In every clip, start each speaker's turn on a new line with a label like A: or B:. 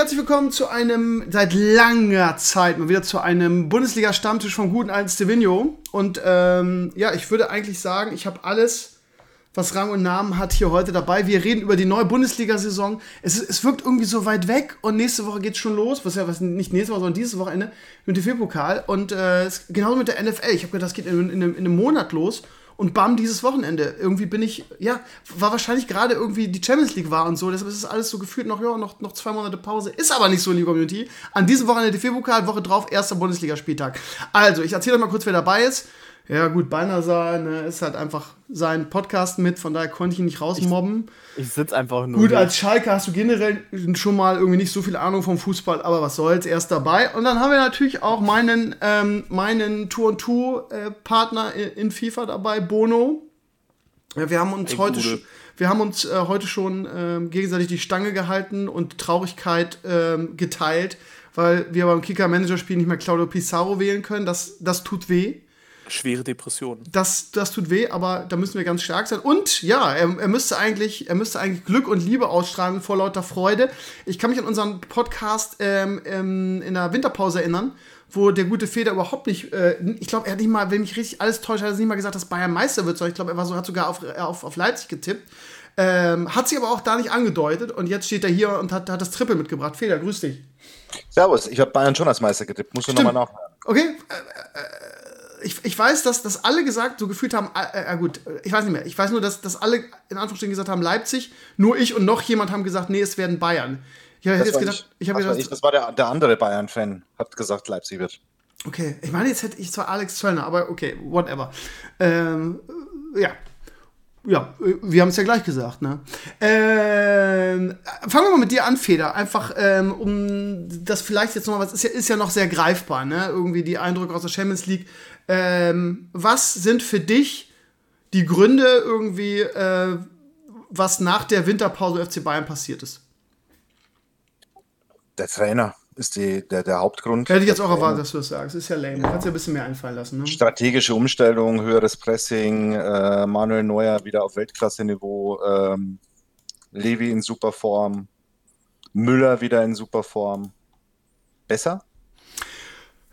A: herzlich willkommen zu einem seit langer Zeit mal wieder zu einem Bundesliga-Stammtisch vom guten alten Stevino. Und ähm, ja, ich würde eigentlich sagen, ich habe alles, was Rang und Namen hat, hier heute dabei. Wir reden über die neue Bundesliga-Saison. Es, es wirkt irgendwie so weit weg und nächste Woche geht's schon los. Was ja was nicht nächste Woche, sondern dieses Wochenende mit dem DFB-Pokal. Und äh, genauso mit der NFL. Ich habe gedacht, das geht in, in, in einem Monat los und bam, dieses Wochenende. Irgendwie bin ich, ja, war wahrscheinlich gerade irgendwie die Champions League war und so. Deshalb ist es alles so gefühlt noch, ja, noch, noch zwei Monate Pause. Ist aber nicht so, liebe Community. An diesem Wochenende DFB-Pokal, Woche drauf, erster Bundesligaspieltag. Also, ich erzähle euch mal kurz, wer dabei ist. Ja, gut, Balnasar ne, ist halt einfach sein Podcast mit, von daher konnte ich ihn nicht rausmobben.
B: Ich, ich sitze einfach nur.
A: Gut, als Schalke hast du generell schon mal irgendwie nicht so viel Ahnung vom Fußball, aber was soll's, er ist dabei. Und dann haben wir natürlich auch meinen, ähm, meinen Tour-and-Two-Partner in FIFA dabei, Bono. Ja, wir haben uns hey, heute schon. Wir haben uns äh, heute schon ähm, gegenseitig die Stange gehalten und Traurigkeit ähm, geteilt, weil wir beim Kicker-Manager-Spiel nicht mehr Claudio Pizarro wählen können. Das, das tut weh
B: schwere Depressionen.
A: Das, das tut weh, aber da müssen wir ganz stark sein. Und ja, er, er, müsste eigentlich, er müsste eigentlich Glück und Liebe ausstrahlen vor lauter Freude. Ich kann mich an unseren Podcast ähm, ähm, in der Winterpause erinnern, wo der gute Feder überhaupt nicht, äh, ich glaube, er hat nicht mal, wenn mich richtig alles täuscht, hat er nicht mal gesagt, dass Bayern Meister wird, sondern ich glaube, er war so, hat sogar auf, äh, auf, auf Leipzig getippt. Ähm, hat sich aber auch da nicht angedeutet und jetzt steht er hier und hat, hat das Triple mitgebracht. Feder, grüß dich.
C: Servus, ich habe Bayern schon als Meister getippt, musst du nochmal nachhören.
A: Okay, äh, äh ich, ich weiß, dass, dass alle gesagt, so gefühlt haben, äh, äh, gut, ich weiß nicht mehr, ich weiß nur, dass, dass alle in Anführungsstrichen gesagt haben Leipzig, nur ich und noch jemand haben gesagt, nee, es werden Bayern.
C: Ich habe jetzt gedacht, ich, ich habe gedacht, ich, das war der, der andere Bayern-Fan, hat gesagt, Leipzig wird.
A: Okay, ich meine, jetzt hätte ich zwar Alex Zöllner, aber okay, whatever. Ähm, ja, ja, wir haben es ja gleich gesagt, ne? Ähm, fangen wir mal mit dir an, Feder. Einfach, ähm, um das vielleicht jetzt nochmal, was ist ja, ist ja noch sehr greifbar, ne? Irgendwie die Eindrücke aus der Champions League. Ähm, was sind für dich die Gründe irgendwie, äh, was nach der Winterpause FC Bayern passiert ist?
C: Der Trainer ist die, der, der Hauptgrund.
A: Hätte ich jetzt auch erwartet, dass du das sagst. Ist ja lame. Du kannst ja ein bisschen mehr einfallen lassen. Ne?
C: Strategische Umstellung, höheres Pressing, äh, Manuel Neuer wieder auf Weltklasse-Niveau, ähm, Levi in super Form, Müller wieder in super Form. Besser?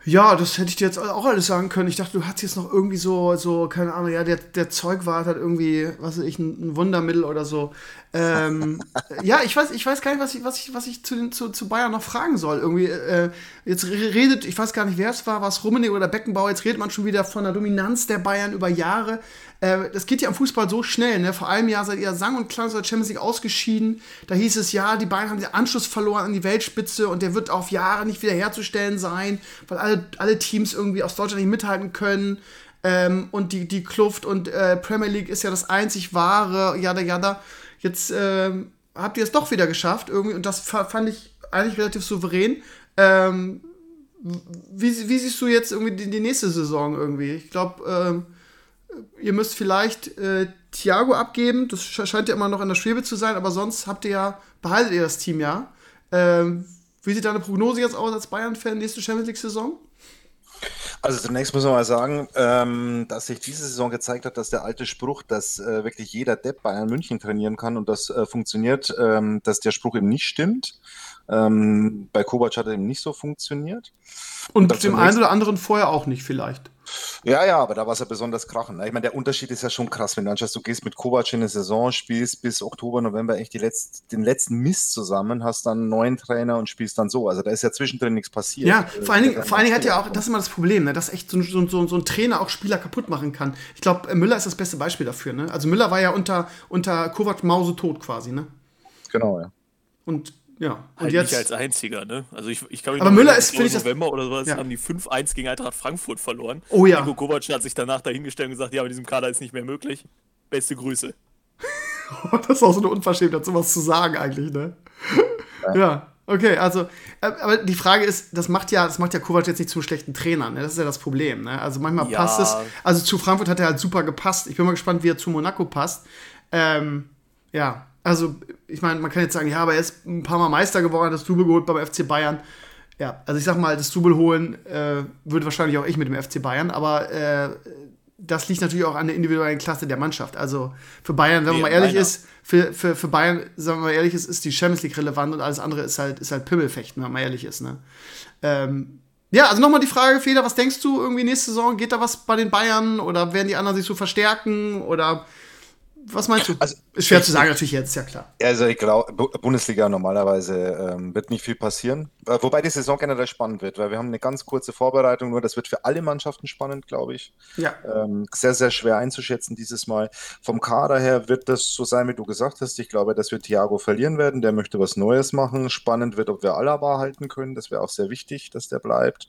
A: Ja, das hätte ich dir jetzt auch alles sagen können. Ich dachte, du hast jetzt noch irgendwie so, so keine Ahnung, ja, der, der Zeugwart hat irgendwie, was weiß ich, ein, ein Wundermittel oder so. Ähm, ja, ich weiß, ich weiß gar nicht, was ich, was ich, was ich zu, den, zu, zu Bayern noch fragen soll. Irgendwie, äh, jetzt redet, ich weiß gar nicht, wer es war, was Rummenigge oder Beckenbauer, jetzt redet man schon wieder von der Dominanz der Bayern über Jahre. Äh, das geht ja im Fußball so schnell, ne? Vor einem Jahr seid ihr sang- und klang der Champions League ausgeschieden. Da hieß es, ja, die Bayern haben den Anschluss verloren an die Weltspitze und der wird auf Jahre nicht wiederherzustellen sein, weil alle, alle Teams irgendwie aus Deutschland nicht mithalten können. Ähm, und die, die Kluft und äh, Premier League ist ja das einzig wahre, jada, jada. Jetzt ähm, habt ihr es doch wieder geschafft irgendwie und das fand ich eigentlich relativ souverän. Ähm, wie, wie, siehst du jetzt irgendwie die, die nächste Saison irgendwie? Ich glaube, ähm, ihr müsst vielleicht äh, Thiago abgeben. Das scheint ja immer noch in der Schwebe zu sein, aber sonst habt ihr ja, behaltet ihr das Team ja. Ähm, wie sieht deine Prognose jetzt aus als Bayern-Fan nächste Champions League-Saison?
C: Also zunächst muss man mal sagen, ähm, dass sich diese Saison gezeigt hat, dass der alte Spruch, dass äh, wirklich jeder Depp Bayern München trainieren kann und das äh, funktioniert, ähm, dass der Spruch eben nicht stimmt. Ähm, bei Kovac hat er eben nicht so funktioniert.
A: Und, und dem einen oder anderen vorher auch nicht vielleicht.
C: Ja, ja, aber da war es ja besonders krachen. Ich meine, der Unterschied ist ja schon krass, wenn du anschaust, du gehst mit Kovac in eine Saison, spielst bis Oktober, November echt letzt, den letzten Mist zusammen, hast dann einen neuen Trainer und spielst dann so. Also da ist ja zwischendrin nichts passiert.
A: Ja, vor allen Dingen, vor allen Dingen hat ja auch, das ist immer das Problem, ne, dass echt so, so, so, so ein Trainer auch Spieler kaputt machen kann. Ich glaube, Müller ist das beste Beispiel dafür. Ne? Also Müller war ja unter, unter Kovac Mause tot quasi. Ne?
C: Genau, ja.
A: Und ja, und
B: halt jetzt. Nicht als einziger, ne? Also ich, ich kann
A: mich Aber Müller ist, finde
B: ich, November oder sowas ja. haben die 5-1 gegen Eintracht Frankfurt verloren.
A: Oh ja.
B: Nico Kovac hat sich danach dahingestellt und gesagt, ja, mit diesem Kader ist nicht mehr möglich. Beste Grüße.
A: das ist auch so eine Unverschämtheit, sowas zu sagen eigentlich, ne? Ja. ja. Okay, also, äh, aber die Frage ist, das macht ja, das macht ja Kovac jetzt nicht zum schlechten Trainer, ne? Das ist ja das Problem, ne? Also manchmal ja. passt es. Also zu Frankfurt hat er halt super gepasst. Ich bin mal gespannt, wie er zu Monaco passt. Ähm, ja, also, ich meine, man kann jetzt sagen, ja, aber er ist ein paar Mal Meister geworden, hat das Double geholt beim FC Bayern. Ja, also ich sag mal, das Double holen äh, würde wahrscheinlich auch ich mit dem FC Bayern, aber äh, das liegt natürlich auch an der individuellen Klasse der Mannschaft. Also für Bayern, wenn man
B: Nee,
A: mal ehrlich
B: meiner.
A: ist, für, für, für Bayern, sagen wir mal ehrlich, ist, ist die Champions League relevant und alles andere ist halt, ist halt Pimmelfechten, wenn man ehrlich ist. Ne? Ähm, ja, also nochmal die Frage, Feder, was denkst du irgendwie nächste Saison? Geht da was bei den Bayern oder werden die anderen sich so verstärken oder was meinst du?
C: Also,
A: ist schwer
C: ich-
A: zu sagen, natürlich jetzt, ja klar.
C: Also ich glaube, Bundesliga normalerweise ähm, wird nicht viel passieren. Äh, wobei die Saison generell spannend wird, weil wir haben eine ganz kurze Vorbereitung, nur das wird für alle Mannschaften spannend, glaube ich.
A: Ja.
C: Ähm, sehr, sehr schwer einzuschätzen dieses Mal. Vom Kader her wird das so sein, wie du gesagt hast. Ich glaube, dass wir Thiago verlieren werden. Der möchte was Neues machen. Spannend wird, ob wir Alaba halten können. Das wäre auch sehr wichtig, dass der bleibt.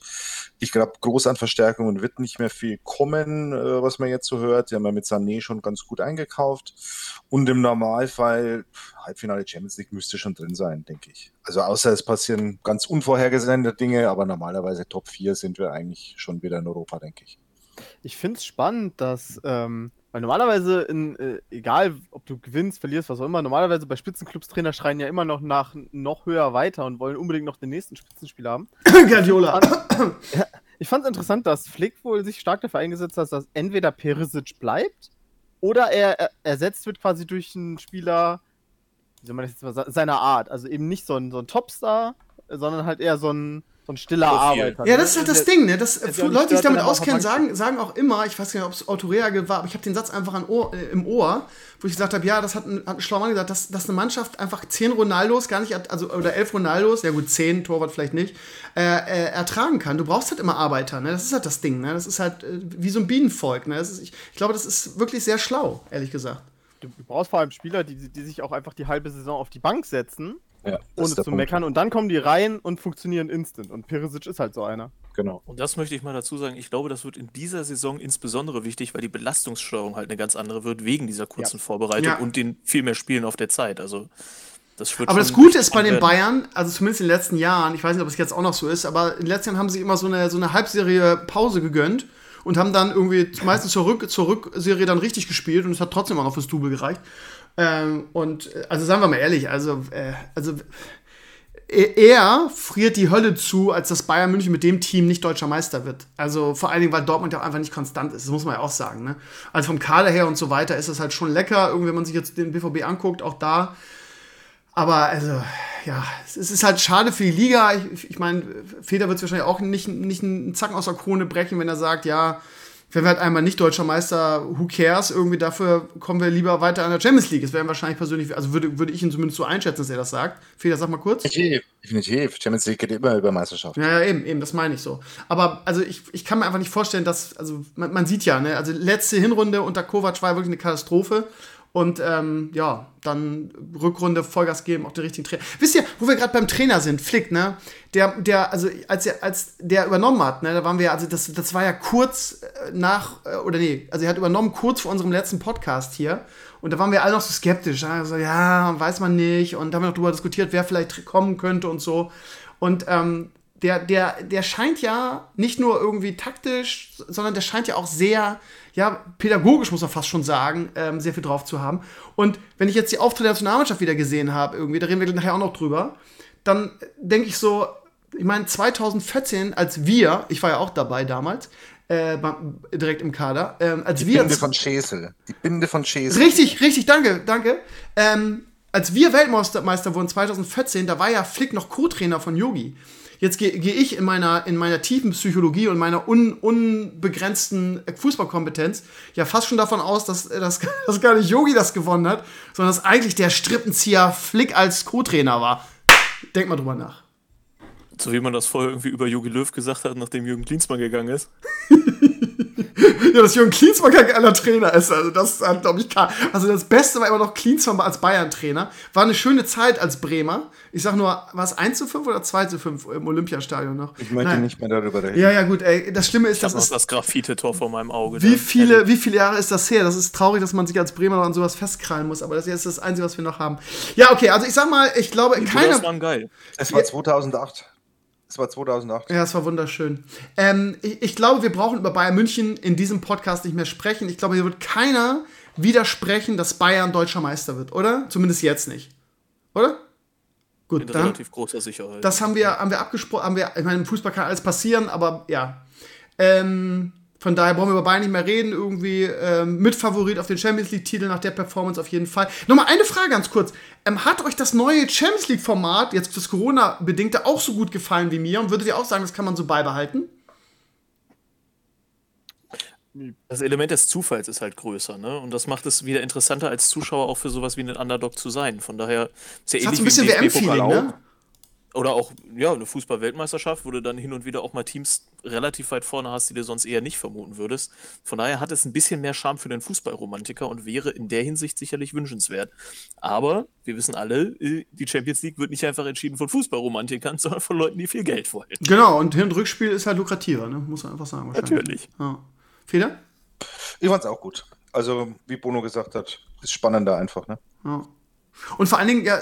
C: Ich glaube, groß an Verstärkungen wird nicht mehr viel kommen, äh, was man jetzt so hört. Die haben ja mit Sané schon ganz gut eingekauft. Und im Normalfall, Halbfinale Champions League müsste schon drin sein, denke ich. Also außer es passieren ganz unvorhergesehene Dinge, aber normalerweise Top 4 sind wir eigentlich schon wieder in Europa, denke ich.
D: Ich finde es spannend, dass, ähm, weil normalerweise, in, äh, egal ob du gewinnst, verlierst, was auch immer, normalerweise bei Spitzenclubs Trainer schreien ja immer noch nach noch höher weiter und wollen unbedingt noch den nächsten Spitzenspieler haben.
A: Guardiola.
D: Ich fand es interessant, dass Flick wohl sich stark dafür eingesetzt hat, dass entweder Perisic bleibt oder er, er ersetzt wird quasi durch einen Spieler, wie soll man das jetzt mal sagen, seiner Art. Also eben nicht so ein, so ein Topstar, sondern halt eher so ein, so ein stiller
B: Profil.
D: Arbeiter.
A: Ja,
D: ne?
A: das ist halt das Ding, ne? Das,
D: nicht
A: Leute, die sich damit auskennen, sagen, sagen auch immer, ich weiß gar nicht, ob es Autoreagel war, aber ich habe den Satz einfach an Ohr, äh, im Ohr, wo ich gesagt habe, ja, das hat ein, hat ein schlauer Mann gesagt, dass, dass eine Mannschaft einfach zehn Ronaldos gar nicht, also oder elf Ronaldos, ja gut, zehn, Torwart vielleicht nicht, äh, äh, ertragen kann. Du brauchst halt immer Arbeiter, ne? Das ist halt das Ding, ne? Das ist halt äh, wie so ein Bienenvolk, ne? Das ist, ich, ich glaube, das ist wirklich sehr schlau, ehrlich gesagt.
D: Du du brauchst vor allem Spieler, die, die sich auch einfach die halbe Saison auf die Bank setzen,
C: Ja,
D: ohne zu
C: Punkt.
D: meckern, und dann kommen die rein und funktionieren instant. Und Perisic ist halt so einer.
C: Genau.
B: Und das möchte ich mal dazu sagen. Ich glaube, das wird in dieser Saison insbesondere wichtig, weil die Belastungssteuerung halt eine ganz andere wird, wegen dieser kurzen Vorbereitung
A: Ja.
B: und den viel mehr Spielen auf der Zeit. Also, das wird
A: Aber das Gute ist bei den. Bayern, also zumindest in den letzten Jahren, ich weiß nicht, ob es jetzt auch noch so ist, aber in den letzten Jahren haben sie immer so eine, so eine Halbserie Pause gegönnt und haben dann irgendwie meistens zur, Rück, zur Rückserie dann richtig gespielt und es hat trotzdem auch noch fürs Double gereicht. Ähm, und äh, also sagen wir mal ehrlich, also, äh, also er- er friert die Hölle zu, als dass Bayern München mit dem Team nicht deutscher Meister wird. Also vor allen Dingen, weil Dortmund ja auch einfach nicht konstant ist, das muss man ja auch sagen. Ne? Also vom Kader her und so weiter ist es halt schon lecker, irgendwie, wenn man sich jetzt den BVB anguckt, auch da aber also, ja, es es ist halt schade für die Liga. Ich, ich meine, Feder wird es wahrscheinlich auch nicht, nicht einen Zacken aus der Krone brechen, wenn er sagt, ja, wenn wir halt einmal nicht deutscher Meister, who cares? Irgendwie dafür kommen wir lieber weiter an der Champions League. Das wäre wahrscheinlich persönlich, also würde, würde ich ihn zumindest so einschätzen, dass er das sagt. Feder, sag mal kurz.
C: Definitiv. Definitiv. Champions League geht immer über Meisterschaft.
A: Ja, ja, eben, eben, das meine ich so. Aber also ich, ich kann mir einfach nicht vorstellen, dass, also man, man sieht ja, ne, also letzte Hinrunde unter Kovac war wirklich eine Katastrophe. Und ähm, ja, dann Rückrunde Vollgas geben, auch den richtigen Trainer. Wisst ihr, wo wir gerade beim Trainer sind, Flick, ne? Der, der, also als er, als der übernommen hat, ne, da waren wir, also das, das war ja kurz äh, nach, äh, oder nee, also er hat übernommen kurz vor unserem letzten Podcast hier. Und da waren wir alle noch so skeptisch. Also, ja, weiß man nicht. Und haben wir noch darüber diskutiert, wer vielleicht kommen könnte und so. Und ähm, der, der, der scheint ja nicht nur irgendwie taktisch, sondern der scheint ja auch sehr, ja, pädagogisch, muss man fast schon sagen, ähm, sehr viel drauf zu haben. Und wenn ich jetzt die Auftritte der Nationalmannschaft wieder gesehen habe, irgendwie, da reden wir nachher auch noch drüber, dann denke ich so, ich meine, 2014, als wir, ich war ja auch dabei damals, äh, direkt im Kader, ähm, als
C: Die
A: wir.
C: Binde von Schesel. Die Binde von Schesel.
A: Richtig, richtig, danke, danke. Ähm, als wir Weltmeister Meister wurden 2014, da war ja Flick noch Co-Trainer von Yogi. Jetzt gehe geh ich in meiner, in meiner tiefen Psychologie und meiner un, unbegrenzten Fußballkompetenz ja fast schon davon aus, dass, dass, dass gar nicht Yogi das gewonnen hat, sondern dass eigentlich der Strippenzieher Flick als Co-Trainer war. Denk mal drüber nach.
B: So wie man das vorher irgendwie über Jogi Löw gesagt hat, nachdem Jürgen Klinsmann gegangen ist.
A: Ja, dass Jürgen Klinsmann kein geiler Trainer ist. Also, das hat, glaube ich, klar. Also, das Beste war immer noch Klinsmann als Bayern-Trainer. War eine schöne Zeit als Bremer. Ich sag nur, war es 1 zu 5 oder 2 zu 5 im Olympiastadion noch?
C: Ich möchte
A: Nein.
C: nicht mehr darüber reden.
A: Ja, ja, gut, ey. Das Schlimme ist,
B: Ich
A: das ist.
B: das Graffite-Tor vor meinem Auge.
A: Wie viele, wie viele Jahre ist das her? Das ist traurig, dass man sich als Bremer noch an sowas festkrallen muss, aber das ist das Einzige, was wir noch haben. Ja, okay, also ich sag mal, ich glaube, in
B: Die
A: keiner.
B: Brüders waren geil.
C: Es war 2008. Es war 2008.
A: Ja, es war wunderschön. Ähm, ich, ich glaube, wir brauchen über Bayern München in diesem Podcast nicht mehr sprechen. Ich glaube, hier wird keiner widersprechen, dass Bayern deutscher Meister wird, oder? Zumindest jetzt nicht. Oder? Gut,
B: In
A: dann.
B: relativ großer Sicherheit.
A: Das haben wir, haben wir abgesprochen. Haben wir, ich meine, im Fußball kann alles passieren, aber ja. Ähm, Von daher brauchen wir über Bayern nicht mehr reden. Irgendwie ähm, Mitfavorit auf den Champions League-Titel nach der Performance auf jeden Fall. Nochmal eine Frage ganz kurz. Ähm, hat euch das neue Champions League-Format, jetzt das Corona-bedingte, auch so gut gefallen wie mir? Und würdet ihr auch sagen, das kann man so beibehalten?
B: Das Element des Zufalls ist halt größer, ne? Und das macht es wieder interessanter als Zuschauer auch für sowas wie einen Underdog zu sein. Von daher ist ja
A: Das
B: ähnlich
A: ein bisschen WM-Feeling, ne?
B: Oder auch, ja, eine Fußball-Weltmeisterschaft, wo du dann hin und wieder auch mal Teams relativ weit vorne hast, die du sonst eher nicht vermuten würdest. Von daher hat es ein bisschen mehr Charme für den Fußballromantiker und wäre in der Hinsicht sicherlich wünschenswert. Aber wir wissen alle, äh, die Champions League wird nicht einfach entschieden von Fußballromantikern, sondern von Leuten, die viel Geld wollen.
A: Genau, und Hin- und Rückspiel ist halt lukrativer, ne? Muss man einfach sagen. wahrscheinlich.
B: Natürlich.
A: Ja. Feder?
C: Ich fand's auch gut. Also, wie Bono gesagt hat, ist spannender einfach, ne?
A: Ja. Und vor allen Dingen, ja,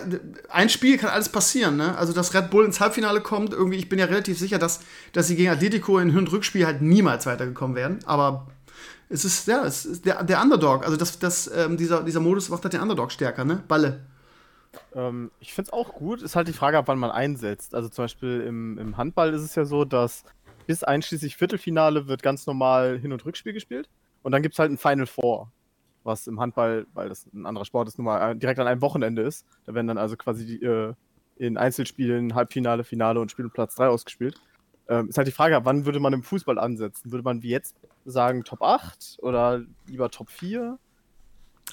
A: ein Spiel kann alles passieren, ne? Also, dass Red Bull ins Halbfinale kommt, irgendwie, ich bin ja relativ sicher, dass, dass sie gegen Atletico in Hin- und Rückspiel halt niemals weitergekommen wären. Aber es ist, ja, es ist der, der Underdog. Also, das, das, ähm, dieser, dieser Modus macht halt den Underdog stärker, ne? Balle.
D: Ähm, ich finde es auch gut. Ist halt die Frage, ab wann man einsetzt. Also zum Beispiel im, im Handball ist es ja so, dass bis einschließlich Viertelfinale wird ganz normal Hin- und Rückspiel gespielt. Und dann gibt es halt ein Final Four, was im Handball, weil das ein anderer Sport ist, nun mal äh, direkt an einem Wochenende ist. Da werden dann also quasi die, äh, in Einzelspielen Halbfinale, Finale und Spiel um Platz 3 ausgespielt. Ähm, ist halt die Frage, wann würde man im Fußball ansetzen? Würde man wie jetzt sagen Top 8 oder lieber Top 4?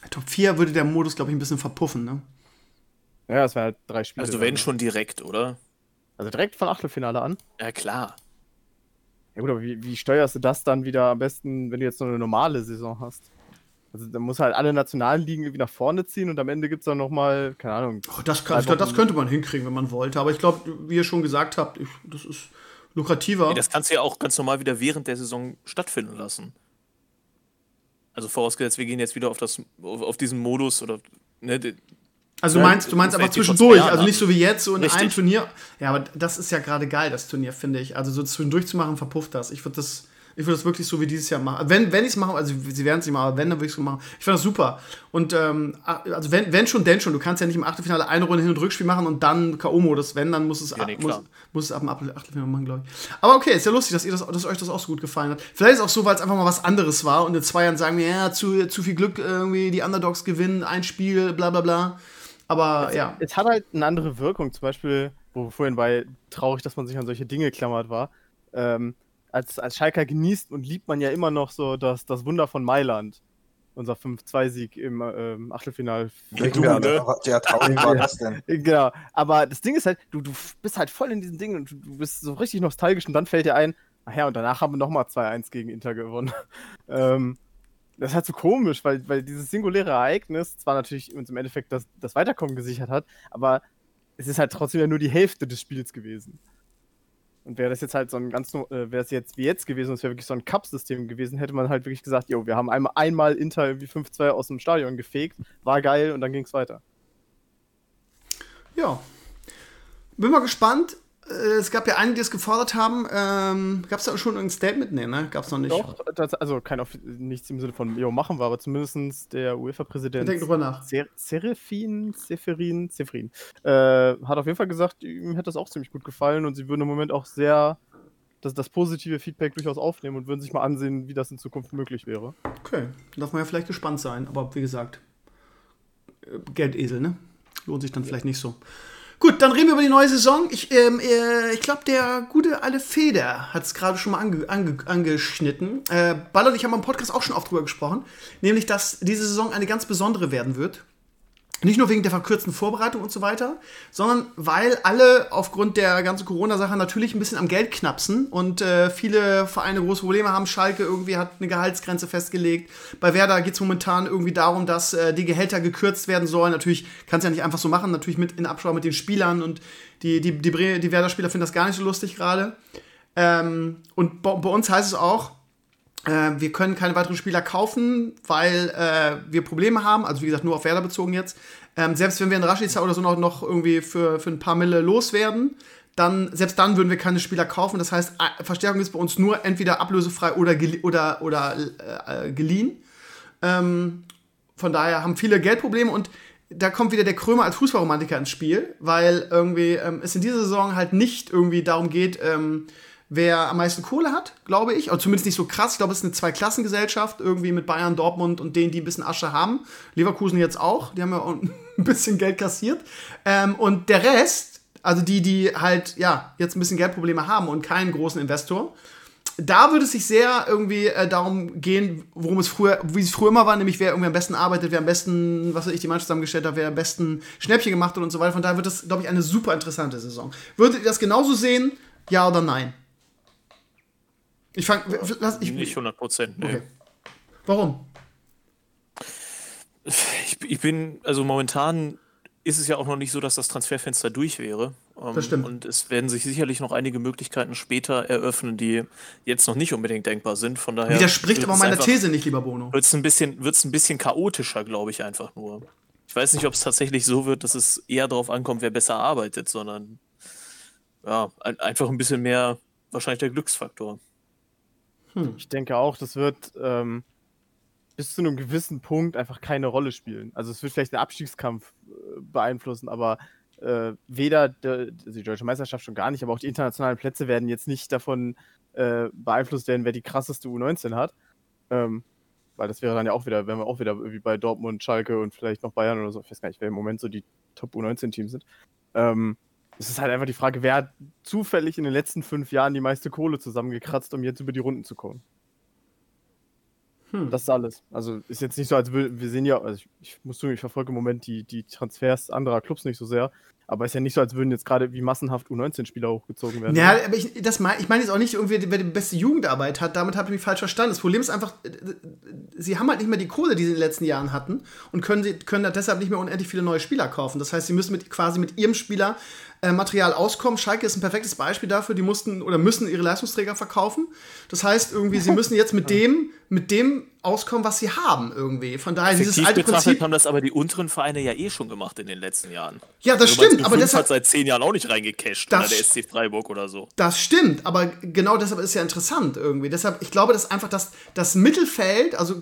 A: Top 4 würde der Modus, glaube ich, ein bisschen verpuffen, ne?
D: Ja, das wäre halt drei Spiele.
B: Also wenn
D: ne?
B: schon direkt, oder?
D: Also direkt von Achtelfinale an.
B: Ja, klar.
D: Ja gut, aber wie, wie steuerst du das dann wieder am besten, wenn du jetzt so eine normale Saison hast? Also da muss halt alle nationalen Ligen irgendwie nach vorne ziehen und am Ende gibt es dann nochmal, keine Ahnung.
A: Oh, das, kann, das könnte man hinkriegen, wenn man wollte. Aber ich glaube, wie ihr schon gesagt habt, ich, das ist lukrativer.
B: Nee, das kannst du ja auch ganz normal wieder während der Saison stattfinden lassen. Also vorausgesetzt, wir gehen jetzt wieder auf, das, auf, auf diesen Modus oder ne, de-
A: Also du
B: Ja,
A: meinst, du meinst
B: vor
A: zwischendurch, also nicht
B: an.
A: so wie jetzt, so in
B: Richtig.
A: einem Turnier. Ja, aber das ist ja gerade geil, das Turnier, finde ich. Also so zwischendurch zu machen, verpufft das. Ich würde das, ich würde das wirklich so wie dieses Jahr machen. Wenn, wenn ich es mache, also sie werden es nicht machen, aber wenn, dann würde ich es so machen. Ich fand das super. Und ähm, also wenn, wenn schon, denn schon. Du kannst ja nicht im Achtelfinale eine Runde Hin- und Rückspiel machen und dann K.O.-Modus. Wenn, dann muss es,
B: Ja, nee,
A: muss, muss es ab dem Achtel- Achtelfinale machen, glaube ich. Aber okay, ist ja lustig, dass, ihr das, dass euch das auch so gut gefallen hat. Vielleicht ist es auch so, weil es einfach mal was anderes war und in zwei Jahren sagen wir, ja, zu, zu viel Glück, irgendwie die Underdogs gewinnen, ein Spiel, bla bla bla. Aber ja.
D: Es hat halt eine andere Wirkung, zum Beispiel, wo vorhin bei traurig, dass man sich an solche Dinge klammert war. Ähm, als, als Schalker genießt und liebt man ja immer noch so das, das Wunder von Mailand. Unser 5-2-Sieg im ähm, Achtelfinal.
C: Wir an,
B: ne?
C: ja, traurig war das denn.
D: Genau. Aber das Ding ist halt, du, du bist halt voll in diesen Dingen und du, du bist so richtig nostalgisch und dann fällt dir ein, ach ja, und danach haben wir nochmal 2-1 gegen Inter gewonnen. ähm, das ist halt so komisch, weil, weil dieses singuläre Ereignis zwar natürlich uns im Endeffekt das, das Weiterkommen gesichert hat, aber es ist halt trotzdem ja nur die Hälfte des Spiels gewesen. Und wäre das jetzt halt so ein ganz, äh, wäre es jetzt wie jetzt gewesen, es wäre wirklich so ein Cup-System gewesen, hätte man halt wirklich gesagt, jo, wir haben einmal, einmal Inter irgendwie 5-2 aus dem Stadion gefegt, war geil und dann ging es weiter.
A: Ja. Bin mal gespannt. Äh, Es gab ja einige, die es gefordert haben. Ähm, Gab es da schon irgendein Statement? Nee, ne? Gab es noch nicht.
D: Doch, das, also kein nichts im Sinne von Jo machen wir, aber zumindest der UEFA-Präsident
A: Denk drüber nach.
D: Ser Serafin, Seferin, Seferin, äh, hat auf jeden Fall gesagt, ihm hätte das auch ziemlich gut gefallen und sie würden im Moment auch sehr das, das positive Feedback durchaus aufnehmen und würden sich mal ansehen, wie das in Zukunft möglich wäre.
A: Okay, darf man ja vielleicht gespannt sein. Aber wie gesagt, äh, Geldesel, ne? Lohnt sich dann vielleicht nicht so. Gut, dann reden wir über die neue Saison. Ich, ähm, äh, ich glaube, der gute alte Feder hat es gerade schon mal ange ange angeschnitten. Äh, Baller und ich haben im Podcast auch schon oft drüber gesprochen. Nämlich, dass diese Saison eine ganz besondere werden wird. Nicht nur wegen der verkürzten Vorbereitung und so weiter, sondern weil alle aufgrund der ganzen Corona-Sache natürlich ein bisschen am Geld knapsen und äh, viele Vereine große Probleme haben. Schalke irgendwie hat eine Gehaltsgrenze festgelegt. Bei Werder geht es momentan irgendwie darum, dass äh, die Gehälter gekürzt werden sollen. Natürlich kann es ja nicht einfach so machen, natürlich mit in Absprache mit den Spielern und die, die, die, die Werder-Spieler finden das gar nicht so lustig gerade. Ähm, und bei, bei uns heißt es auch, wir können keine weiteren Spieler kaufen, weil äh, wir Probleme haben. Also wie gesagt, nur auf Werder bezogen jetzt. Ähm, selbst wenn wir einen Rashica oder so noch, noch irgendwie für, für ein paar Mille loswerden, dann, selbst dann würden wir keine Spieler kaufen. Das heißt, äh, Verstärkung ist bei uns nur entweder ablösefrei oder, oder, oder äh, äh, geliehen. Ähm, von daher haben viele Geldprobleme und da kommt wieder der Krömer als Fußballromantiker ins Spiel, weil irgendwie ähm, es in dieser Saison halt nicht irgendwie darum geht, ähm, wer am meisten Kohle hat, glaube ich. Oder zumindest nicht so krass. Ich glaube, es ist eine Zweiklassengesellschaft, irgendwie mit Bayern, Dortmund und denen, die ein bisschen Asche haben. Leverkusen jetzt auch, die haben ja ein bisschen Geld kassiert. Ähm, und der Rest, also die, die halt, ja, jetzt ein bisschen Geldprobleme haben und keinen großen Investor, da würde es sich sehr irgendwie äh, darum gehen, worum es früher, wie es früher immer war, nämlich wer irgendwie am besten arbeitet, wer am besten, was weiß ich, die Mannschaft zusammengestellt hat, wer am besten Schnäppchen gemacht hat und so weiter. Von daher wird das, glaube ich, eine super interessante Saison. Würdet ihr das genauso sehen? Ja oder nein? Ich fange. Ich,
B: Nicht 100 Prozent, ne.
A: okay. Warum?
B: Ich, ich bin, also momentan ist es ja auch noch nicht so, dass das Transferfenster durch wäre. Ähm,
A: Das stimmt.
B: Und es werden sich sicherlich noch einige Möglichkeiten später eröffnen, die jetzt noch nicht unbedingt denkbar sind. Von daher
A: Widerspricht aber meiner These nicht, lieber Bono.
B: Wird es ein, bisschen- wird's ein bisschen chaotischer, glaube ich, einfach nur. Ich weiß nicht, ob es tatsächlich so wird, dass es eher darauf ankommt, wer besser arbeitet, sondern ja, ein, einfach ein bisschen mehr wahrscheinlich der Glücksfaktor.
D: Ich denke auch, das wird ähm, bis zu einem gewissen Punkt einfach keine Rolle spielen. Also es wird vielleicht den Abstiegskampf äh, beeinflussen, aber äh, weder der, also die deutsche Meisterschaft schon gar nicht, aber auch die internationalen Plätze werden jetzt nicht davon äh, beeinflusst werden, wer die krasseste U19 hat. Ähm, weil das wäre dann ja auch wieder, wenn wir auch wieder wie bei Dortmund, Schalke und vielleicht noch Bayern oder so, ich weiß gar nicht, wer im Moment so die Top U19-Teams sind. Ähm, es ist halt einfach die Frage, wer hat zufällig in den letzten fünf Jahren die meiste Kohle zusammengekratzt, um jetzt über die Runden zu kommen.
A: Hm.
D: Das ist alles. Also ist jetzt nicht so, als will, wir sehen ja, also ich, ich muss zugeben, ich verfolge im Moment die, die Transfers anderer Clubs nicht so sehr, aber ist ja nicht so, als würden jetzt gerade wie massenhaft U19-Spieler hochgezogen werden.
A: Ja, aber ich, das mein, ich meine jetzt auch nicht irgendwie, wer die beste Jugendarbeit hat, damit habe ich mich falsch verstanden. Das Problem ist einfach, äh, äh, sie haben halt nicht mehr die Kohle, die sie in den letzten Jahren hatten und können, sie, können da deshalb nicht mehr unendlich viele neue Spieler kaufen. Das heißt, sie müssen mit, quasi mit ihrem Spieler äh, Material auskommen. Schalke ist ein perfektes Beispiel dafür, die mussten oder müssen ihre Leistungsträger verkaufen. Das heißt irgendwie, sie müssen jetzt mit dem, mit dem auskommen, was sie haben irgendwie. Von daher dieses
B: Effektiv
A: alte
B: betrachtet
A: Prinzip.
B: haben das aber die unteren Vereine ja eh schon gemacht in den letzten Jahren.
A: Ja, das
B: Also
A: stimmt, aber
B: 05
A: deshalb,
B: hat seit zehn Jahren auch nicht reingecasht.
A: Das
B: Oder der SC Freiburg oder so.
A: Das stimmt, aber genau deshalb ist es ja interessant irgendwie. Deshalb, ich glaube, dass einfach das, das Mittelfeld, also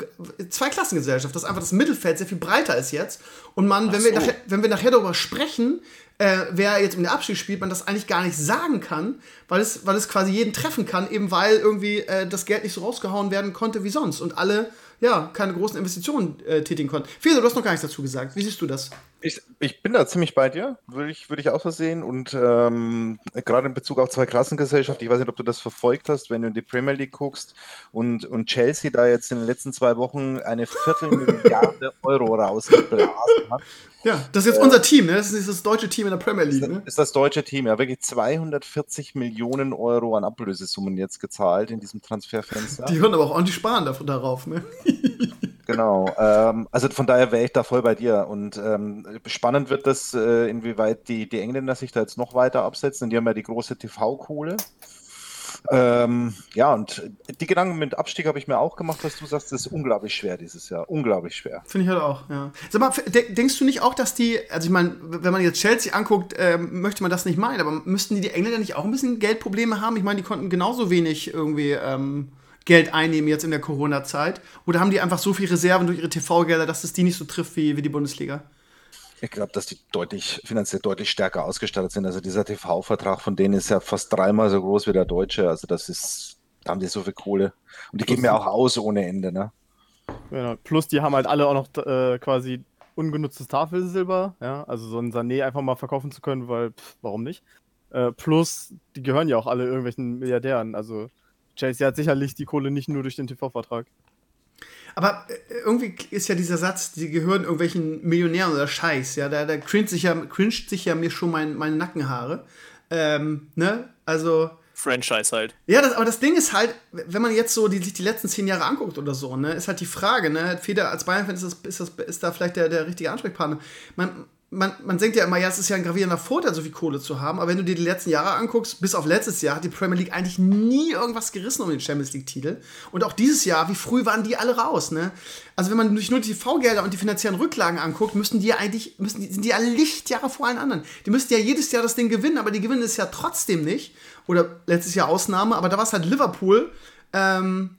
A: Zweiklassengesellschaft, dass einfach das Mittelfeld sehr viel breiter ist jetzt. Und man, wenn,
B: Ach
A: wir
B: so.
A: nachher, wenn wir nachher darüber sprechen, äh, wer jetzt um den Abstieg spielt, man das eigentlich gar nicht sagen kann, weil es, weil es quasi jeden treffen kann, eben weil irgendwie äh, das Geld nicht so rausgehauen werden konnte wie sonst und alle ja keine großen Investitionen äh, tätigen konnten. Feso, du hast noch gar nichts dazu gesagt. Wie siehst du das?
C: Ich, ich bin da ziemlich bei dir, würde ich, würde ich auch so sehen. Und ähm, gerade in Bezug auf zwei Klassengesellschaft, ich weiß nicht, ob du das verfolgt hast, wenn du in die Premier League guckst und, und Chelsea da jetzt in den letzten zwei Wochen eine Viertelmilliarde Euro rausgeblasen hat.
A: Ja, das ist jetzt unser Team, ne? Das ist das deutsche Team in der Premier League, ne?
C: Ist das deutsche Team ja wirklich 240 Millionen Euro an Ablösesummen jetzt gezahlt in diesem Transferfenster.
A: Die hören aber auch ordentlich sparen davon, darauf, ne?
C: Genau. Ähm, also von daher wäre ich da voll bei dir. Und ähm, spannend wird das, äh, inwieweit die, die Engländer sich da jetzt noch weiter absetzen. Die haben ja die große TV-Kohle. Ähm, ja, und die Gedanken mit Abstieg habe ich mir auch gemacht, was du sagst, das ist unglaublich schwer dieses Jahr. Unglaublich schwer.
A: Finde ich halt auch, ja. Sag mal, denkst du nicht auch, dass die, also ich meine, wenn man jetzt Chelsea anguckt, ähm, möchte man das nicht meinen, aber müssten die, die Engländer nicht auch ein bisschen Geldprobleme haben? Ich meine, die konnten genauso wenig irgendwie ähm, Geld einnehmen jetzt in der Corona-Zeit. Oder haben die einfach so viel Reserven durch ihre TV-Gelder, dass es die nicht so trifft wie, wie die Bundesliga?
C: Ich glaube, dass die deutlich, finanziell deutlich stärker ausgestattet sind. Also dieser TV-Vertrag von denen ist ja fast dreimal so groß wie der deutsche. Also das ist, da haben die so viel Kohle. Und die geben ja auch aus ohne Ende, ne?
D: Genau. Plus, die haben halt alle auch noch äh, quasi ungenutztes Tafelsilber, ja, also so ein Sané einfach mal verkaufen zu können, weil, pff, warum nicht? Äh, plus, die gehören ja auch alle irgendwelchen Milliardären, also Chelsea hat sicherlich die Kohle nicht nur durch den TV-Vertrag.
A: Aber äh, irgendwie ist ja dieser Satz, die gehören irgendwelchen Millionären oder Scheiß, ja, da, da sich ja, cringet sich ja mir schon mein, meine Nackenhaare. Ähm, ne? Also,
B: Franchise halt.
A: Ja, das, aber das Ding ist halt, wenn man jetzt so die, sich die letzten zehn Jahre anguckt oder so, ne, ist halt die Frage, ne, Feder als Bayern-Fan ist, das, ist, das, ist da vielleicht der, der richtige Ansprechpartner. Man, man, man denkt ja immer, ja, es ist ja ein gravierender Vorteil, so viel Kohle zu haben, aber wenn du dir die letzten Jahre anguckst, bis auf letztes Jahr, hat die Premier League eigentlich nie irgendwas gerissen um den Champions League-Titel. Und auch dieses Jahr, wie früh waren die alle raus, ne? Also wenn man sich nur die TV-Gelder und die finanziellen Rücklagen anguckt, müssten die ja eigentlich, müssen die, sind die ja Lichtjahre vor allen anderen. Die müssten ja jedes Jahr das Ding gewinnen, aber die gewinnen es ja trotzdem nicht. Oder letztes Jahr Ausnahme, aber da war es halt Liverpool. Ähm,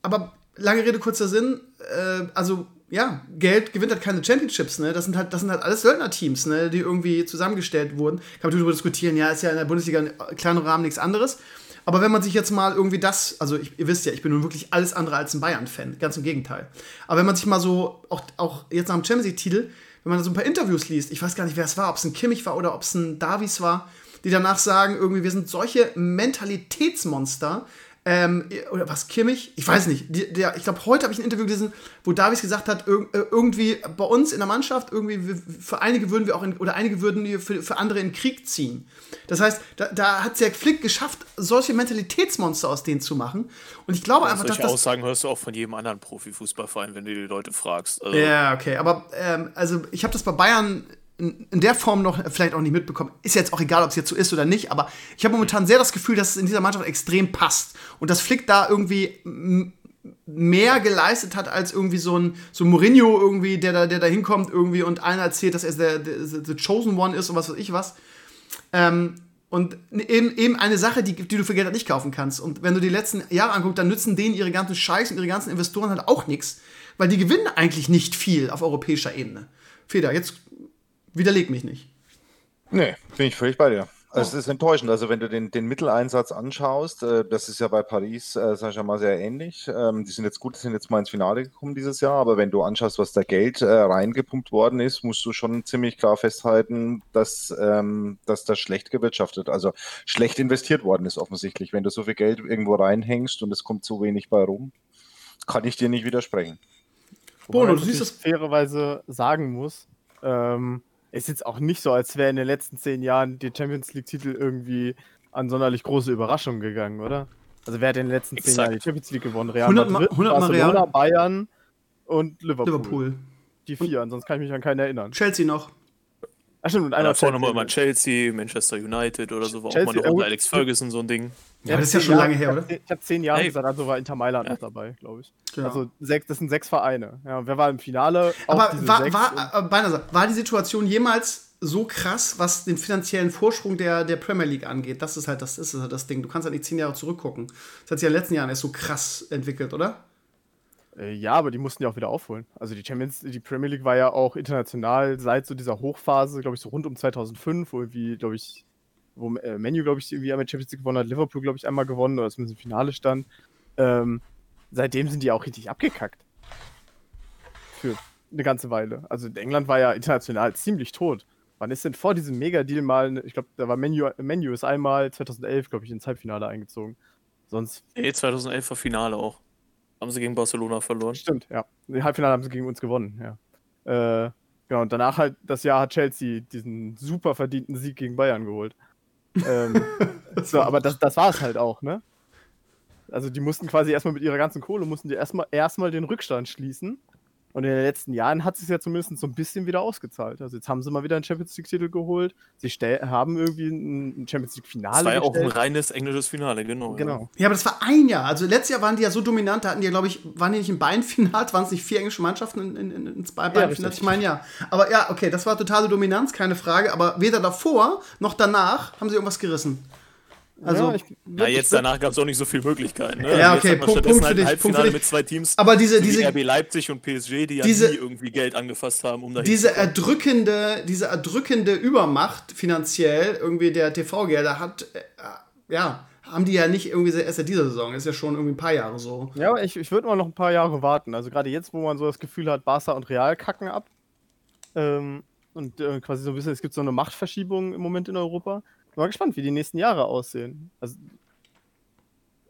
A: aber lange Rede, kurzer Sinn, äh, also ja, Geld gewinnt halt keine Championships, ne? Das sind halt, das sind halt alles Söldnerteams, ne, die irgendwie zusammengestellt wurden. Kann man darüber diskutieren, ja, ist ja in der Bundesliga im kleinen Rahmen nichts anderes. Aber wenn man sich jetzt mal irgendwie das, also ich, ihr wisst ja, ich bin nun wirklich alles andere als ein Bayern-Fan, ganz im Gegenteil. Aber wenn man sich mal so, auch, auch jetzt nach dem Champions League-Titel, wenn man so ein paar Interviews liest, ich weiß gar nicht, wer es war, ob es ein Kimmich war oder ob es ein Davies war, die danach sagen, irgendwie, wir sind solche Mentalitätsmonster, ähm, oder was, Kimmich? Ich weiß nicht. Die, der, ich glaube, heute habe ich ein Interview gelesen, wo Davies gesagt hat, irg äh, irgendwie bei uns in der Mannschaft, irgendwie für einige würden wir auch in, oder einige würden wir für, für andere in Krieg ziehen. Das heißt, da, da hat Zerg Flick geschafft, solche Mentalitätsmonster aus denen zu machen. Und ich glaube ja, einfach,
B: solche
A: dass.
B: Solche Aussagen hörst du auch von jedem anderen Profifußballverein, wenn du die Leute fragst.
A: Also ja, okay. Aber ähm, also ich habe das bei Bayern in, der Form noch vielleicht auch nicht mitbekommen. Ist jetzt auch egal, ob es jetzt so ist oder nicht, aber ich habe momentan sehr das Gefühl, dass es in dieser Mannschaft extrem passt und dass Flick da irgendwie mehr geleistet hat als irgendwie so ein so Mourinho irgendwie, der da, der da hinkommt irgendwie und einer erzählt, dass er der, der Chosen One ist und was weiß ich was. Ähm, und eben, eben eine Sache, die, die du für Geld halt nicht kaufen kannst. Und wenn du die letzten Jahre anguckst, dann nützen denen ihre ganzen Scheiß und ihre ganzen Investoren halt auch nichts, weil die gewinnen eigentlich nicht viel auf europäischer Ebene. Feder, jetzt widerleg mich nicht.
C: Nee, bin ich völlig bei dir. Also es ist enttäuschend. Also wenn du den, den Mitteleinsatz anschaust, äh, das ist ja bei Paris, äh, sag ich mal, sehr ähnlich. Ähm, die sind jetzt gut, sind jetzt mal ins Finale gekommen dieses Jahr, aber wenn du anschaust, was da Geld äh, reingepumpt worden ist, musst du schon ziemlich klar festhalten, dass, ähm, dass das schlecht gewirtschaftet, also schlecht investiert worden ist offensichtlich. Wenn du so viel Geld irgendwo reinhängst und es kommt so wenig bei rum, kann ich dir nicht widersprechen.
D: Bono, du siehst es fairerweise sagen muss, ähm, ist jetzt auch nicht so, als wäre in den letzten zehn Jahren die Champions League-Titel irgendwie an sonderlich große Überraschungen gegangen, oder? Also wer hat in den letzten Exakt. zehn Jahren die Champions League gewonnen?
A: Real 100 Madrid, 100
D: Barcelona, Real. Bayern und Liverpool.
A: Liverpool.
D: Die vier, ansonsten kann ich mich an keinen erinnern.
A: Chelsea noch.
B: Ach stimmt, und einer ja, vorne mal immer Chelsea, Manchester United oder so, war Chelsea, auch mal noch äh, Alex Ferguson so ein Ding.
A: Ja, ja das ist ja schon Jahre, lange her, oder?
D: Ich habe zehn Jahre hey. gesagt, also war Inter Mailand ja. noch dabei, glaube ich. Ja. Also sechs, das sind sechs Vereine. Ja, wer war im Finale?
A: Aber war, war, äh, war die Situation jemals so krass, was den finanziellen Vorsprung der, der Premier League angeht. Das ist halt das, ist halt das Ding. Du kannst halt nicht zehn Jahre zurückgucken. Das hat sich ja in den letzten Jahren erst so krass entwickelt, oder?
D: Äh, ja, aber die mussten ja auch wieder aufholen. Also die Champions, die Premier League war ja auch international seit so dieser Hochphase, glaube ich, so rund um 2005, wo irgendwie, glaube ich, wo äh, Menu, glaube ich, irgendwie einmal Champions League gewonnen hat, Liverpool, glaube ich, einmal gewonnen oder zumindest im Finale stand. Ähm, seitdem sind die auch richtig abgekackt. Für eine ganze Weile. Also England war ja international ziemlich tot. Wann ist denn vor diesem Mega-Deal mal, ich glaube, da war Menu, Menu ist einmal 2011, glaube ich, ins Halbfinale eingezogen. Sonst.
B: Nee, 2011 war Finale auch. Haben sie gegen Barcelona verloren.
D: Stimmt, ja. Im Halbfinale haben sie gegen uns gewonnen, ja. Äh, genau, und danach halt, das Jahr hat Chelsea diesen super verdienten Sieg gegen Bayern geholt. Ähm, so, aber das, das war es halt auch, ne? Also die mussten quasi erstmal mit ihrer ganzen Kohle, mussten die erstmal erstmal den Rückstand schließen. Und in den letzten Jahren hat es sich ja zumindest so ein bisschen wieder ausgezahlt. Also jetzt haben sie mal wieder einen Champions League-Titel geholt. Sie haben irgendwie ein Champions League-Finale. Das
B: war ja gestellt. auch ein reines englisches Finale, genau.
A: Genau. Ja. ja. aber das war ein Jahr. Also letztes Jahr waren die ja so dominant, da hatten die ja, glaube ich, waren die nicht im Bayern-Finale, waren es nicht vier englische Mannschaften in, in, in, in zwei Bayern-Finals? Ja, ich meine ja. Aber ja, okay, das war totale Dominanz, keine Frage. Aber weder davor noch danach haben sie irgendwas gerissen.
B: Also, ja, ich, ja jetzt danach gab es auch nicht so viele Möglichkeiten. Ne?
A: Ja, okay, Punkt, Punkt für
B: halt
A: dich.
B: Halbfinale Punkt für mit zwei Teams,
A: aber diese, diese
B: RB Leipzig und PSG, die
A: diese,
B: ja nie irgendwie Geld angefasst haben, um dahin
A: diese erdrückende, diese erdrückende Übermacht finanziell irgendwie der TV-Gelder hat, äh, ja, haben die ja nicht irgendwie erst seit dieser Saison. Ist ja schon irgendwie ein paar Jahre so.
D: Ja, aber ich, ich würde mal noch ein paar Jahre warten. Also gerade jetzt, wo man so das Gefühl hat, Barca und Real kacken ab. Ähm, und äh, quasi so ein bisschen, es gibt so eine Machtverschiebung im Moment in Europa mal gespannt, wie die nächsten Jahre aussehen. Also,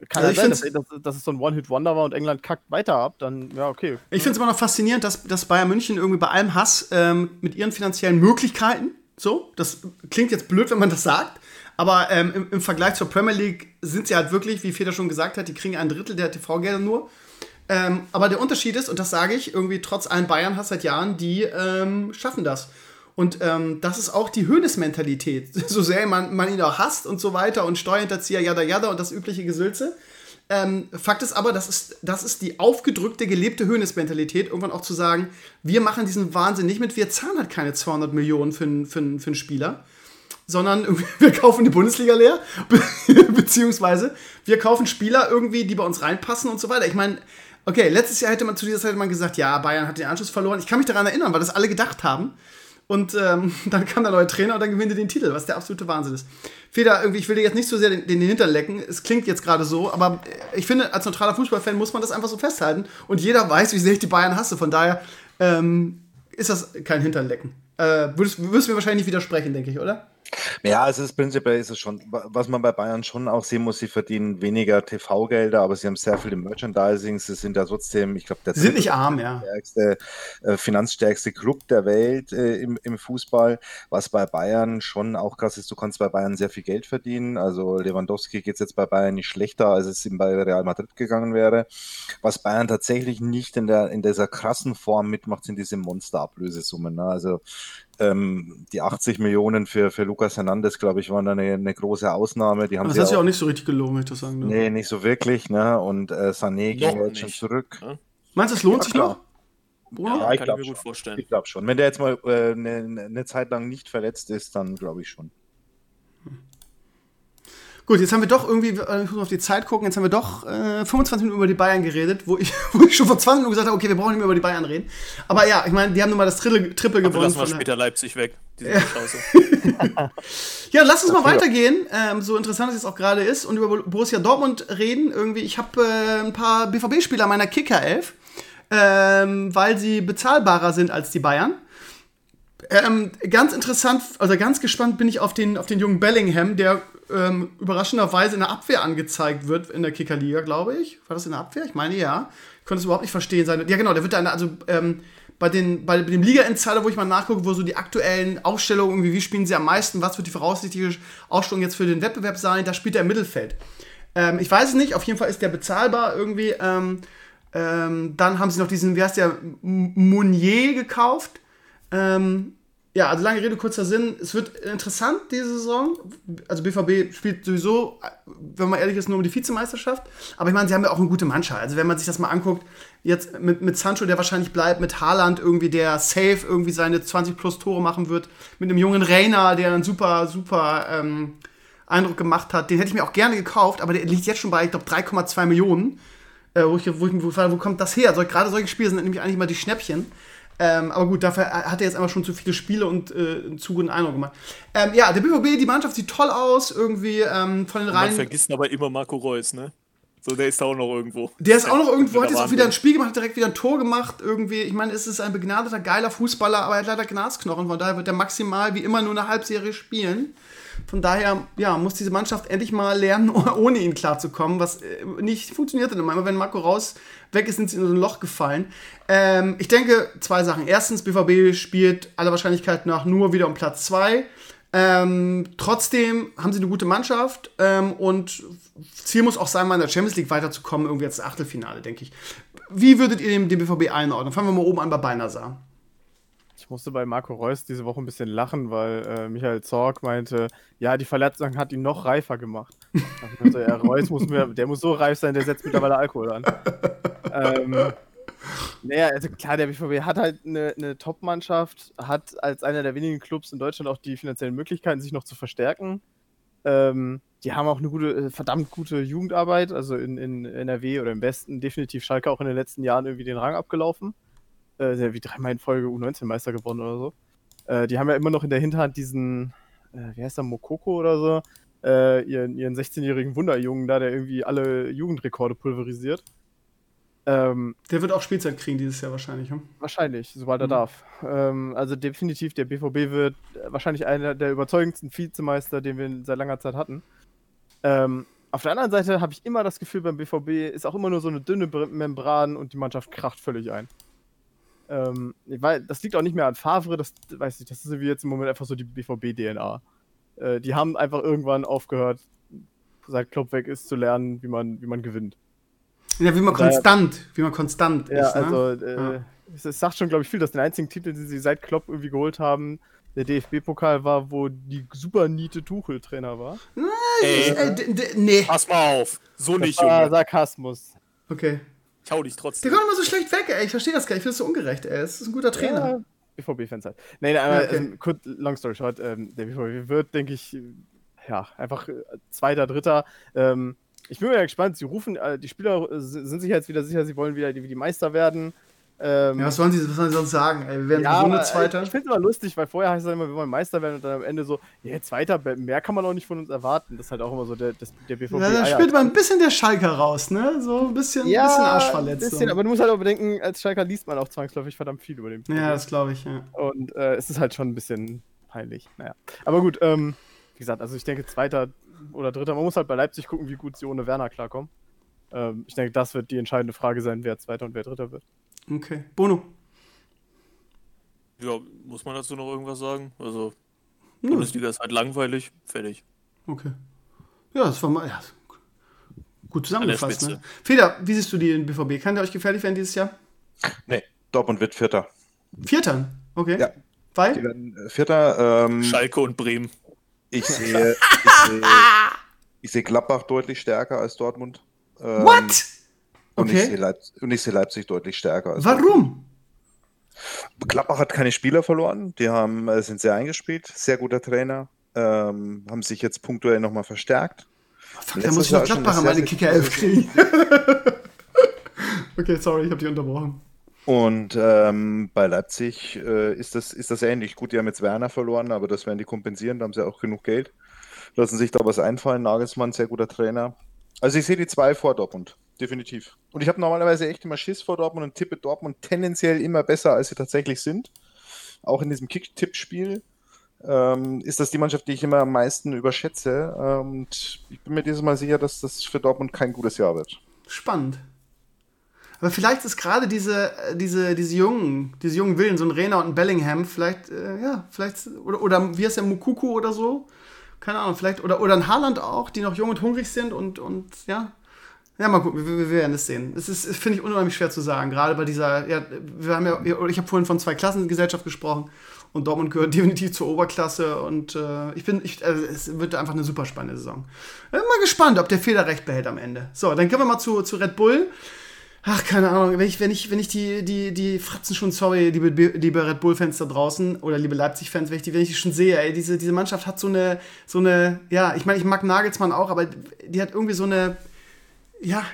D: kann also ja sein, dass, dass, es so ein One-Hit-Wonder war und England kackt weiter ab, dann ja, okay.
A: Ich finde es immer noch faszinierend, dass, dass Bayern München irgendwie bei allem Hass ähm, mit ihren finanziellen Möglichkeiten, so, das klingt jetzt blöd, wenn man das sagt, aber ähm, im, im, Vergleich zur Premier League sind sie halt wirklich, wie Feder schon gesagt hat, die kriegen ein Drittel der TV-Gelder nur. Ähm, aber der Unterschied ist, und das sage ich, irgendwie trotz allen Bayern-Hass seit Jahren, die ähm, schaffen das. Und ähm, das ist auch die Höhnes-Mentalität. So sehr man, man ihn auch hasst und so weiter und Steuerhinterzieher, jada jada und das übliche Gesülze. Ähm, Fakt ist aber, das ist, das ist die aufgedrückte, gelebte Höhnes-Mentalität, irgendwann auch zu sagen, wir machen diesen Wahnsinn nicht mit, wir zahlen halt keine 200 Millionen für, für, für einen Spieler, sondern wir kaufen die Bundesliga leer, beziehungsweise wir kaufen Spieler irgendwie, die bei uns reinpassen und so weiter. Ich meine, okay, letztes Jahr hätte man zu dieser Zeit man gesagt, ja, Bayern hat den Anschluss verloren. Ich kann mich daran erinnern, weil das alle gedacht haben. Und ähm, dann kam der neue Trainer und dann gewinnt er den Titel, was der absolute Wahnsinn ist. Feder, irgendwie, ich will dir jetzt nicht so sehr den, den Hintern lecken, es klingt jetzt gerade so, aber ich finde, als neutraler Fußballfan muss man das einfach so festhalten und jeder weiß, wie sehr ich die Bayern hasse, von daher ähm, ist das kein Hinternlecken. Äh, würdest, würdest du mir wahrscheinlich nicht widersprechen, denke ich, oder?
C: Ja, also das prinzipiell ist es schon, was man bei Bayern schon auch sehen muss, sie verdienen weniger TV-Gelder, aber sie haben sehr viel im Merchandising. Sie sind da trotzdem, ich glaube, der
A: sind nicht arm, ja.
C: Stärkste, äh, finanzstärkste Club der Welt äh, im, im Fußball. Was bei Bayern schon auch krass ist, du kannst bei Bayern sehr viel Geld verdienen. Also Lewandowski geht es jetzt bei Bayern nicht schlechter, als es ihm bei Real Madrid gegangen wäre. Was Bayern tatsächlich nicht in, der, in dieser krassen Form mitmacht, sind diese Monster-Ablösesummen. Ne? Also ähm, die 80 Millionen für, für Lukas Hernandez, glaube ich, waren eine, eine große Ausnahme. Die haben
A: das hat sich auch nicht so richtig gelohnt, möchte ich sagen.
C: Ne? Nee, nicht so wirklich. Ne? Und äh, Sané ging jetzt schon zurück.
A: Ja? Meinst du, es lohnt ja, sich noch?
B: Bruno? Ja, ich kann ich mir gut vorstellen.
C: Ich glaube schon. Wenn der jetzt mal äh, eine, eine Zeit lang nicht verletzt ist, dann glaube ich schon.
A: Gut, jetzt haben wir doch irgendwie, äh, ich muss auf die Zeit gucken, jetzt haben wir doch äh, 25 Minuten über die Bayern geredet, wo ich, wo ich schon vor 20 Minuten gesagt habe, okay, wir brauchen nicht mehr über die Bayern reden. Aber ja, ich meine, die haben nun mal das Triple, Triple gewonnen.
B: Lassen wir später Leipzig weg.
A: Ja. ja, lass uns mal weitergehen, ähm, so interessant es jetzt auch gerade ist, und über Borussia Dortmund reden. Irgendwie, ich habe äh, ein paar BVB-Spieler meiner Kicker-Elf, ähm, weil sie bezahlbarer sind als die Bayern. Ähm, ganz interessant, also ganz gespannt bin ich auf den, auf den jungen Bellingham, der ähm, überraschenderweise in der Abwehr angezeigt wird in der Kickerliga, glaube ich. War das in der Abwehr? Ich meine ja. Ich konnte es überhaupt nicht verstehen. Seine, ja, genau, der wird dann, also ähm, bei, den, bei dem Liga-Insider, wo ich mal nachgucke, wo so die aktuellen Aufstellungen, irgendwie, wie spielen sie am meisten, was wird die voraussichtliche Ausstellung jetzt für den Wettbewerb sein, da spielt er im Mittelfeld. Ähm, ich weiß es nicht, auf jeden Fall ist der bezahlbar irgendwie. Ähm, ähm, dann haben sie noch diesen, wie heißt der, Mounier gekauft. Ähm, ja, also lange Rede, kurzer Sinn. Es wird interessant diese Saison. Also BVB spielt sowieso, wenn man ehrlich ist, nur um die Vizemeisterschaft. Aber ich meine, sie haben ja auch eine gute Mannschaft. Also wenn man sich das mal anguckt, jetzt mit, mit Sancho, der wahrscheinlich bleibt, mit Haaland irgendwie, der safe irgendwie seine 20 plus Tore machen wird, mit einem jungen Rainer, der einen super, super ähm, Eindruck gemacht hat, den hätte ich mir auch gerne gekauft, aber der liegt jetzt schon bei, ich glaube, 3,2 Millionen. Äh, wo, ich, wo, ich, wo, wo kommt das her? Also, gerade solche Spiele sind nämlich eigentlich immer die Schnäppchen. Ähm, aber gut, dafür hat er jetzt einfach schon zu viele Spiele und äh, einen zu guten Eindruck gemacht. Ähm, ja, der BVB, die Mannschaft sieht toll aus, irgendwie ähm, von den Reihen. Man
B: vergisst aber immer Marco Reus, ne? So, der ist da auch noch irgendwo.
A: Der ist auch noch irgendwo, hat jetzt auch wieder ein Spiel gemacht, direkt wieder ein Tor gemacht. Irgendwie, ich meine, es ist ein begnadeter, geiler Fußballer, aber er hat leider Gnasknochen. Von daher wird er maximal wie immer nur eine Halbserie spielen. Von daher, ja, muss diese Mannschaft endlich mal lernen, ohne ihn klarzukommen, was äh, nicht funktioniert dann immer. Wenn Marco raus weg ist, sind sie in so ein Loch gefallen. Ähm, ich denke, zwei Sachen. Erstens, BVB spielt aller Wahrscheinlichkeit nach nur wieder um Platz zwei. Ähm, trotzdem haben sie eine gute Mannschaft ähm, und Ziel muss auch sein, mal in der Champions League weiterzukommen, irgendwie jetzt Achtelfinale, denke ich. Wie würdet ihr den, BVB einordnen? Fangen wir mal oben an bei Beinasar.
D: Ich musste bei Marco Reus diese Woche ein bisschen lachen, weil äh, Michael Zorg meinte, ja, die Verletzung hat ihn noch reifer gemacht. Also, ja, Reus muss mehr, der muss so reif sein, der setzt mittlerweile Alkohol an. ähm, naja, also klar, der BVB hat halt eine, eine Top-Mannschaft, hat als einer der wenigen Clubs in Deutschland auch die finanziellen Möglichkeiten, sich noch zu verstärken. Ähm, die haben auch eine gute, äh, verdammt gute Jugendarbeit, also in, in NRW oder im Westen definitiv Schalke auch in den letzten Jahren irgendwie den Rang abgelaufen. Äh, wie dreimal in Folge U19-Meister gewonnen oder so. Äh, die haben ja immer noch in der Hinterhand diesen, äh, wie heißt der, Mokoko oder so, äh, ihren, ihren 16-jährigen Wunderjungen da, der irgendwie alle Jugendrekorde pulverisiert.
A: Ähm, der wird auch Spielzeit kriegen dieses Jahr wahrscheinlich, hm?
D: Wahrscheinlich, sobald er mhm. darf. Ähm, also definitiv, der BVB wird wahrscheinlich einer der überzeugendsten Vizemeister, den wir seit langer Zeit hatten. Ähm, auf der anderen Seite habe ich immer das Gefühl, beim BVB ist auch immer nur so eine dünne Membran und die Mannschaft kracht völlig ein. Ähm, weil, das liegt auch nicht mehr an Favre, das weiß ich, das ist wie jetzt im Moment einfach so die BVB-DNA. Äh, die haben einfach irgendwann aufgehört, seit Klopp weg ist, zu lernen, wie man, wie man gewinnt.
A: Ja, wie man Daher, konstant, wie man konstant
D: ja, ist. Ne? Also, äh, ja. es, es, sagt schon, glaube ich, viel, dass den einzigen Titel, den sie seit Klopp irgendwie geholt haben, der DFB-Pokal war, wo die super niete Tuchel-Trainer war.
B: Ey, äh, nee. Pass mal auf. So das nicht,
D: war Sarkasmus.
A: Okay.
B: Ich hau dich trotzdem.
A: Der kommt immer so schlecht weg, ey. Ich verstehe das gar nicht. Ich finde das so ungerecht, ey. Es ist ein guter Trainer. Ja,
D: BVB-Fans halt. Nee, nee, aber okay. ähm, kurz, long story short, ähm, der BVB wird, denke ich, ja, einfach äh, Zweiter, Dritter. Ähm, ich bin mal gespannt. Sie rufen, äh, die Spieler äh, sind sich jetzt wieder sicher, sie wollen wieder die, die Meister werden. Ähm,
A: Ja, was sollen sie, was sollen sie sonst sagen? Ey, wir werden
D: ja, aber,
A: Zweiter.
D: Ich finde es immer lustig, weil vorher heißt es immer, wir wollen Meister werden und dann am Ende so, ja, Zweiter, mehr kann man auch nicht von uns erwarten. Das ist halt auch immer so der, das, der BVB.
A: Ja, da spielt man ein bisschen der Schalker raus, ne? So ein bisschen,
D: ja,
A: bisschen Arschverletzung.
D: bisschen, aber du musst halt auch bedenken, als Schalker liest man auch zwangsläufig verdammt viel über den BVB.
A: ja, das glaube ich, ja.
D: Und äh, es ist halt schon ein bisschen peinlich. Naja. Aber gut, ähm, wie gesagt, also ich denke, Zweiter oder Dritter, man muss halt bei Leipzig gucken, wie gut sie ohne Werner klarkommen. Ähm, ich denke, das wird die entscheidende Frage sein, wer Zweiter und wer Dritter wird.
A: Okay. Bono.
B: Ja, muss man dazu noch irgendwas sagen? Also,
A: Nö.
B: Bundesliga ist halt langweilig, fertig.
A: Okay. Ja, das war mal ja, gut zusammengefasst. Ne? Feder, wie siehst du die in BVB? Kann der euch gefährlich werden dieses Jahr?
C: Nee, Dortmund wird Vierter.
A: Vierter? Okay.
C: Ja. Die
A: Weil?
C: werden äh, Vierter. Ähm,
B: Schalke und Bremen.
C: ich sehe, ich sehe, ich sehe Gladbach deutlich stärker als Dortmund. Ähm,
A: What?
C: Und, ich
A: Okay.
C: sehe Leip und ich sehe Leipzig deutlich stärker.
A: Warum?
C: Gladbach hat keine Spieler verloren. Die haben, äh, sind sehr eingespielt. Sehr guter Trainer. Ähm, haben sich jetzt punktuell nochmal verstärkt.
A: Fuck, da muss ich noch Gladbach an
C: eine
A: meine Kicker
C: sehr
A: 11 kriegen. okay, sorry, ich habe dich unterbrochen.
C: Und ähm, bei Leipzig äh, ist, das, ist das ähnlich. Gut, die haben jetzt Werner verloren, aber das werden die kompensieren. Da haben sie auch genug Geld. Lassen sich da was einfallen. Nagelsmann, sehr guter Trainer. Also ich sehe die zwei vor Dortmund. Definitiv. Und ich habe normalerweise echt immer Schiss vor Dortmund und tippe Dortmund tendenziell immer besser, als sie tatsächlich sind. Auch in diesem Kick-Tipp-Spiel ähm, ist das die Mannschaft, die ich immer am meisten überschätze. Ähm, Und ich bin mir dieses Mal sicher, dass das für Dortmund kein gutes Jahr wird.
A: Spannend. Aber vielleicht ist gerade diese, äh, diese, diese jungen, diese jungen Willen, so ein Rena und ein Bellingham, vielleicht, äh, ja, vielleicht, oder, oder wie heißt der Mukuku oder so? Keine Ahnung, vielleicht, oder, oder ein Haaland auch, die noch jung und hungrig sind und, und ja. Ja, mal gucken, wir, wir werden es sehen. Es ist, finde ich, unheimlich schwer zu sagen, gerade bei dieser, ja, wir haben ja, ich habe vorhin von zwei Klassengesellschaft gesprochen und Dortmund gehört definitiv zur Oberklasse und äh, ich bin, ich, also es wird einfach eine super spannende Saison. Bin mal gespannt, ob der Fehler recht behält am Ende. So, dann gehen wir mal zu, zu Red Bull. Ach, keine Ahnung, wenn ich, wenn ich, wenn ich die, die, die Fratzen schon, sorry, liebe, liebe Red Bull-Fans da draußen oder liebe Leipzig-Fans, wenn ich die, wenn ich die schon sehe, ey, diese, diese Mannschaft hat so eine, so eine, ja, ich meine, ich mag Nagelsmann auch, aber die hat irgendwie so eine, ja,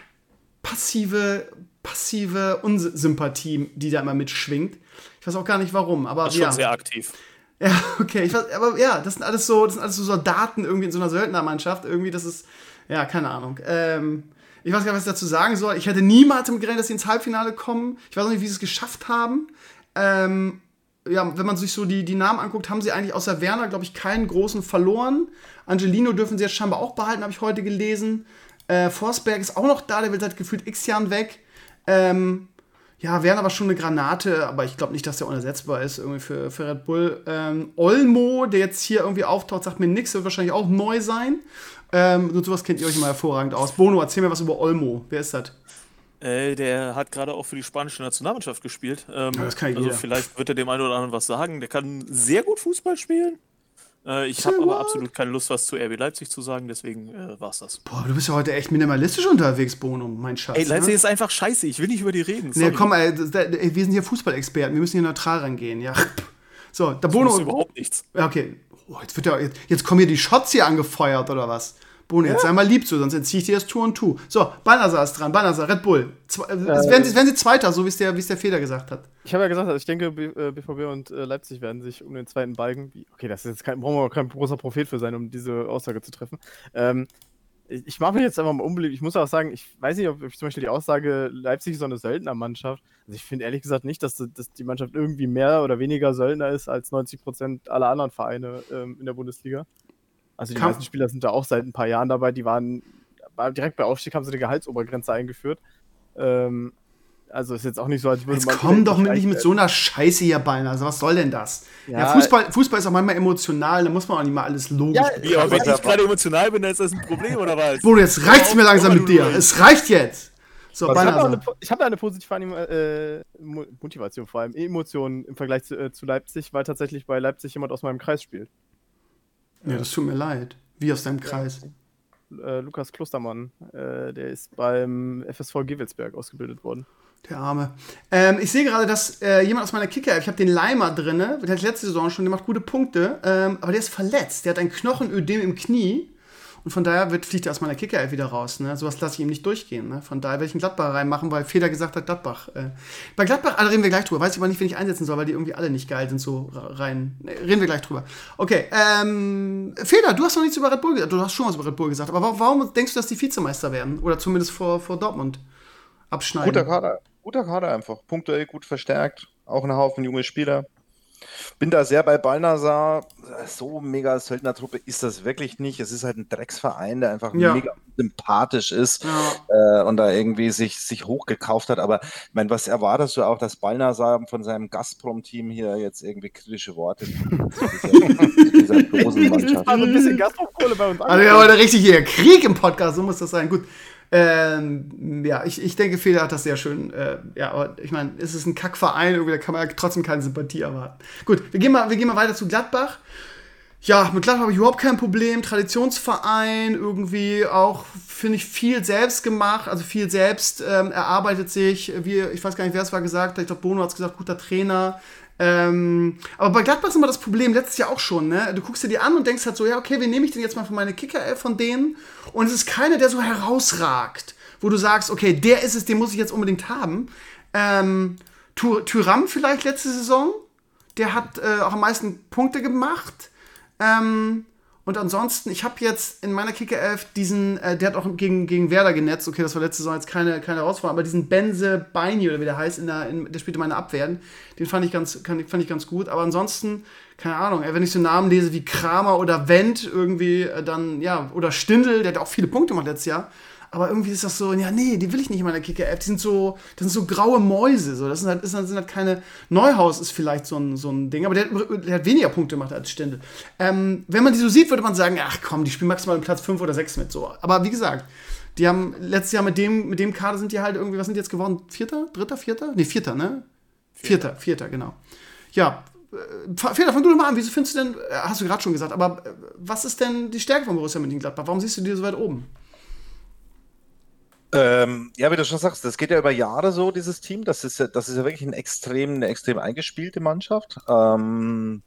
A: passive, passive Unsympathie, die da immer mitschwingt. Ich weiß auch gar nicht warum, aber
B: Das ist
A: ja.
B: schon sehr aktiv.
A: Ja, okay. Ich weiß, aber ja, das sind alles so, das sind alles so Soldaten irgendwie in so einer Söldnermannschaft. Irgendwie, das ist, ja, keine Ahnung. Ähm, ich weiß gar nicht, was ich dazu sagen soll. Ich hätte niemals damit gerechnet, dass sie ins Halbfinale kommen. Ich weiß auch nicht, wie sie es geschafft haben. Ähm, ja, wenn man sich so die, die Namen anguckt, haben sie eigentlich außer Werner, glaube ich, keinen großen verloren. Angelino dürfen sie jetzt scheinbar auch behalten, habe ich heute gelesen. Äh, Forsberg ist auch noch da, der wird seit gefühlt x Jahren weg. Ähm, ja, Werner war schon eine Granate, aber ich glaube nicht, dass der unersetzbar ist irgendwie für, für Red Bull. Ähm, Olmo, der jetzt hier irgendwie auftaucht, sagt mir nichts, wird wahrscheinlich auch neu sein. Ähm, und sowas kennt ihr euch immer hervorragend aus. Bono, erzähl mir was über Olmo. Wer ist das?
B: Äh, der hat gerade auch für die spanische Nationalmannschaft gespielt. Ähm,
A: Ja, das kann
B: also
A: jeder.
B: vielleicht wird er dem einen oder anderen was sagen. Der kann sehr gut Fußball spielen. Äh, ich habe aber absolut keine Lust, was zu RB Leipzig zu sagen, deswegen äh, war's das.
A: Boah, du bist ja heute echt minimalistisch unterwegs, Bono, mein Schatz.
B: Ey, Leipzig
A: ne?
B: ist einfach scheiße. Ich will nicht über die reden.
A: Nee, komm, ey, das- ey, wir sind hier Fußballexperten, wir müssen hier neutral rangehen, ja. So, der
B: Das muss
A: Bono.
B: überhaupt nichts.
A: Ja, okay. Oh, jetzt, wird ja, jetzt, jetzt kommen hier die Shots hier angefeuert, oder was? Bono, jetzt sei mal lieb zu, sonst entziehe ich dir das Tour und Tu. So, Banazar ist dran. Banazar, Red Bull. Zwei, äh, werden, sie, werden sie Zweiter, so wie es der, es der Feder gesagt hat.
D: Ich habe ja gesagt, also ich denke, B äh, BVB und äh, Leipzig werden sich um den zweiten Balken. Okay, das ist jetzt kein, brauchen wir kein großer Prophet für sein, um diese Aussage zu treffen. Ähm, ich mache mich jetzt einfach mal unbeliebt. Ich muss auch sagen, ich weiß nicht, ob ich zum Beispiel die Aussage, Leipzig ist so eine Söldnermannschaft. Also ich finde ehrlich gesagt nicht, dass, dass die Mannschaft irgendwie mehr oder weniger Söldner ist als 90% aller anderen Vereine ähm, in der Bundesliga. Also die
A: Kann-
D: meisten Spieler sind da auch seit ein paar Jahren dabei. Die waren war direkt bei Aufstieg haben sie eine Gehaltsobergrenze eingeführt. Ähm, also ist jetzt auch nicht so, als würde
A: Jetzt
D: man.
A: komm doch nicht mit so einer Scheiße hier bei. Also, was soll denn das? Ja,
D: Ja,
A: Fußball, Fußball ist auch manchmal emotional, da muss man auch nicht mal alles logisch.
D: Ja.
B: Ja, aber wenn ich gerade emotional bin, dann ist das ein Problem, oder was?
A: Bono, jetzt reicht's mir langsam mit dir. Es reicht jetzt. So,
D: Ich habe da, eine, hab eine positive äh, Mo- Motivation, vor allem Emotionen im Vergleich zu, äh, zu Leipzig, weil tatsächlich bei Leipzig jemand aus meinem Kreis spielt.
A: Ja, das tut mir leid. Wie aus deinem Kreis.
D: Äh, Lukas Klostermann, äh, der ist beim FSV Gewelsberg ausgebildet worden.
A: Der Arme. Ähm, ich sehe gerade, dass äh, jemand aus meiner Kicker, ich habe den Leimer drinne, der hat letzte Saison schon, der macht gute Punkte, ähm, aber der ist verletzt. Der hat ein Knochenödem im Knie Und von daher wird, fliegt er aus meiner Kicker wieder raus. Ne? Sowas lasse ich ihm nicht durchgehen. Ne? Von daher werde ich einen Gladbach reinmachen, weil Feder gesagt hat, Gladbach. Äh. Bei Gladbach, alle reden wir gleich drüber. Weiß ich aber nicht, wen ich einsetzen soll, weil die irgendwie alle nicht geil sind, so rein. Ne, reden wir gleich drüber. Okay, ähm, Feder, du hast noch nichts über Red Bull gesagt. Du hast schon was über Red Bull gesagt. Aber warum denkst du, dass die Vizemeister werden? Oder zumindest vor, vor Dortmund abschneiden?
C: Guter Kader. Guter Kader einfach. Punktuell gut verstärkt. Auch ein Haufen junge Spieler. Bin da sehr bei Balnasar. So mega Söldnertruppe ist das wirklich nicht. Es ist halt ein Drecksverein, der einfach ja. mega sympathisch ist ja. äh, und da irgendwie sich, sich hochgekauft hat. Aber ich meine, was erwartest du auch, dass Balnasar von seinem Gazprom-Team hier jetzt irgendwie kritische Worte dieser,
A: dieser Mannschaft. Also ein bisschen Gazprom-Kohle bei uns. Also ja, heute richtig hier Krieg im Podcast, so muss das sein. Gut. Ähm, ja, ich, ich denke, Feder hat das sehr schön. Äh, ja, aber ich meine, es ist ein Kackverein, irgendwie, da kann man ja trotzdem keine Sympathie erwarten. Gut, wir gehen mal, wir gehen mal weiter zu Gladbach. Ja, mit Gladbach habe ich überhaupt kein Problem. Traditionsverein, irgendwie auch, finde ich, viel selbst gemacht, also viel selbst ähm, erarbeitet sich. Wie, ich weiß gar nicht, wer es war gesagt. Ich glaube, Bono hat es gesagt, guter Trainer. Ähm, aber bei Gladbach ist immer das Problem, letztes Jahr auch schon, ne? Du guckst dir die an und denkst halt so, ja, okay, wen nehme ich denn jetzt mal für meine kicker von denen? Und es ist keiner, der so herausragt, wo du sagst, okay, der ist es, den muss ich jetzt unbedingt haben. Ähm, Tyram vielleicht letzte Saison, der hat äh, auch am meisten Punkte gemacht. Ähm, und ansonsten, ich habe jetzt in meiner Kicker 11 diesen, äh, der hat auch gegen, gegen Werder genetzt, okay, das war letzte Saison jetzt keine, keine Herausforderung, aber diesen Benze Beini oder wie der heißt, in der, in, der spielte meine Abwehren, den fand ich ganz, kann, fand ich ganz gut. Aber ansonsten, keine Ahnung, wenn ich so Namen lese wie Kramer oder Wendt irgendwie, äh, dann, ja, oder Stindel, der hat auch viele Punkte gemacht letztes Jahr, aber irgendwie ist das so, ja, nee, die will ich nicht in meiner Kicker-App. Die sind so, das sind so graue Mäuse. So. Das sind halt, das sind halt keine. Neuhaus ist vielleicht so ein, so ein Ding, aber der, der hat weniger Punkte gemacht als Stindel. Ähm, wenn man die so sieht, würde man sagen, ach komm, die spielen maximal Platz 5 oder 6 mit. So. Aber wie gesagt, die haben letztes Jahr mit dem, mit dem Kader sind die halt irgendwie, was sind die jetzt geworden? Vierter? Dritter? Vierter? Nee, Vierter, ne? Vierter, Vierter, Vierter genau. Ja, äh, Fehler, fang du doch mal an. Wieso findest du denn, äh, hast du gerade schon gesagt, aber äh, was ist denn die Stärke von Borussia Mönchengladbach? Warum siehst du die so weit oben?
C: Ähm, ja, wie du schon sagst, das geht ja über Jahre so, dieses Team. Das ist ja, das ist ja wirklich ein extrem, eine extrem eingespielte Mannschaft. Ähm,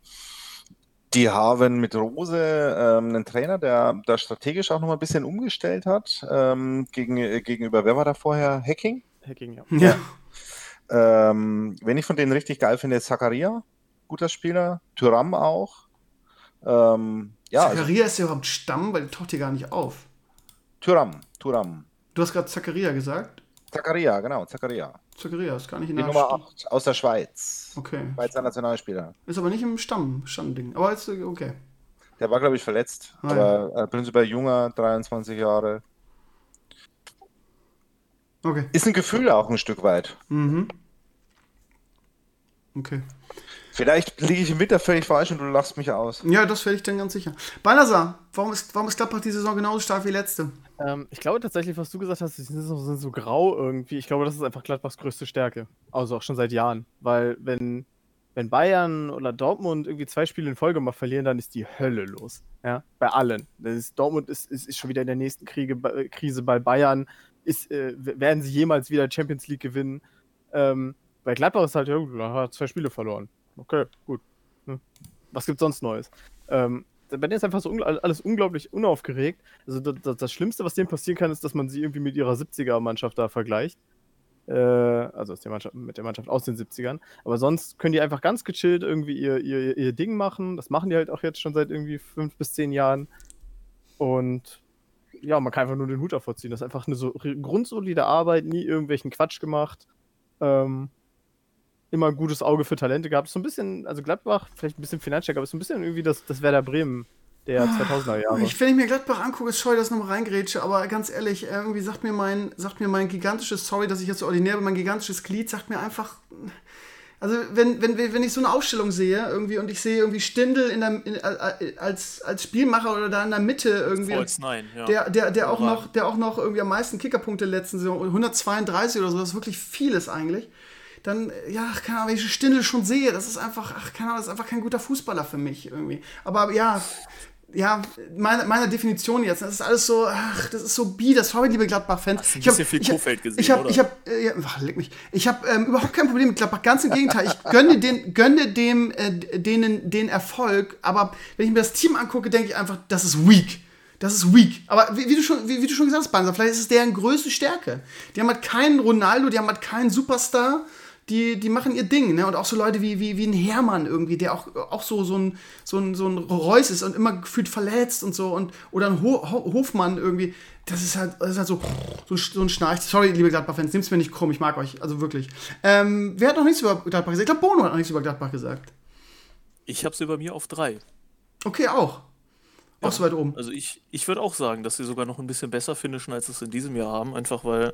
C: die haben mit Rose ähm, einen Trainer, der da strategisch auch noch mal ein bisschen umgestellt hat. Ähm, gegen, äh, gegenüber, wer war da vorher? Hacking?
D: Hacking, ja.
C: ja. Ähm, wenn ich von denen richtig geil finde, ist Zakaria, guter Spieler. Thuram auch.
A: Ähm, ja, Zakaria also, ist ja überhaupt Stamm, weil der taucht hier gar nicht auf.
C: Thuram, Thuram.
A: Du hast gerade Zakaria gesagt?
C: Zakaria, genau, Zakaria.
A: Zakaria ist gar nicht in
C: Die der Nummer 8 aus der Schweiz.
A: Okay.
C: Schweizer Nationalspieler.
A: Ist aber nicht im Stamm, Stammding. Aber ist okay.
C: Der war, glaube ich, verletzt. Ah, aber ja. äh, prinzipiell junger, 23 Jahre. Okay. Ist ein Gefühl auch ein Stück weit.
A: Mhm. Okay.
C: Vielleicht liege ich im Winter völlig falsch und du lachst mich aus.
A: Ja, das werde ich dann ganz sicher. Balnasar, warum ist, warum ist Gladbach die Saison genauso stark wie letzte?
D: Ähm, ich glaube tatsächlich, was du gesagt hast, die sind so, sind so grau irgendwie. Ich glaube, das ist einfach Gladbachs größte Stärke. Also auch schon seit Jahren. Weil wenn, wenn Bayern oder Dortmund irgendwie zwei Spiele in Folge mal verlieren, dann ist die Hölle los. Ja, bei allen. Ist, Dortmund ist, ist, ist, schon wieder in der nächsten Kriege, Krise bei Bayern. Ist, äh, werden sie jemals wieder Champions League gewinnen? Ähm, bei Gladbach ist halt, ja, hat zwei Spiele verloren okay, gut. Hm. Was gibt's sonst Neues? Ähm, bei denen ist einfach so ungl alles unglaublich unaufgeregt. Also das, das, Schlimmste, was denen passieren kann, ist, dass man sie irgendwie mit ihrer 70er-Mannschaft da vergleicht. Äh, also der mit der Mannschaft aus den 70ern. Aber sonst können die einfach ganz gechillt irgendwie ihr, ihr, ihr Ding machen. Das machen die halt auch jetzt schon seit irgendwie fünf bis zehn Jahren. Und ja, man kann einfach nur den Hut davor ziehen. Das ist einfach eine so grundsolide Arbeit, nie irgendwelchen Quatsch gemacht. Ähm, immer ein gutes Auge für Talente gehabt. So ein bisschen, also Gladbach, vielleicht ein bisschen finanziell, aber so ein bisschen irgendwie das, das Werder Bremen der 2000er ah, Jahre.
A: Ich, wenn ich mir Gladbach angucke, ist scheu, dass nochmal reingrätsche, aber ganz ehrlich, irgendwie sagt mir mein, sagt mir mein gigantisches, sorry, dass ich jetzt so ordinär bin, mein gigantisches Glied sagt mir einfach, also wenn, wenn, wenn ich so eine Aufstellung sehe irgendwie und ich sehe irgendwie Stindel in der, in, als, als Spielmacher oder da in der Mitte irgendwie,
B: nein, ja.
A: der, der, der, auch noch, der auch noch irgendwie am meisten Kickerpunkte letzten Saison, 132 oder so, das ist wirklich vieles eigentlich dann, ja, keine Ahnung, wenn ich Stindel schon sehe, das ist einfach, ach, keine Ahnung, das ist einfach kein guter Fußballer für mich irgendwie. Aber ja, ja, meine, meine Definition jetzt, das ist alles so, ach, das ist so bieder, sorry, liebe Gladbach-Fans.
B: Ich habe viel Kofeld gesehen,
A: ich hab, Ich habe, äh, ja, leck mich, ich habe ähm, überhaupt kein Problem mit Gladbach, ganz im Gegenteil. Ich gönne, den, gönne dem, äh, denen den Erfolg, aber wenn ich mir das Team angucke, denke ich einfach, das ist weak. Das ist weak. Aber wie, wie du, schon, wie, wie, du schon gesagt hast, Banzer, vielleicht ist es deren größte Stärke. Die haben halt keinen Ronaldo, die haben halt keinen Superstar. Die, die machen ihr Ding, ne? Und auch so Leute wie, wie, wie ein Hermann irgendwie, der auch, auch so, so, ein, so, ein, so ein Reus ist und immer gefühlt verletzt und so. Und, oder ein Ho Ho Hofmann irgendwie. Das ist halt, das ist halt so, so, so ein Schnarch. Sorry, liebe Gladbach-Fans, nehmt es mir nicht krumm, ich mag euch. Also wirklich. Ähm, wer hat noch nichts über Gladbach gesagt? Ich glaube, Bono hat noch nichts über Gladbach gesagt.
B: Ich habe sie bei mir auf drei.
A: Okay, auch. Auch so weit oben.
B: Also ich, ich würde auch sagen, dass sie sogar noch ein bisschen besser finishen, als sie es in diesem Jahr haben, einfach weil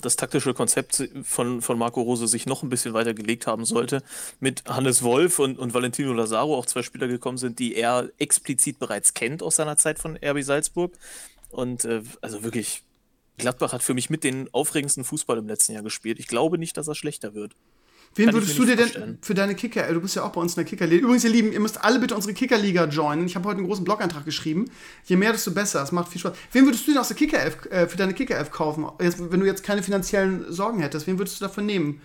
B: das taktische Konzept von, von Marco Rose sich noch ein bisschen weiter gelegt haben sollte. Mit Hannes Wolf und, und Valentino Lazaro auch zwei Spieler gekommen sind, die er explizit bereits kennt aus seiner Zeit von RB Salzburg. Und äh, also wirklich, Gladbach hat für mich mit den aufregendsten Fußball im letzten Jahr gespielt. Ich glaube nicht, dass er schlechter wird.
A: Wen würdest du dir denn für deine Kicker, du bist ja auch bei uns in der Kickerliga. Übrigens, ihr Lieben, ihr müsst alle bitte unsere Kickerliga joinen. Ich habe heute einen großen Blog-Eintrag geschrieben. Je mehr, desto besser. Es macht viel Spaß. Wen würdest du denn aus der Kicker äh, für deine Kicker-Elf kaufen? Jetzt, wenn du jetzt keine finanziellen Sorgen hättest, wen würdest du davon nehmen?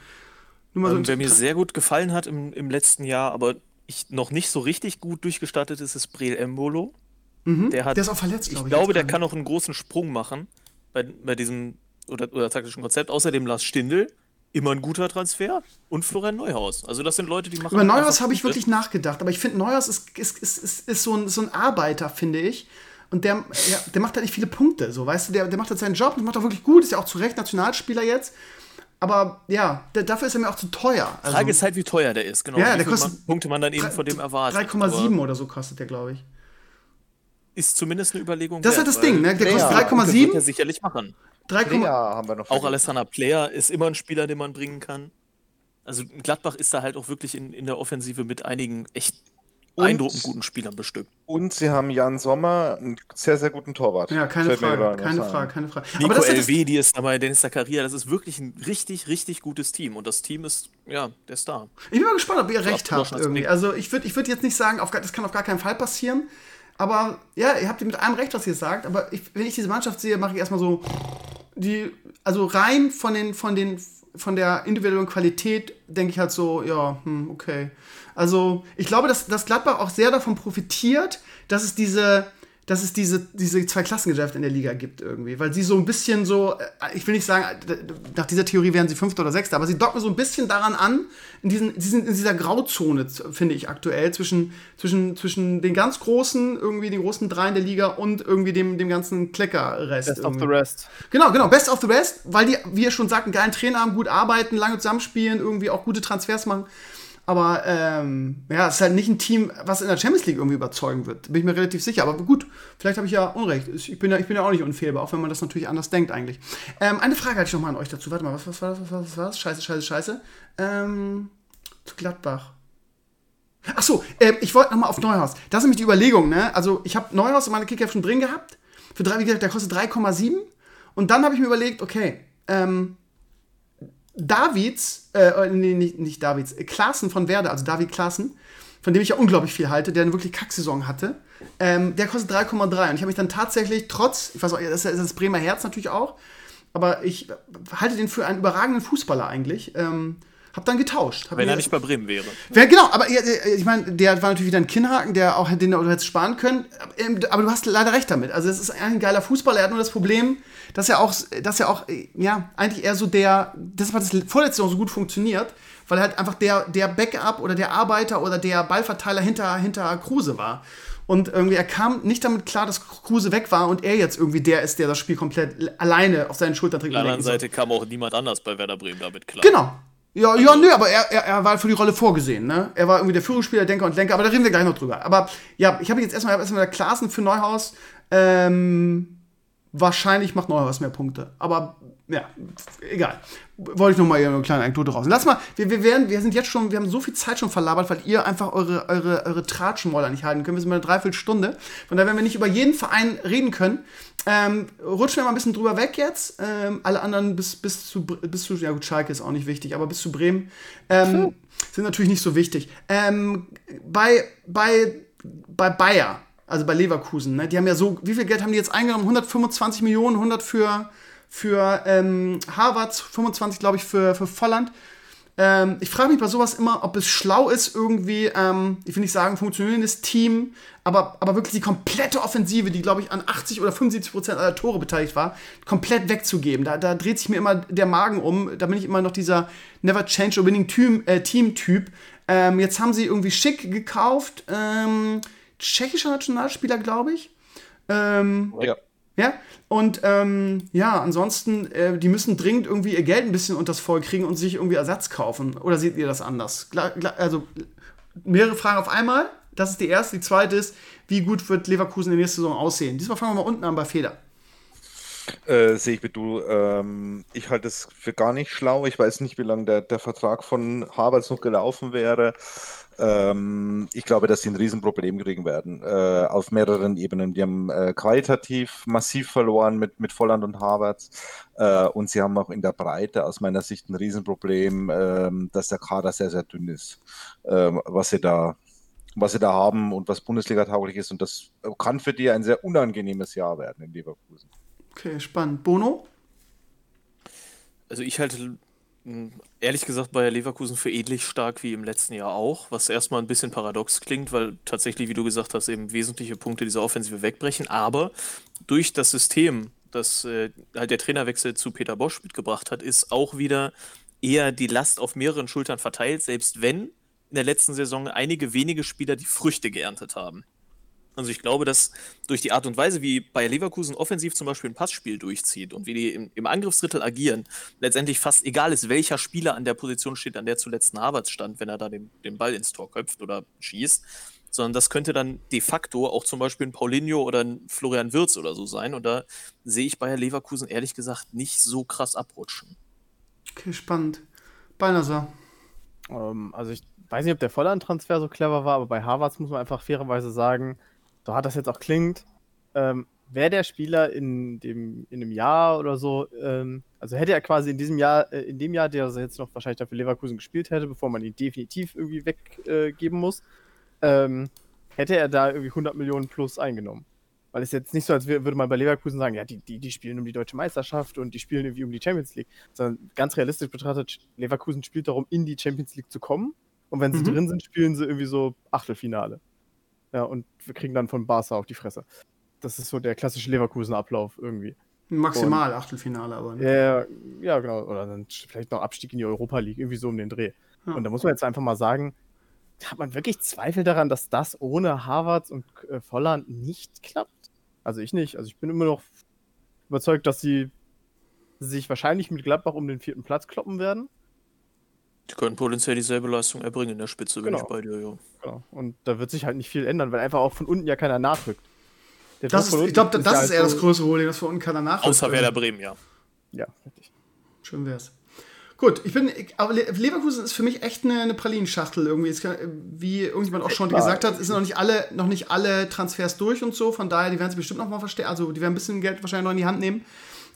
B: Nur so ähm, wer mir sehr gut gefallen hat im, im letzten Jahr, aber ich noch nicht so richtig gut durchgestartet ist, ist Breel Embolo.
A: Mhm, der, hat, der ist auch verletzt,
B: glaube ich. Ich glaube, der kann auch einen großen Sprung machen bei, bei diesem oder, oder taktischen Konzept. Außerdem Lars Stindl immer ein guter Transfer und Florian Neuhaus. Also das sind Leute, die machen.
A: Über Neuhaus habe ich wirklich nachgedacht, aber ich finde, Neuhaus ist, ist, ist, ist, ist so, ein, so ein Arbeiter, finde ich. Und der, ja, der macht halt nicht viele Punkte, so, weißt du, der, der macht halt seinen Job und macht auch wirklich gut, ist ja auch zu Recht Nationalspieler jetzt. Aber ja, der, dafür ist er mir auch zu teuer.
B: Also, Frage ist halt, wie teuer der ist, genau.
A: Ja,
B: der
A: kostet
B: Punkte man dann eben von dem erwartet.
A: 3,7 oder so kostet der, glaube ich.
B: Ist zumindest eine Überlegung.
A: Das ist halt das Ding, ne? Der kostet 3,7.
B: Ja sicherlich machen.
A: 3,
C: Player haben wir noch.
B: Auch Alessandra Player ist immer ein Spieler, den man bringen kann. Also Gladbach ist da halt auch wirklich in, in der Offensive mit einigen echt beeindruckend guten Spielern bestückt.
C: Und sie haben Jan Sommer, einen sehr, sehr guten Torwart.
A: Ja, keine Frage, keine Frage, keine Frage.
B: Nico Aber das Elvedi ist dabei, Dennis Zakaria, das ist wirklich ein richtig, richtig gutes Team. Und das Team ist, ja, der Star.
A: Ich bin mal gespannt, ob ihr recht habt irgendwie. Also ich würde ich würd jetzt nicht sagen, auf, das kann auf gar keinen Fall passieren. Aber ja, ihr habt mit allem recht, was ihr sagt. Aber ich, wenn ich diese Mannschaft sehe, mache ich erstmal so die, also rein von den, von den, von der individuellen Qualität denke ich halt so, ja, hm, okay. Also ich glaube, dass, dass Gladbach auch sehr davon profitiert, dass es diese, dass es diese, diese zwei Klassengeschäfte in der Liga gibt irgendwie. Weil sie so ein bisschen so, äh, ich will nicht sagen, nach dieser Theorie wären sie Fünfter oder Sechster, aber sie docken so ein bisschen daran an, in, diesen, diesen, in dieser Grauzone, finde ich aktuell, zwischen, zwischen, zwischen den ganz Großen, irgendwie den großen Dreien der Liga und irgendwie dem, dem ganzen Kleckerrest.
D: Best
A: irgendwie.
D: of the rest.
A: Genau, genau, best of the rest, weil die, wie ihr schon sagt, einen geilen Trainer haben, gut arbeiten, lange zusammenspielen, irgendwie auch gute Transfers machen. Aber ähm, ja, es ist halt nicht ein Team, was in der Champions League irgendwie überzeugen wird. Bin ich mir relativ sicher. Aber gut, vielleicht habe ich ja Unrecht. Ich bin ja, ich bin ja auch nicht unfehlbar, auch wenn man das natürlich anders denkt eigentlich. Ähm, eine Frage hatte ich noch mal an euch dazu. Warte mal, was, was war das? Was, was war das? Scheiße, scheiße, scheiße. Ähm, zu Gladbach. Ach so, äh, ich wollte noch mal auf Neuhaus. Das ist nämlich die Überlegung, ne? Also, ich habe Neuhaus in meiner Kicker schon drin gehabt. Für drei, wie gesagt, der kostet 3,7. Und dann habe ich mir überlegt, okay, ähm, Davids, äh, nee, nicht, nicht Davids, äh, Klaassen von Werder, also David Klaassen, von dem ich ja unglaublich viel halte, der eine wirklich Kacksaison hatte, ähm, der kostet 3,3. Und ich habe mich dann tatsächlich, trotz, ich weiß auch, das ist das Bremer Herz natürlich auch, aber ich halte den für einen überragenden Fußballer eigentlich. Ähm, hab dann getauscht. Hab
B: Wenn er nicht bei Bremen wäre.
A: Wer, genau, aber ich meine, der war natürlich wieder ein Kinnhaken, der auch den du hättest sparen können. Ähm, aber du hast leider recht damit. Also, es ist ein geiler Fußballer. Er hat nur das Problem, dass er auch, dass er auch, ja, eigentlich eher so der, deshalb hat das vorletzte Jahr so gut funktioniert, weil er halt einfach der, der Backup oder der Arbeiter oder der Ballverteiler hinter, hinter Kruse war. Und irgendwie, er kam nicht damit klar, dass Kruse weg war und er jetzt irgendwie der ist, der das Spiel komplett alleine auf seinen Schultern trägt.
B: Auf der anderen Seite kam auch niemand anders bei Werder Bremen damit klar.
A: Genau, ja, ja, nö, aber er, er, er war für die Rolle vorgesehen, ne? Er war irgendwie der Führungsspieler, Denker und Lenker, aber da reden wir gleich noch drüber. Aber ja, ich habe jetzt erstmal, erstmal der Klassen für Neuhaus. Ähm, wahrscheinlich macht Neuhaus mehr Punkte. Aber ja, egal. Wollte ich noch mal eine kleine Anekdote raus. Lass mal, wir, wir, werden, wir sind jetzt schon, wir haben so viel Zeit schon verlabert, weil ihr einfach eure, eure, eure Tratschenmoller nicht halten könnt. Wir sind mal eine Dreiviertelstunde. Von daher, wenn wir nicht über jeden Verein reden können, ähm, rutschen wir mal ein bisschen drüber weg jetzt. Ähm, alle anderen bis, bis, zu, bis zu, ja gut, Schalke ist auch nicht wichtig, aber bis zu Bremen ähm, sind natürlich nicht so wichtig. Ähm, bei, bei, bei Bayer, also bei Leverkusen, ne, die haben ja so, wie viel Geld haben die jetzt eingenommen? 125 Millionen, 100 für für ähm, Harvard, 25 glaube ich für, für Volland. Ähm, ich frage mich bei sowas immer, ob es schlau ist, irgendwie, ähm, ich will nicht sagen, funktionierendes Team, aber, aber wirklich die komplette Offensive, die, glaube ich, an 80 oder 75 Prozent aller Tore beteiligt war, komplett wegzugeben. Da, da dreht sich mir immer der Magen um. Da bin ich immer noch dieser Never Change a Winning äh, Team-Typ. Ähm, jetzt haben sie irgendwie Schick gekauft. Ähm, tschechischer Nationalspieler, glaube ich. Ähm,
C: Ja.
A: ja, und ähm, ja, ansonsten, äh, die müssen dringend irgendwie ihr Geld ein bisschen unters Voll kriegen und sich irgendwie Ersatz kaufen. Oder seht ihr das anders? Gla also mehrere Fragen auf einmal. Das ist die erste. Die zweite ist, wie gut wird Leverkusen in der nächsten Saison aussehen? Diesmal fangen wir mal unten an bei Feder.
C: Äh, sehe ich wie du. Ähm, ich halte es für gar nicht schlau. Ich weiß nicht, wie lange der, der Vertrag von Havertz noch gelaufen wäre. Ähm, ich glaube, dass sie ein Riesenproblem kriegen werden. Äh, auf mehreren Ebenen. Die haben äh, qualitativ massiv verloren mit, mit Volland und Havertz. Äh, und sie haben auch in der Breite aus meiner Sicht ein Riesenproblem, ähm, dass der Kader sehr, sehr dünn ist. Ähm, was sie da was sie da haben und was Bundesliga tauglich ist. Und das kann für die ein sehr unangenehmes Jahr werden in Leverkusen.
A: Okay, spannend. Bono?
B: Also ich halte ehrlich gesagt Bayer Leverkusen für ähnlich stark wie im letzten Jahr auch, was erstmal ein bisschen paradox klingt, weil tatsächlich, wie du gesagt hast, eben wesentliche Punkte dieser Offensive wegbrechen. Aber durch das System, das äh, halt der Trainerwechsel zu Peter Bosch mitgebracht hat, ist auch wieder eher die Last auf mehreren Schultern verteilt, selbst wenn in der letzten Saison einige wenige Spieler die Früchte geerntet haben. Also ich glaube, dass durch die Art und Weise, wie Bayer Leverkusen offensiv zum Beispiel ein Passspiel durchzieht und wie die im, im Angriffsdrittel agieren, letztendlich fast egal ist, welcher Spieler an der Position steht, an der zuletzt ein Havertz stand, wenn er da den, den Ball ins Tor köpft oder schießt, sondern das könnte dann de facto auch zum Beispiel ein Paulinho oder ein Florian Wirz oder so sein. Und da sehe ich Bayer Leverkusen ehrlich gesagt nicht so krass abrutschen.
A: Okay, spannend. Balnasar.
D: Ähm, also ich weiß nicht, ob der Volland-Transfer so clever war, aber bei Harvards muss man einfach fairerweise sagen, so hart das jetzt auch klingt, ähm, wäre der Spieler in dem in einem Jahr oder so, ähm, also hätte er quasi in diesem Jahr, äh, in dem Jahr, der er jetzt noch wahrscheinlich dafür Leverkusen gespielt hätte, bevor man ihn definitiv irgendwie weggeben äh, muss, ähm, hätte er da irgendwie 100 Millionen plus eingenommen. Weil es jetzt nicht so, als würde man bei Leverkusen sagen, ja, die, die, die spielen um die deutsche Meisterschaft und die spielen irgendwie um die Champions League. Sondern ganz realistisch betrachtet, Leverkusen spielt darum, in die Champions League zu kommen. Und wenn sie
A: Mhm.
D: drin sind, spielen sie irgendwie so Achtelfinale. Ja, und wir kriegen dann von Barca auf die Fresse. Das ist so der klassische Leverkusen-Ablauf irgendwie.
A: Maximal Achtelfinale, aber. Ne?
D: Ja, ja, genau. Oder dann vielleicht noch Abstieg in die Europa League, irgendwie so um den Dreh.
A: Ja.
D: Und da muss man jetzt einfach mal sagen, hat man wirklich Zweifel daran, dass das ohne Harvards und äh, Volland nicht klappt? Also ich nicht. Also ich bin immer noch überzeugt, dass sie sich wahrscheinlich mit Gladbach um den vierten Platz kloppen werden.
B: Die können potenziell dieselbe Leistung erbringen in der Spitze, wenn
D: Genau.
B: ich bei dir, ja.
D: Genau. Und da wird sich halt nicht viel ändern, weil einfach auch von unten ja keiner nachrückt. Der
A: Das ist, ich glaube, das
D: ja
A: ist
D: halt
A: eher das größere Problem, das von unten keiner nachrückt.
B: Außer Werder Bremen, ja.
D: Ja, richtig.
A: Schön wär's. Gut, ich bin, ich, aber Le- Leverkusen ist für mich echt eine, eine Pralinenschachtel irgendwie. Es kann, wie irgendjemand auch schon gesagt hat, sind noch nicht alle, noch nicht alle Transfers durch und so. Von daher, die werden sie bestimmt noch mal verstärken. Also, die werden ein bisschen Geld wahrscheinlich noch in die Hand nehmen.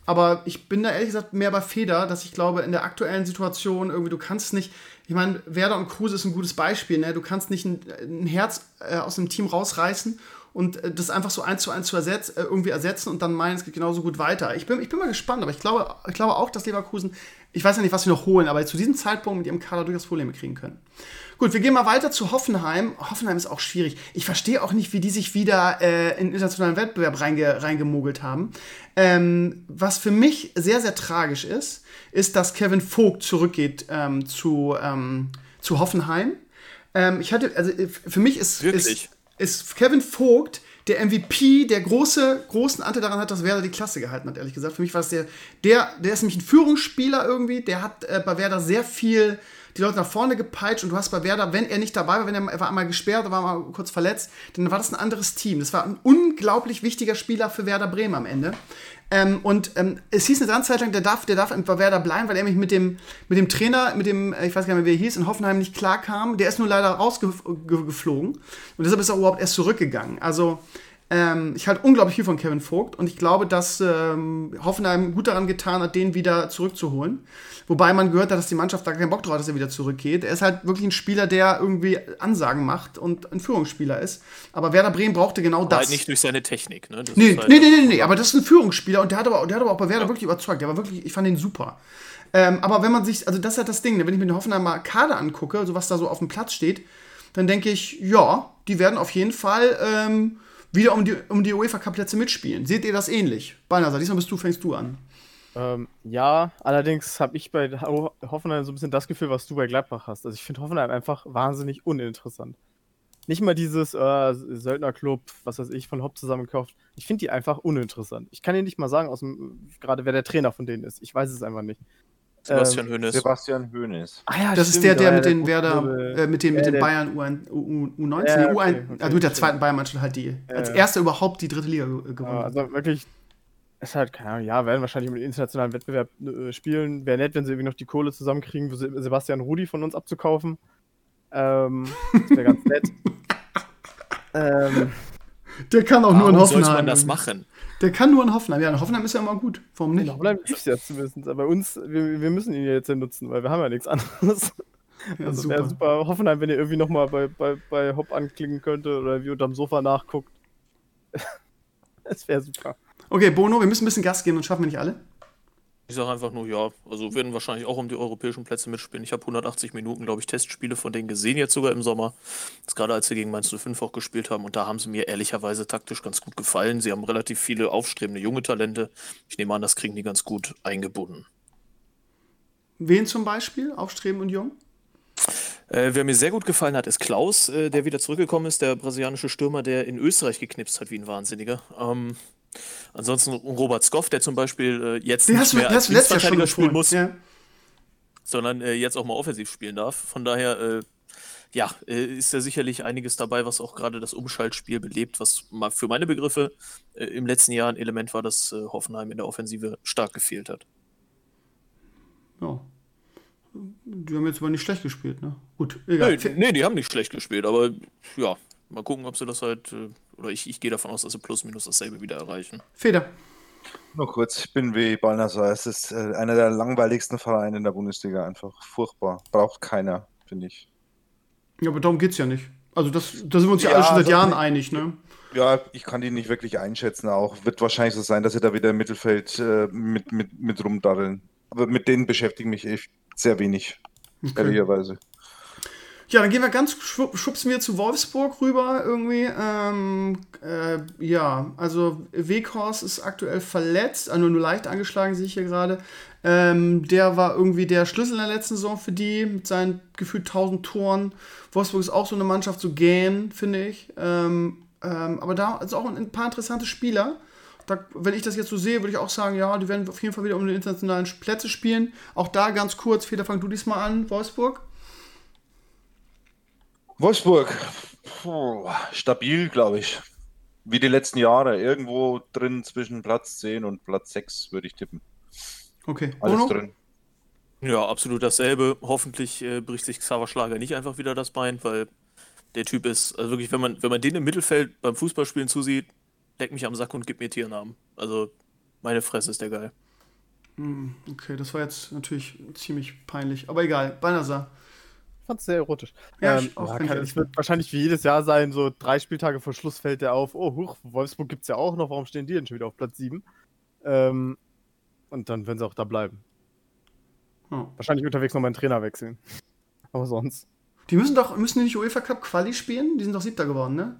A: Aber ich bin da ehrlich gesagt mehr bei Feder, dass ich glaube, in der aktuellen Situation irgendwie, du kannst nicht, ich meine, Werder und Kruse ist ein gutes Beispiel, ne? Du kannst nicht ein, ein Herz äh, aus dem Team rausreißen und äh, das einfach so eins zu eins zu ersetz, äh, irgendwie ersetzen und dann meinen, es geht genauso gut weiter. Ich bin, ich bin mal gespannt, aber ich glaube, ich glaube auch, dass Leverkusen, ich weiß ja nicht, was sie noch holen, aber zu diesem Zeitpunkt mit ihrem Kader durchaus Probleme kriegen können. Gut, wir gehen mal weiter zu Hoffenheim. Hoffenheim ist auch schwierig. Ich verstehe auch nicht, wie die sich wieder äh, in den internationalen Wettbewerb reinge reingemogelt haben. Ähm, was für mich sehr, sehr tragisch ist, ist, dass Kevin Vogt zurückgeht ähm, zu, ähm, zu Hoffenheim. Ähm, ich hatte, also äh, für mich ist, ist, ist Kevin Vogt der MVP, der große, großen Anteil daran hat, dass Werder die Klasse gehalten hat, ehrlich gesagt. Für mich war es der, der, der ist nämlich ein Führungsspieler irgendwie, der hat äh, bei Werder sehr viel die Leute nach vorne gepeitscht und du hast bei Werder, wenn er nicht dabei war, wenn er, er war einmal gesperrt oder war mal kurz verletzt, dann war das ein anderes Team. Das war ein unglaublich wichtiger Spieler für Werder Bremen am Ende. Ähm, und ähm, es hieß eine ganze Zeit lang, der darf, der darf bei Werder bleiben, weil er mich mit dem, mit dem Trainer, mit dem, äh, ich weiß gar nicht mehr, wie er hieß, in Hoffenheim nicht klarkam. Der ist nur leider rausgeflogen. Und deshalb ist er überhaupt erst zurückgegangen. Also, ähm, ich halte unglaublich viel von Kevin Vogt und ich glaube, dass ähm, Hoffenheim gut daran getan hat, den wieder zurückzuholen. Wobei man gehört hat, dass die Mannschaft da keinen Bock drauf hat, dass er wieder zurückgeht. Er ist halt wirklich ein Spieler, der irgendwie Ansagen macht und ein Führungsspieler ist. Aber Werder Bremen brauchte genau
B: Aber
A: das.
B: halt nicht durch seine Technik, ne? Das
A: Nee,
B: halt
A: nee, nee, nee, nee, aber das ist ein Führungsspieler und der hat aber, der hat aber auch bei Werder wirklich überzeugt. Der war wirklich, ich fand ihn super. Ähm, aber wenn man sich, also das ist halt das Ding, ne? wenn ich mir den Hoffenheimer Kader angucke, so was da so auf dem Platz steht, dann denke ich, ja, die werden auf jeden Fall ähm, wieder um die, um die UEFA Cup Plätze mitspielen. Seht ihr das ähnlich? Balnasar, diesmal bist du, fängst du an.
D: Ähm, ja, allerdings habe ich bei Ho Hoffenheim so ein bisschen das Gefühl, was du bei Gladbach hast. Also ich finde Hoffenheim einfach wahnsinnig uninteressant. Nicht mal dieses äh, Söldnerclub, was weiß ich, von Hopp zusammengekauft. Ich finde die einfach uninteressant. Ich kann dir nicht mal sagen, gerade wer der Trainer von denen ist. Ich weiß es einfach nicht.
B: Sebastian Hoeneß.
C: Sebastian Hoeneß.
A: Ah ja, das ist
D: stimmt,
A: der, der
D: ja,
A: mit
D: der
A: den Werder, äh, mit den, mit den
D: der-
A: Bayern U1, U, U19,
D: Ja,
A: nee,
D: okay,
A: U1,
D: okay,
A: also mit der zweiten Bayern-Mannschaft halt die, als erster überhaupt die dritte Liga gewonnen.
D: also wirklich, ist halt, keine Ahnung, ja, werden wahrscheinlich im internationalen Wettbewerb äh, spielen. Wäre nett, wenn sie irgendwie noch die Kohle zusammenkriegen, für Sebastian Rudi von uns abzukaufen. Ähm, das wäre ganz nett. ähm,
A: der kann auch nur in
B: Warum sollte
A: Hoffenheim.
B: man das machen?
A: Der kann nur in Hoffenheim. Ja, in Hoffenheim ist ja immer gut. Warum nicht?
D: in Hoffenheim lief's ja zumindest. Aber bei uns, wir, wir müssen ihn ja jetzt ja nutzen, weil wir haben ja nichts anderes.
A: Ja,
D: also wäre super Hoffenheim, wenn ihr irgendwie nochmal bei, bei, bei Hopp anklicken könnte oder wie unterm Sofa nachguckt. Es wäre super.
A: Okay, Bono, wir müssen ein bisschen Gas geben und schaffen wir nicht alle.
B: Ich sage einfach nur, ja, also werden wahrscheinlich auch um die europäischen Plätze mitspielen. Ich habe 180 Minuten, glaube ich, Testspiele von denen gesehen, jetzt sogar im Sommer. Das gerade als sie gegen Mainz 05 auch gespielt haben. Und da haben sie mir ehrlicherweise taktisch ganz gut gefallen. Sie haben relativ viele aufstrebende junge Talente. Ich nehme an, das kriegen die ganz gut eingebunden.
A: Wen zum Beispiel? Aufstreben und Jung?
B: Äh, wer mir sehr gut gefallen hat, ist Klaus, äh, der wieder zurückgekommen ist, der brasilianische Stürmer, der in Österreich geknipst hat wie ein Wahnsinniger. Ähm, ansonsten Robert Skoff, der zum Beispiel äh, jetzt
A: Den
B: nicht
A: du,
B: mehr als
A: du schon
B: Linksverteidiger spielen muss,
A: Ja.
B: sondern äh, jetzt auch mal offensiv spielen darf. Von daher, äh, ja, äh, ist da sicherlich einiges dabei, was auch gerade das Umschaltspiel belebt, was für meine Begriffe äh, im letzten Jahr ein Element war, das äh, Hoffenheim in der Offensive stark gefehlt hat.
A: ja. Die haben jetzt aber nicht schlecht gespielt, ne? Gut, egal.
B: Nee, nee, die haben nicht schlecht gespielt, aber ja, mal gucken, ob sie das halt, oder ich, ich gehe davon aus, dass sie plus minus dasselbe wieder erreichen.
A: Feder.
C: Nur kurz, ich bin wie Balnasar. Es ist äh, einer der langweiligsten Vereine in der Bundesliga. Einfach furchtbar. Braucht keiner, finde ich.
A: Ja, aber darum geht's ja nicht. Also das, da sind wir uns ja,
C: Ja,
A: alle schon seit
C: das
A: Jahren einig, ne?
C: Ja, ich kann die nicht wirklich einschätzen. Auch wird wahrscheinlich so sein, dass sie da wieder im Mittelfeld äh, mit, mit, mit rumdaddeln. Aber mit denen beschäftige ich mich echt sehr wenig,
A: Okay.
C: ehrlicherweise.
A: Ja, dann gehen wir ganz, schubsen wir zu Wolfsburg rüber irgendwie. Ähm, äh, ja, also Weghorst ist aktuell verletzt, also nur leicht angeschlagen, sehe ich hier gerade. Ähm, der war irgendwie der Schlüssel in der letzten Saison für die, mit seinen gefühlt 1000 Toren. Wolfsburg ist auch so eine Mannschaft, so gähn, finde ich. Ähm, ähm, aber da ist auch ein, ein paar interessante Spieler. Da, wenn ich das jetzt so sehe, würde ich auch sagen, ja, die werden auf jeden Fall wieder um die internationalen Plätze spielen. Auch da ganz kurz, Feder, fang du diesmal an, Wolfsburg.
C: Wolfsburg, puh, stabil, glaube ich. Wie die letzten Jahre. Irgendwo drin zwischen Platz 10 und Platz 6 würde ich tippen.
A: Okay.
C: Alles
A: Bruno?
C: drin.
B: Ja, absolut dasselbe. Hoffentlich äh, bricht sich Xaver Schlager nicht einfach wieder das Bein, weil der Typ ist, also wirklich, wenn man, wenn man den im Mittelfeld beim Fußballspielen zusieht, leck mich am Sack und gib mir Tiernamen. Also, meine Fresse ist der geil.
A: Okay, das war jetzt natürlich ziemlich peinlich. Aber egal. Balnasar.
D: Ich fand's sehr erotisch.
A: Ja,
D: ähm,
A: ich auch,
D: ja, kann, es wird wahrscheinlich wie jedes Jahr sein, so drei Spieltage vor Schluss fällt der auf, oh, huch, Wolfsburg gibt's ja auch noch, warum stehen die denn schon wieder auf Platz 7? Ähm, und dann werden sie auch da bleiben.
A: Oh.
D: Wahrscheinlich unterwegs noch mal einen Trainer wechseln. Aber sonst.
A: Die müssen doch, müssen die nicht UEFA Cup Quali spielen? Die sind doch siebter geworden, ne?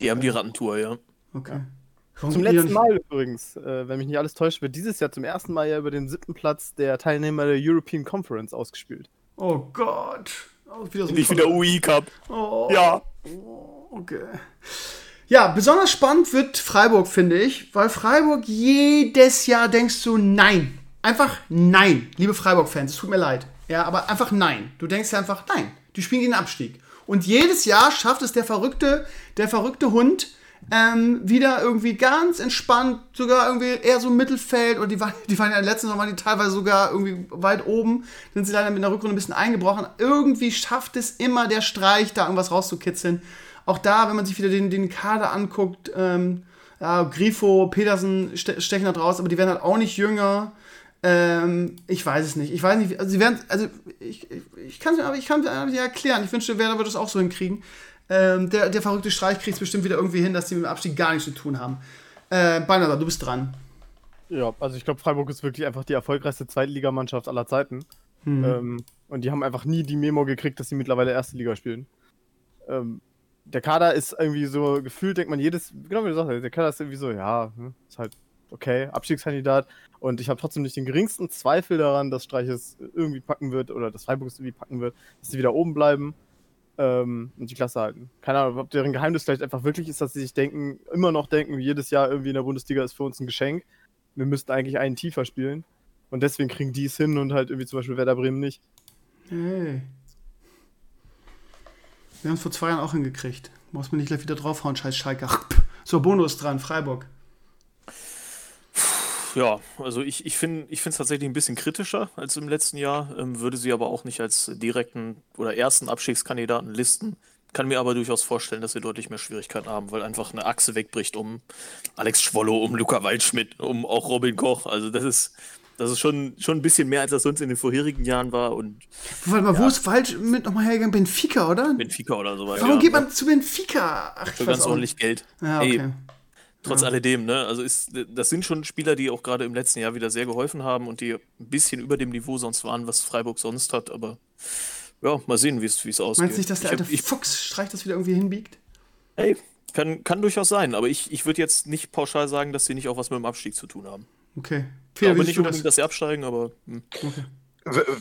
B: Die haben die Rattentour, ja.
A: Okay.
D: Ja. Zum letzten Mal übrigens, äh, wenn mich nicht alles täuscht, wird dieses Jahr zum ersten Mal ja über den siebten Platz der Teilnehmer der European Conference ausgespielt.
A: Oh Gott. Oh, wieder so
B: Nicht wieder UI Cup.
A: Oh.
B: Ja.
A: Oh, okay. Ja, besonders spannend wird Freiburg, finde ich, weil Freiburg jedes Jahr denkst du nein. Einfach nein, liebe Freiburg-Fans, es tut mir leid. Ja, aber einfach nein. Du denkst ja einfach nein. Die spielen gegen den Abstieg. Und jedes Jahr schafft es der verrückte, der verrückte Hund, ähm, wieder irgendwie ganz entspannt, sogar irgendwie eher so im Mittelfeld, und die waren, die waren ja letzten waren die teilweise sogar irgendwie weit oben, sind sie leider mit einer Rückrunde ein bisschen eingebrochen. Irgendwie schafft es immer der Streich, da irgendwas rauszukitzeln. Auch da, wenn man sich wieder den, den Kader anguckt, ähm, ja, Grifo, Petersen ste stechen da draus, aber die werden halt auch nicht jünger. Ähm, ich weiß es nicht. Ich weiß nicht, also sie werden, also ich, ich, ich kann es mir aber ich kann es dir erklären. Ich wünschte, Werder würde es auch so hinkriegen. Ähm, der, der verrückte Streich kriegt es bestimmt wieder irgendwie hin, dass die mit dem Abstieg gar nichts zu tun haben. Äh, Balnasar, du bist dran.
D: Ja, also ich glaube, Freiburg ist wirklich einfach die erfolgreichste Zweitligamannschaft aller Zeiten.
A: Hm.
D: Ähm, und die haben einfach nie die Memo gekriegt, dass sie mittlerweile erste Liga spielen. Ähm, der Kader ist irgendwie so gefühlt, denkt man jedes, genau wie du sagst, der Kader ist irgendwie so, ja, hm, ist halt okay, Abstiegskandidat. Und ich habe trotzdem nicht den geringsten Zweifel daran, dass Streich es irgendwie packen wird oder dass Freiburg es irgendwie packen wird, dass sie wieder oben bleiben ähm, und die Klasse halten. Keine Ahnung, ob deren Geheimnis vielleicht einfach wirklich ist, dass sie sich denken, immer noch denken, jedes Jahr irgendwie in der Bundesliga ist für uns ein Geschenk. Wir müssten eigentlich einen tiefer spielen. Und deswegen kriegen die es hin und halt irgendwie zum Beispiel Werder Bremen nicht.
A: Hey. Wir haben es vor zwei Jahren auch hingekriegt. Muss mir nicht gleich wieder draufhauen, scheiß Schalke. So, Bonus dran, Freiburg.
B: Ja, also ich, ich finde es tatsächlich ein bisschen kritischer als im letzten Jahr, ähm, würde sie aber auch nicht als direkten oder ersten Abstiegskandidaten listen. Kann mir aber durchaus vorstellen, dass sie deutlich mehr Schwierigkeiten haben, weil einfach eine Achse wegbricht um Alex Schwollo, um Luca Waldschmidt, um auch Robin Koch. Also das ist, das ist schon, schon ein bisschen mehr, als das sonst in den vorherigen Jahren war. Und
A: Warte mal, wo ist falsch mit nochmal hergegangen? Benfica, oder?
B: Benfica oder sowas.
A: Warum
B: ja.
A: geht man zu Benfica? Ach,
B: Für ganz ordentlich Geld.
A: Ja,
B: Ey,
A: okay.
B: Trotz
A: Ja.
B: alledem, ne? Also ist, das sind schon Spieler, die auch gerade im letzten Jahr wieder sehr geholfen haben und die ein bisschen über dem Niveau sonst waren, was Freiburg sonst hat, aber ja, mal sehen, wie es ausgeht.
A: Meinst du nicht, dass der
B: ich,
A: alte
B: hab- ich,
A: Fuchs Streich das wieder irgendwie hinbiegt?
B: ey, kann, kann durchaus sein, aber ich, ich würde jetzt nicht pauschal sagen, dass sie nicht auch was mit dem Abstieg zu tun haben.
A: Okay.
B: Ich
A: Fehler,
B: glaube nicht unbedingt, dass sie absteigen, aber hm.
A: Okay.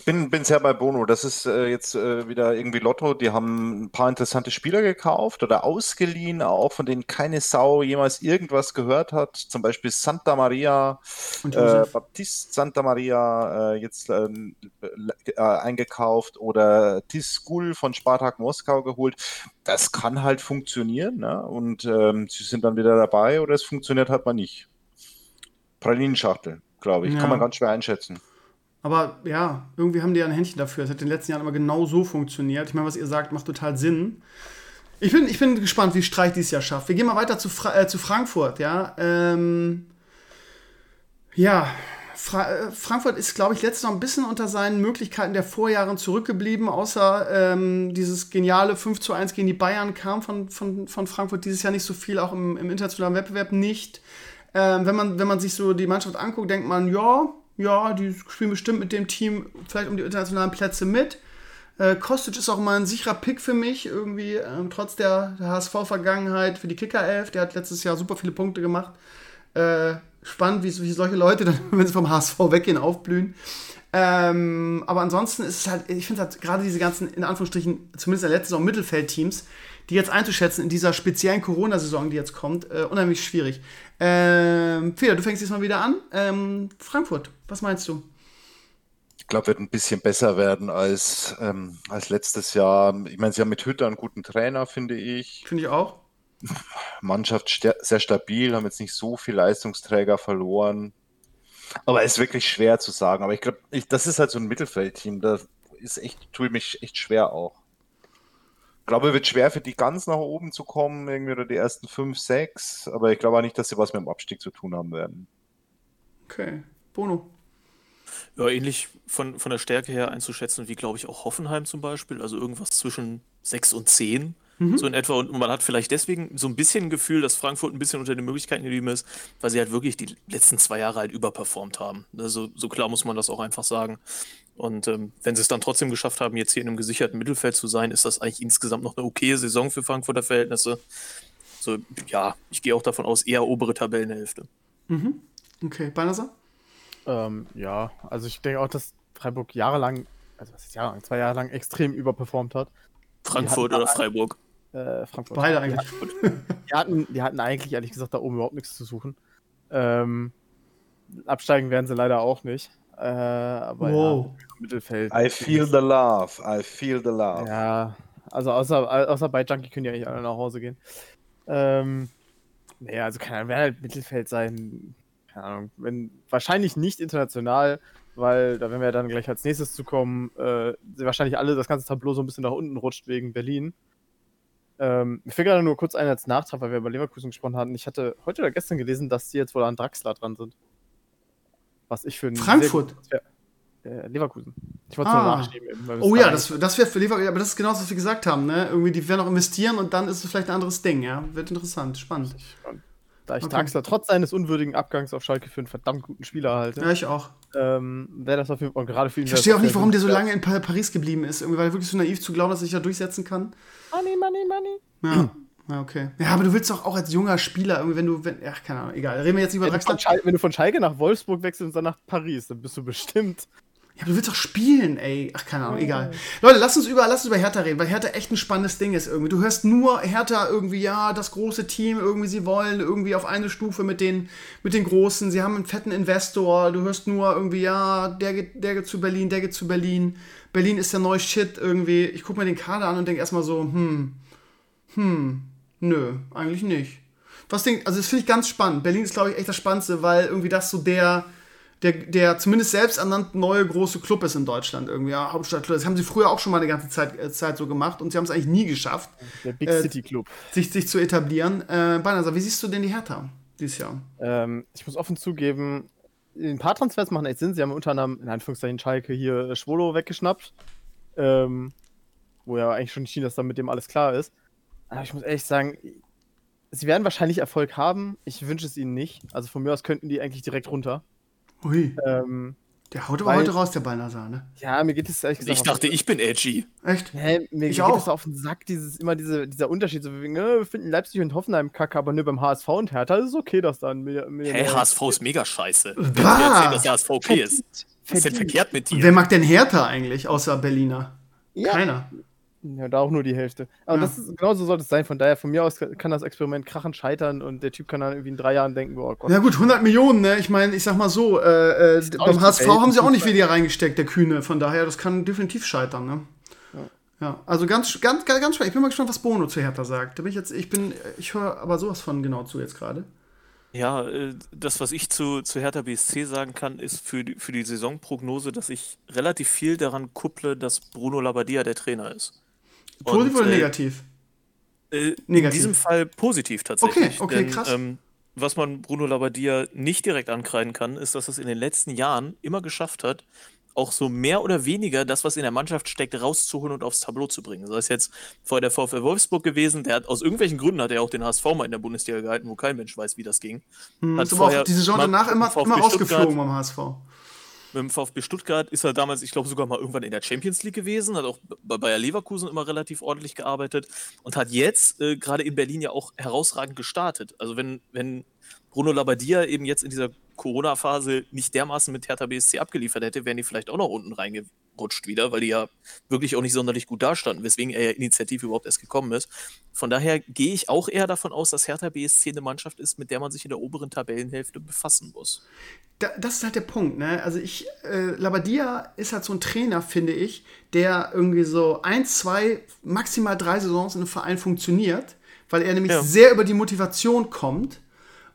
C: Bin, bin sehr bei Bono. Das ist äh, jetzt äh, wieder irgendwie Lotto. Die haben ein paar interessante Spieler gekauft oder ausgeliehen, auch von denen keine Sau jemals irgendwas gehört hat. Zum Beispiel Santa Maria,
A: Und
C: äh? Baptiste Santa Maria äh, jetzt ähm, äh, eingekauft oder Tiskul von Spartak Moskau geholt. Das kann halt funktionieren. Ne? Und ähm, sie sind dann wieder dabei oder es funktioniert halt mal nicht. Pralinenschachtel, glaube ich.
A: Ja.
C: Kann man ganz schwer einschätzen.
A: Aber ja, irgendwie haben die ja ein Händchen dafür. Es hat in den letzten Jahren immer genau so funktioniert. Ich meine, was ihr sagt, macht total Sinn. Ich bin, ich bin gespannt, wie Streich dieses Jahr schafft. Wir gehen mal weiter zu, Fra äh, zu Frankfurt, ja. Ähm, ja, Fra äh, Frankfurt ist, glaube ich, letztes Jahr ein bisschen unter seinen Möglichkeiten der Vorjahren zurückgeblieben, außer ähm, dieses geniale 5 zu 1 gegen die Bayern kam von, von, von Frankfurt dieses Jahr nicht so viel, auch im, im internationalen Wettbewerb nicht. Ähm, wenn, man, wenn man sich so die Mannschaft anguckt, denkt man, ja, ja, die spielen bestimmt mit dem Team vielleicht um die internationalen Plätze mit. Äh, Kostic ist auch mal ein sicherer Pick für mich, irgendwie, ähm, trotz der, HSV-Vergangenheit für die Kicker-Elf. Der hat letztes Jahr super viele Punkte gemacht. Äh, spannend, wie, wie solche Leute dann, wenn sie vom HSV weggehen, aufblühen. Ähm, aber ansonsten ist es halt, ich finde halt gerade diese ganzen, in Anführungsstrichen, zumindest in der letzten Saison Mittelfeldteams, die jetzt einzuschätzen in dieser speziellen Corona-Saison, die jetzt kommt, äh, unheimlich schwierig. Ähm, Feder, du fängst diesmal wieder an. Ähm, Frankfurt, was meinst du?
C: Ich glaube, wird ein bisschen besser werden als, ähm, als letztes Jahr. Ich meine, sie haben mit Hütter einen guten Trainer, finde ich.
A: Finde ich auch.
C: Mannschaft sta- sehr stabil, haben jetzt nicht so viel Leistungsträger verloren. Aber es ist wirklich schwer zu sagen. Aber ich glaube, das ist halt so ein Mittelfeldteam. Da ist echt, tue ich mich echt schwer auch. Ich glaube, wird schwer für die ganz nach oben zu kommen, irgendwie oder die ersten fünf, sechs. Aber ich glaube auch nicht, dass sie was mit dem Abstieg zu tun haben werden.
A: Okay. Bono.
B: ja, ähnlich von, von der Stärke her einzuschätzen, wie glaube ich auch Hoffenheim zum Beispiel, also irgendwas zwischen 6 und 10. So in etwa. Und man hat vielleicht deswegen so ein bisschen ein Gefühl, dass Frankfurt ein bisschen unter den Möglichkeiten geblieben ist, weil sie halt wirklich die letzten zwei Jahre halt überperformt haben. Also, so klar muss man das auch einfach sagen. Und ähm, wenn sie es dann trotzdem geschafft haben, jetzt hier in einem gesicherten Mittelfeld zu sein, ist das eigentlich insgesamt noch eine okaye Saison für Frankfurter Verhältnisse. So, ja, ich gehe auch davon aus, eher obere Tabellenhälfte.
A: Mhm. Okay, Banasa?
D: Ähm, ja, also ich denke auch, dass Freiburg jahrelang, also was ist jahrelang, zwei Jahre lang extrem überperformt hat.
B: Frankfurt
D: hatten
B: oder Freiburg.
D: Äh, Frankfurt.
A: Beide eigentlich.
D: Die hatten, die hatten eigentlich, ehrlich gesagt, da oben überhaupt nichts zu suchen. Ähm, absteigen werden sie leider auch nicht. Äh, aber
A: Wow.
D: ja, Mittelfeld.
C: I feel the love. I feel the love.
D: Ja, also außer, außer bei Junkie können ja eigentlich alle nach Hause gehen. Ähm, naja, also kann werden halt Mittelfeld sein. Keine Ahnung. Wenn, wahrscheinlich nicht international, weil da werden wir dann gleich als nächstes zu kommen, äh, wahrscheinlich alle das ganze Tableau so ein bisschen nach unten rutscht wegen Berlin. Ähm, mir fällt gerade nur kurz ein als Nachtrag, weil wir über Leverkusen gesprochen hatten. Ich hatte heute oder gestern gelesen, dass die jetzt wohl an Draxler dran sind. Was ich für ein
A: Frankfurt?
D: Sehr, äh, Leverkusen. Ich wollte es
A: Ah.
D: nachschieben. Eben, weil wir
A: Oh ja, das, das wäre für Leverkusen, aber das ist genau das, was wir gesagt haben, ne? Irgendwie, die werden auch investieren und dann ist es vielleicht ein anderes Ding, ja? Wird interessant, spannend.
D: Da ich
A: Okay.
D: Draxler trotz seines unwürdigen Abgangs auf Schalke für einen verdammt guten Spieler halte,
A: Ja, ich auch.
D: ähm, wäre das auf jeden Fall gerade für ihn.
A: Ich verstehe auch nicht, warum der so lange in Pa- Paris geblieben ist. Irgendwie, weil er wirklich so naiv zu glauben, dass er sich da durchsetzen kann.
D: Money, money, money.
A: Ja. Ja, okay. Ja, aber du willst doch auch als junger Spieler irgendwie, wenn du, wenn, ach, keine Ahnung, egal. Reden wir jetzt über
D: Wenn du, von
A: Draxler.
D: Schal wenn du von Schalke nach Wolfsburg wechselst und dann nach Paris, dann bist du bestimmt.
A: Ja, aber du willst doch spielen, ey. Ach, keine Ahnung, egal. Leute, lasst uns über, lasst uns über Hertha reden, weil Hertha echt ein spannendes Ding ist irgendwie. Du hörst nur Hertha irgendwie, ja, das große Team, irgendwie sie wollen irgendwie auf eine Stufe mit den, mit den Großen. Sie haben einen fetten Investor. Du hörst nur irgendwie, ja, der geht, der geht zu Berlin, der geht zu Berlin. Berlin ist der neue Shit irgendwie. Ich guck mir den Kader an und denke erstmal so, hm, hm, nö, eigentlich nicht. Was denkt, also das finde ich ganz spannend. Berlin ist, glaube ich, echt das Spannendste, weil irgendwie das so der, der, der zumindest selbsternannte neue große Club ist in Deutschland irgendwie. Ja, Hauptstadtclub. Das haben sie früher auch schon mal eine ganze Zeit, äh, Zeit so gemacht und sie haben es eigentlich nie geschafft,
D: Der Big
A: Äh,
D: City Club.
A: sich, sich zu etablieren. Äh, Banasa, wie siehst du denn die Hertha dieses Jahr?
D: Ähm, ich muss offen zugeben, ein paar Transfers machen echt Sinn. Sie haben unter anderem, in Anführungszeichen, Schalke hier äh, Schwolo weggeschnappt. Ähm, wo ja eigentlich schon schien, dass da mit dem alles klar ist. Aber ich muss ehrlich sagen, sie werden wahrscheinlich Erfolg haben. Ich wünsche es ihnen nicht. Also von mir aus könnten die eigentlich direkt runter.
A: Ui,
D: Ähm,
A: der haut aber
D: weil-
A: heute raus, der Banasa, ne?
D: ja, mir geht es ehrlich gesagt.
B: Ich dachte, ich bin edgy.
A: Echt?
D: Hä, mir
A: Ich
D: geht
A: auch.
D: es auf den Sack, dieses, immer diese, dieser Unterschied. So wegen, äh, wir finden Leipzig und Hoffenheim kacke, aber nur beim HSV und Hertha ist es okay, dass da ein Million-
B: Hä,
D: Millionär-
B: HSV ist mega scheiße.
A: Bah!
B: Wer erzählt, dass der HSV okay ist? Was ist denn verkehrt mit dir?
A: wer mag denn Hertha eigentlich, außer Berliner?
D: Ja.
A: Keiner.
D: Ja, da auch nur die Hälfte. Aber
A: Ja.
D: das ist, genauso sollte es sein. Von daher, von mir aus kann das Experiment krachend scheitern und der Typ kann dann irgendwie in drei Jahren denken, oh Gott.
A: Ja gut, 100 Millionen, ne? Ich meine, ich sag mal so, äh, äh, beim HSV haben sie auch nicht weniger reingesteckt, der Kühne. Von daher, das kann definitiv scheitern, ne? Ja, also ganz, ganz, ganz, ganz spannend. Ich bin mal gespannt, was Bono zu Hertha sagt. Da bin ich jetzt, ich bin, ich höre aber sowas von genau zu jetzt gerade.
B: Ja, äh, das, was ich zu, zu Hertha BSC sagen kann, ist für die, für die Saisonprognose, dass ich relativ viel daran kupple, dass Bruno Labbadia der Trainer ist.
A: Positiv
B: Und,
A: oder
B: äh,
A: negativ?
B: Äh, In
A: Negativ.
B: diesem Fall positiv tatsächlich.
A: Okay, okay,
B: denn,
A: krass.
B: Ähm, was man Bruno Labbadia nicht direkt ankreiden kann, ist, dass es in den letzten Jahren immer geschafft hat, auch so mehr oder weniger das, was in der Mannschaft steckt, rauszuholen und aufs Tableau zu bringen. Sei es jetzt vorher der VfL Wolfsburg gewesen, der hat aus irgendwelchen Gründen hat er auch den HSV mal in der Bundesliga gehalten, wo kein Mensch weiß, wie das ging.
A: Hm,
B: hat
A: ist aber auch die Saison danach immer, immer rausgeflogen
B: Stuttgart-
A: beim HSV.
B: Mit dem VfB Stuttgart ist er damals, ich glaube, sogar mal irgendwann in der Champions League gewesen, hat auch bei Bayer Leverkusen immer relativ ordentlich gearbeitet und hat jetzt äh, gerade in Berlin ja auch herausragend gestartet. Also wenn, wenn Bruno Labbadia eben jetzt in dieser Corona-Phase nicht dermaßen mit Hertha BSC abgeliefert hätte, wären die vielleicht auch noch unten reingerutscht wieder, weil die ja wirklich auch nicht sonderlich gut dastanden, weswegen er ja initiativ überhaupt erst gekommen ist. Von daher gehe ich auch eher davon aus, dass Hertha BSC eine Mannschaft ist, mit der man sich in der oberen Tabellenhälfte befassen muss.
A: Da, das ist halt der Punkt, ne? Also ich, äh, Labadia ist halt so ein Trainer, finde ich, der irgendwie so ein, zwei, maximal drei Saisons in einem Verein funktioniert, weil er nämlich
B: Ja.
A: sehr über die Motivation kommt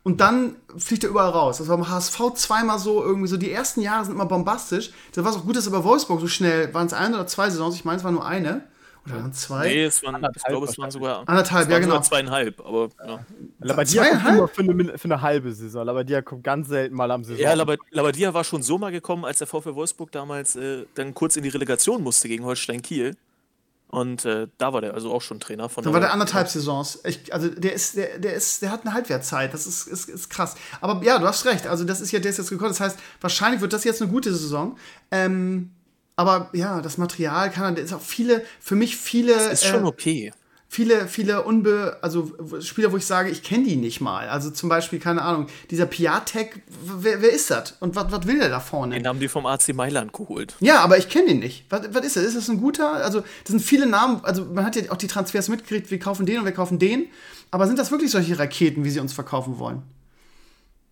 A: und dann fliegt er überall raus. Das war beim HSV zweimal so, irgendwie so, die ersten Jahre sind immer bombastisch. Da war es auch gut, dass er bei Wolfsburg so schnell, waren es ein oder zwei Saisons, ich meine, es war nur eine. Oder waren es zwei?
B: Nee, es waren, ich
D: Anderthalb
B: glaube, es waren sogar
A: Anderthalb,
B: es
A: ja, genau.
B: zweieinhalb, aber ja.
D: Labadia kommt
A: Zweieinhalb?
D: immer für eine, für eine halbe Saison. Labadia kommt ganz selten mal am Saison.
B: Ja, Laba- Labadia war schon so mal gekommen, als der VfL Wolfsburg damals äh, dann kurz in die Relegation musste gegen Holstein Kiel. Und äh, da war der also auch schon Trainer. Von
A: Dann war der anderthalb Saisons. Ich, also der ist, der, der ist, der hat eine Halbwertzeit. Das ist, ist, ist krass. Aber ja, du hast recht. Also das ist ja, der ist jetzt gekommen. Das heißt, wahrscheinlich wird das jetzt eine gute Saison. Ähm, aber ja, das Material kann, da ist auch viele, für mich viele,
B: ist schon
A: äh,
B: okay.
A: Viele, viele unbe, also Spieler, wo ich sage, ich kenne die nicht mal. Also zum Beispiel, keine Ahnung, dieser Piatek, wer, wer ist das? Und was was will der da vorne?
B: Den haben die vom AC Mailand geholt.
A: Ja, aber ich kenne den nicht. Was, was ist das? Ist das ein guter? Also, das sind viele Namen. Also, man hat ja auch die Transfers mitgekriegt, wir kaufen den und wir kaufen den. Aber sind das wirklich solche Raketen, wie sie uns verkaufen wollen?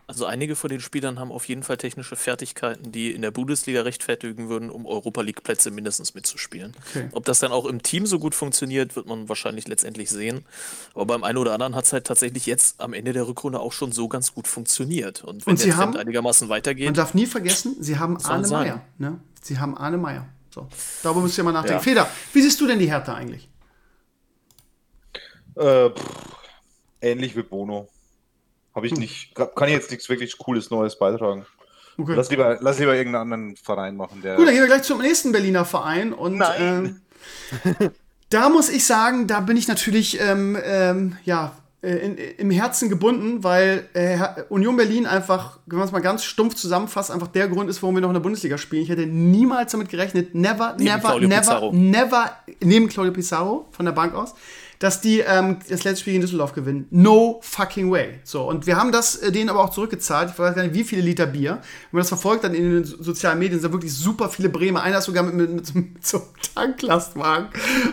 B: Also einige von den Spielern haben auf jeden Fall technische Fertigkeiten, die in der Bundesliga rechtfertigen würden, um Europa League Plätze mindestens mitzuspielen.
A: Okay.
B: Ob das dann auch im Team so gut funktioniert, wird man wahrscheinlich letztendlich sehen. Aber beim einen oder anderen hat es halt tatsächlich jetzt am Ende der Rückrunde auch schon so ganz gut funktioniert. Und wenn
A: Und sie
B: der Trend
A: haben-
B: einigermaßen
A: Man
B: weitergeht,
A: darf nie vergessen, sie haben Arne? Meyer. Ne? Sie haben Arne Meyer. So. Darüber müsst ihr mal nachdenken.
B: Ja.
A: Feder, wie siehst du denn die Härte eigentlich?
C: Äh, pff, ähnlich wie Bono. Habe ich nicht, kann ich jetzt nichts wirklich Cooles Neues beitragen.
A: Okay.
C: Lass lieber, lass lieber irgendeinen anderen Verein machen, der.
A: Gut, dann gehen wir gleich zum nächsten Berliner Verein. Und
C: Nein.
A: ähm, da muss ich sagen, da bin ich natürlich, ähm, ähm, ja, äh, in, im Herzen gebunden, weil äh, Union Berlin einfach, wenn man es mal ganz stumpf zusammenfasst, einfach der Grund ist, warum wir noch in der Bundesliga spielen. Ich hätte niemals damit gerechnet, never,
B: Neben
A: never,
B: Claudio
A: never,
B: Pizarro.
A: never, neben Claudio Pizarro von der Bank aus, dass die ähm, das letzte Spiel gegen Düsseldorf gewinnen. No fucking way. So, und wir haben das äh, denen aber auch zurückgezahlt. Ich weiß gar nicht, wie viele Liter Bier. Wenn man das verfolgt dann in den so- sozialen Medien, sind da wirklich super viele Bremer. Einer ist sogar mit, mit, mit, mit so einem Tanklastwagen,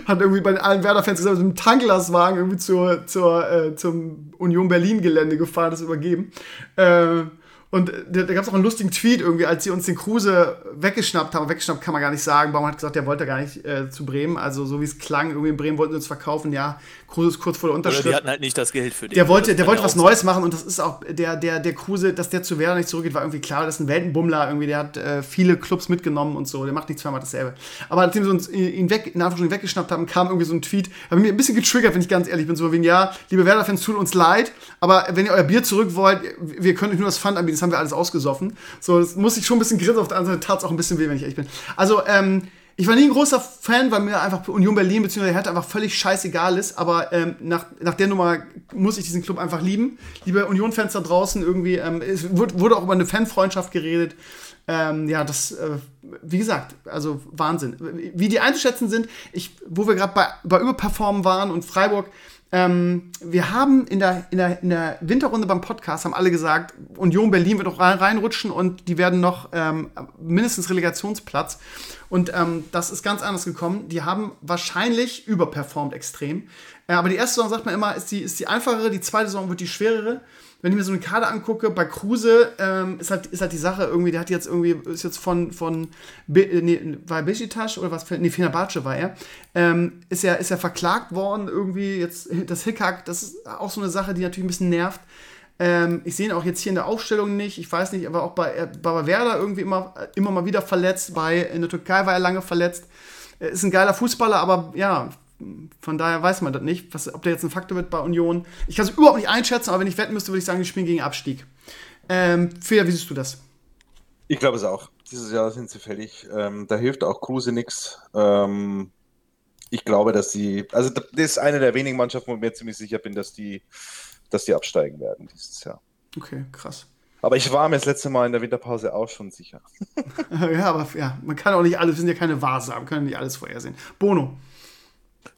A: hat irgendwie bei allen Werder-Fans gesagt, mit einem Tanklastwagen irgendwie zur, zur, äh, zum Union Berlin-Gelände gefahren, das übergeben. Äh, und da, da gab es auch einen lustigen Tweet irgendwie, als sie uns den Kruse weggeschnappt haben. Weggeschnappt kann man gar nicht sagen. Baumann hat gesagt, der wollte gar nicht äh, zu Bremen. Also so wie es klang, irgendwie in Bremen wollten sie uns verkaufen. Ja, Kruse ist kurz vor der
B: Oder
A: Unterschrift.
B: die hatten halt nicht das Geld für den.
A: Der wollte, der wollte was Neues machen und das ist auch der, der, der Kruse, dass der zu Werder nicht zurückgeht, war irgendwie klar. Das ist ein Weltenbummler irgendwie, der hat äh, viele Clubs mitgenommen und so. Der macht nicht zweimal dasselbe. Aber nachdem sie uns ihn weg, in Anführungsstrichen weggeschnappt haben, kam irgendwie so ein Tweet. Hat mich ein bisschen getriggert, wenn ich ganz ehrlich bin. So wegen, ja, liebe Werder-Fans, tut uns leid, aber wenn ihr euer Bier zurück wollt, wir können euch nur das Pfand anbieten, das haben wir alles ausgesoffen. So, das muss ich schon ein bisschen grinsen. Auf der anderen Seite tat es auch ein bisschen weh, wenn ich ehrlich bin. Also, ähm, ich war nie ein großer Fan, weil mir einfach Union Berlin bzw. Hertha einfach völlig scheißegal ist. Aber ähm, nach, nach der Nummer muss ich diesen Club einfach lieben. Liebe Union-Fans da draußen, irgendwie, ähm, es wurde, wurde auch über eine Fanfreundschaft geredet. Ähm, ja, das, äh, wie gesagt, also Wahnsinn. Wie die einzuschätzen sind, ich, wo wir gerade bei, bei Überperformen waren und Freiburg, ähm, wir haben in der, in, der, in der Winterrunde beim Podcast haben alle gesagt, Union Berlin wird noch rein, reinrutschen und die werden noch ähm, mindestens Relegationsplatz. Und ähm, das ist ganz anders gekommen. Die haben wahrscheinlich überperformt extrem. Äh, aber die erste Saison, sagt man immer, ist die, ist die einfachere, die zweite Saison wird die schwerere. Wenn ich mir so eine Karte angucke, bei Kruse ähm, ist, halt, ist halt die Sache irgendwie, der hat jetzt irgendwie, ist jetzt von, von äh, nee, war Besiktas oder was nee, Fenerbahce war er, ähm, ist ja, ist ja verklagt worden irgendwie, jetzt das Hickhack, das ist auch so eine Sache, die natürlich ein bisschen nervt. Ähm, ich sehe ihn auch jetzt hier in der Aufstellung nicht. Ich weiß nicht, aber auch bei, äh, bei Werder irgendwie immer, immer mal wieder verletzt. Bei, in der Türkei war er lange verletzt. Er ist ein geiler Fußballer, aber ja, von daher weiß man das nicht, was, ob der jetzt ein Faktor wird bei Union. Ich kann es überhaupt nicht einschätzen, aber wenn ich wetten müsste, würde ich sagen, die spielen gegen Abstieg. Ähm, Feder, wie siehst du das?
C: Ich glaube es auch. Dieses Jahr sind sie fertig. Ähm, da hilft auch Kruse nichts. Ähm, ich glaube, dass sie, also das ist eine der wenigen Mannschaften, wo ich mir ziemlich sicher bin, dass die, dass die absteigen werden dieses Jahr.
A: Okay, krass.
C: Aber ich war mir das letzte Mal in der Winterpause auch schon sicher.
A: ja, aber ja, man kann auch nicht alles, wir sind ja keine Wahrsagen, können nicht alles vorhersehen. Bono.